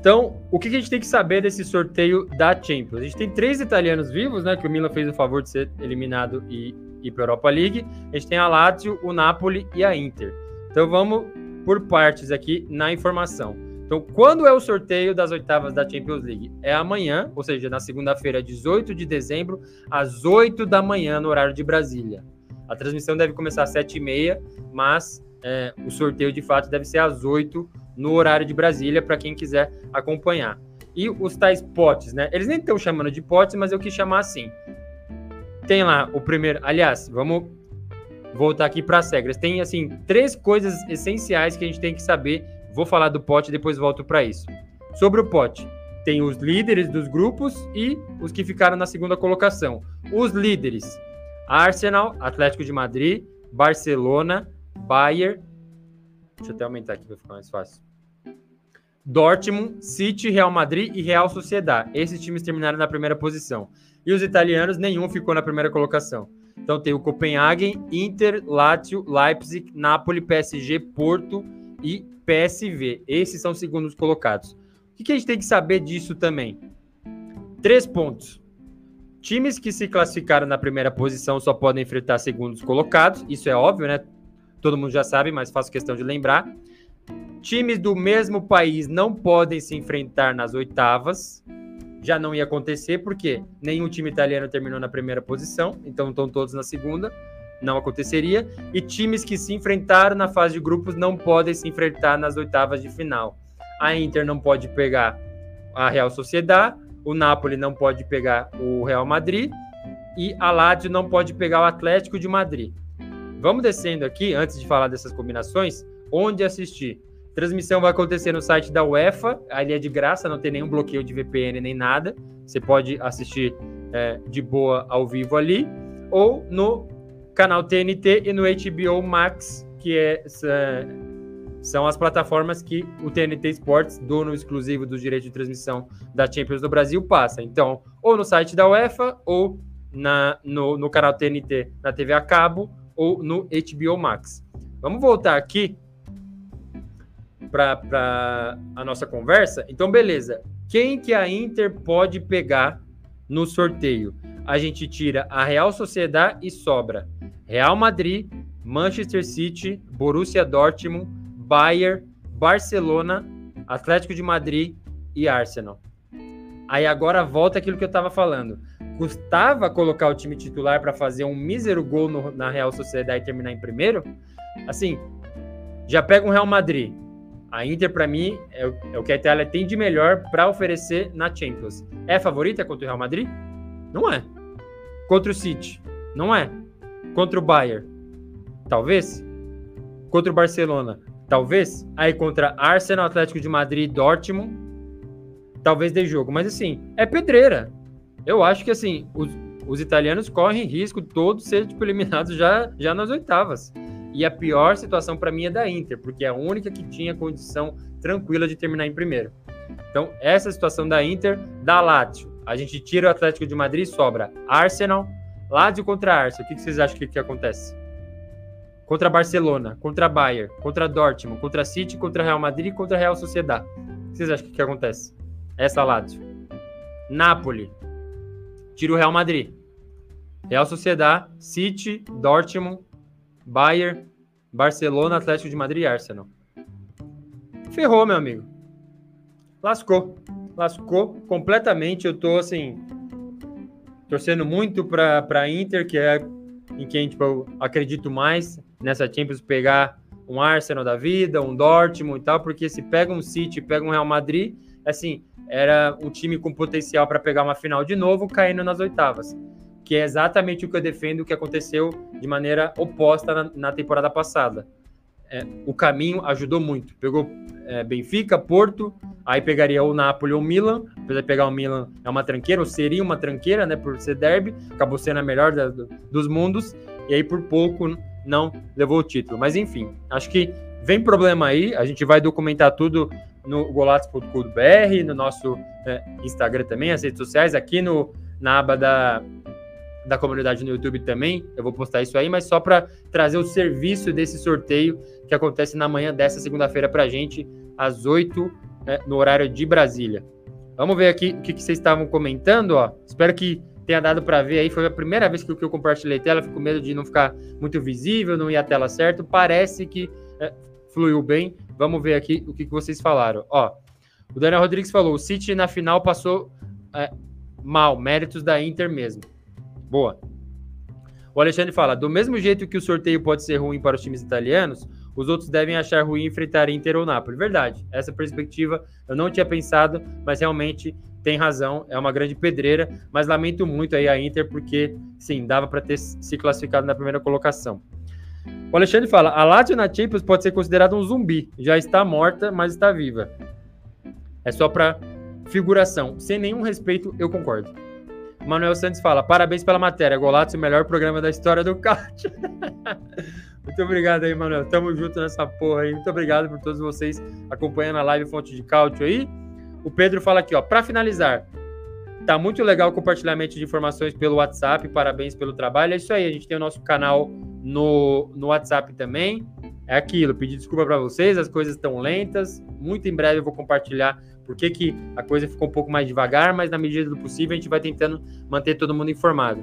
Então, o que a gente tem que saber desse sorteio da Champions? A gente tem três italianos vivos, né? Que o Milan fez o favor de ser eliminado e ir para a Europa League. A gente tem a Lazio, o Napoli e a Inter. Então vamos por partes aqui na informação. Então, quando é o sorteio das oitavas da Champions League? É amanhã, ou seja, na segunda-feira, 18 de dezembro, às 8 da manhã, no horário de Brasília. A transmissão deve começar às 7h30, mas é, o sorteio de fato deve ser às 8 no horário de Brasília, para quem quiser acompanhar. E os tais potes, né? Eles nem estão chamando de potes, mas eu quis chamar assim tem lá o primeiro. Aliás, vamos voltar aqui para as regras. Tem assim três coisas essenciais que a gente tem que saber. Vou falar do pote depois volto para isso. Sobre o pote, tem os líderes dos grupos e os que ficaram na segunda colocação. Os líderes: Arsenal, Atlético de Madrid, Barcelona, Bayern. Deixa eu até aumentar aqui para ficar mais fácil. Dortmund, City, Real Madrid e Real Sociedad. Esses times terminaram na primeira posição. E os italianos, nenhum ficou na primeira colocação. Então tem o Copenhagen, Inter, Lazio, Leipzig, Napoli, PSG, Porto e PSV. Esses são os segundos colocados. O que a gente tem que saber disso também? Três pontos. Times que se classificaram na primeira posição só podem enfrentar segundos colocados, isso é óbvio, né? Todo mundo já sabe, mas faço questão de lembrar. Times do mesmo país não podem se enfrentar nas oitavas. Já não ia acontecer, porque nenhum time italiano terminou na primeira posição, então estão todos na segunda. Não aconteceria. E times que se enfrentaram na fase de grupos não podem se enfrentar nas oitavas de final. A Inter não pode pegar a Real Sociedad, o Napoli não pode pegar o Real Madrid e a Lazio não pode pegar o Atlético de Madrid. Vamos descendo aqui, antes de falar dessas combinações, onde assistir. Transmissão vai acontecer no site da UEFA, ali é de graça, não tem nenhum bloqueio de VPN nem nada. Você pode assistir é, de boa ao vivo ali, ou no canal TNT e no HBO Max, que é, são as plataformas que o TNT Sports, dono exclusivo dos direitos de transmissão da Champions do Brasil, passa. Então, ou no site da UEFA, ou na, no, no canal TNT na TV a cabo, ou no HBO Max. Vamos voltar aqui para a nossa conversa. Então, beleza. Quem que a Inter pode pegar no sorteio? A gente tira a Real Sociedade e sobra Real Madrid, Manchester City, Borussia Dortmund, Bayern, Barcelona, Atlético de Madrid e Arsenal. Aí agora volta aquilo que eu estava falando. Custava colocar o time titular para fazer um mísero gol no, na Real Sociedade e terminar em primeiro? Assim, já pega um Real Madrid. A Inter, para mim, é o, é o, que a Itália tem de melhor para oferecer na Champions. É favorita contra o Real Madrid? Não é. Contra o City? Não é. Contra o Bayern? Talvez. Contra o Barcelona? Talvez. Aí contra Arsenal, Atlético de Madrid Dortmund, talvez dê jogo. Mas assim, é pedreira. Eu acho que assim, os, os italianos correm risco todos ser tipo, eliminados já, já nas oitavas. E a pior situação para mim é da Inter, porque é a única que tinha condição tranquila de terminar em primeiro. Então, essa situação da Inter, da Lazio, a gente tira o Atlético de Madrid e sobra Arsenal, Lazio contra Arsenal. O que, vocês acham que, que acontece? contra Barcelona, contra Bayern, contra Dortmund, contra City, contra Real Madrid e contra Real Sociedad. O que vocês acham que, que acontece? Essa Lazio. Napoli. Tira o Real Madrid. Real Sociedad, City, Dortmund, Bayern, Barcelona, Atlético de Madrid e Arsenal. Ferrou, meu amigo. Lascou. Lascou completamente. Eu tô assim torcendo muito para para Inter, que é em quem tipo, eu acredito mais nessa Champions pegar um Arsenal da vida, um Dortmund e tal, porque se pega um City, pega um Real Madrid, assim, era um time com potencial para pegar uma final de novo, caindo nas oitavas. Que é exatamente o que eu defendo que aconteceu de maneira oposta na, na temporada passada. É, o caminho ajudou muito. Pegou é, Benfica, Porto, aí pegaria o Napoli ou o Milan. Apesar de pegar o Milan, é uma tranqueira, ou seria uma tranqueira, né? Por ser derby, acabou sendo a melhor da, dos mundos. E aí, por pouco, não levou o título. Mas enfim, acho que vem problema aí. A gente vai documentar tudo no golatos.com.br, no nosso é, Instagram também, as redes sociais, aqui no, na aba da, da comunidade no YouTube também. Eu vou postar isso aí, mas só para trazer o serviço desse sorteio que acontece na manhã dessa segunda-feira para a gente, às 8 é, no horário de Brasília. Vamos ver aqui o que, que vocês estavam comentando. Ó. Espero que tenha dado para ver aí. Foi a primeira vez que eu compartilhei tela, fico com medo de não ficar muito visível, não ir a tela certo. Parece que é, fluiu bem. Vamos ver aqui o que, que vocês falaram. Ó, o Daniel Rodrigues falou: o City na final passou é, mal, méritos da Inter mesmo. Boa. O Alexandre fala: do mesmo jeito que o sorteio pode ser ruim para os times italianos, os outros devem achar ruim enfrentar Inter ou Napoli. Verdade. Essa perspectiva eu não tinha pensado, mas realmente tem razão, é uma grande pedreira, mas lamento muito aí a Inter, porque sim, dava para ter se classificado na primeira colocação. O Alexandre fala: a Lazio na Champions pode ser considerada um zumbi, já está morta, mas está viva. É só para figuração. Sem nenhum respeito, eu concordo. Manuel Santos fala: parabéns pela matéria, Golato, o melhor programa da história do kart. Muito obrigado aí, Manuel. Tamo junto nessa porra aí. Muito obrigado por todos vocês acompanhando a live Fonte de Cálcio aí. O Pedro fala aqui, ó, para finalizar, tá muito legal o compartilhamento de informações pelo WhatsApp, parabéns pelo trabalho. É isso aí, a gente tem o nosso canal no, no WhatsApp também. É aquilo, pedir desculpa para vocês, as coisas estão lentas. Muito em breve eu vou compartilhar Por que, que a coisa ficou um pouco mais devagar, mas na medida do possível a gente vai tentando manter todo mundo informado.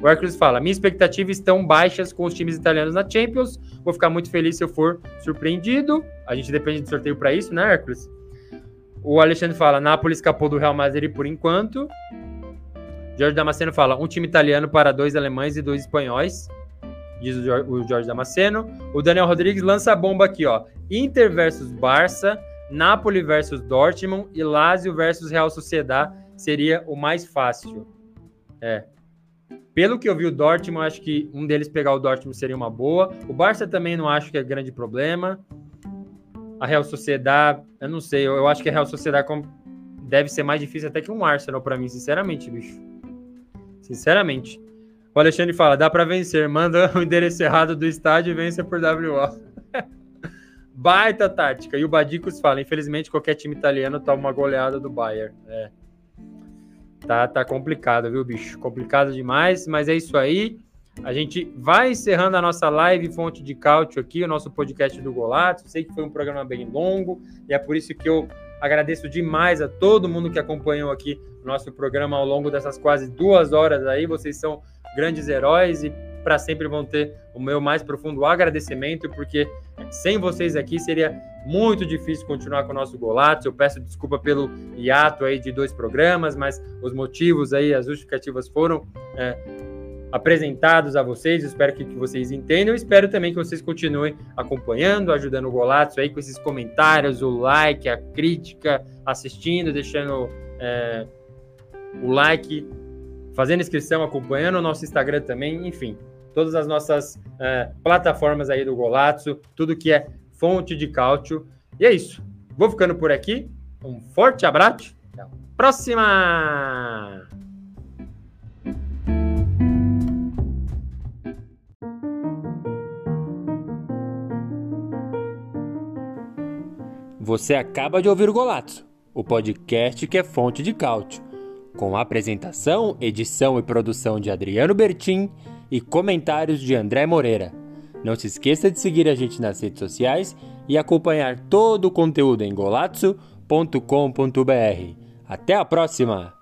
O Hércules fala: Minhas expectativas estão baixas com os times italianos na Champions. Vou ficar muito feliz se eu for surpreendido. A gente depende do sorteio para isso, né, Hércules? O Alexandre fala: Napoli escapou do Real Madrid por enquanto. Jorge Damasceno fala: um time italiano para dois alemães e dois espanhóis. Diz o Jorge Damasceno. O Daniel Rodrigues lança a bomba aqui, ó. Inter versus Barça, Napoli versus Dortmund e Lazio versus Real Sociedad seria o mais fácil. É. Pelo que eu vi o Dortmund, acho que um deles pegar o Dortmund seria uma boa. O Barça também não acho que é grande problema. A Real Sociedad, eu não sei, eu acho que a Real Sociedad deve ser mais difícil até que um Arsenal para mim, sinceramente, bicho. Sinceramente. O Alexandre fala: dá para vencer, manda o endereço errado do estádio e vence por WO. Baita tática. E o Badicos fala: infelizmente, qualquer time italiano toma uma goleada do Bayern. É. Tá, tá complicado, viu, bicho? Complicado demais, mas é isso aí. A gente vai encerrando a nossa live Fonte de Cálcio aqui, o nosso podcast do Golato. Sei que foi um programa bem longo e é por isso que eu agradeço demais a todo mundo que acompanhou aqui o nosso programa ao longo dessas quase duas horas aí. Vocês são grandes heróis e para sempre vão ter o meu mais profundo agradecimento, porque sem vocês aqui seria muito difícil continuar com o nosso Golatos. Eu peço desculpa pelo hiato aí de dois programas, mas os motivos aí, as justificativas foram é, apresentados a vocês. espero que, que vocês entendam. Espero também que vocês continuem acompanhando, ajudando o Golatos aí com esses comentários, o like, a crítica, assistindo, deixando é, o like, fazendo inscrição, acompanhando o nosso Instagram também, enfim, todas as nossas é, plataformas aí do Golazzo, tudo que é fonte de cálcio. E é isso. Vou ficando por aqui. Um forte abraço. Até a próxima! Você acaba de ouvir o Golazzo, o podcast que é fonte de cálcio, com apresentação, edição e produção de Adriano Bertin e comentários de André Moreira. Não se esqueça de seguir a gente nas redes sociais e acompanhar todo o conteúdo em golazzo.com.br. Até a próxima!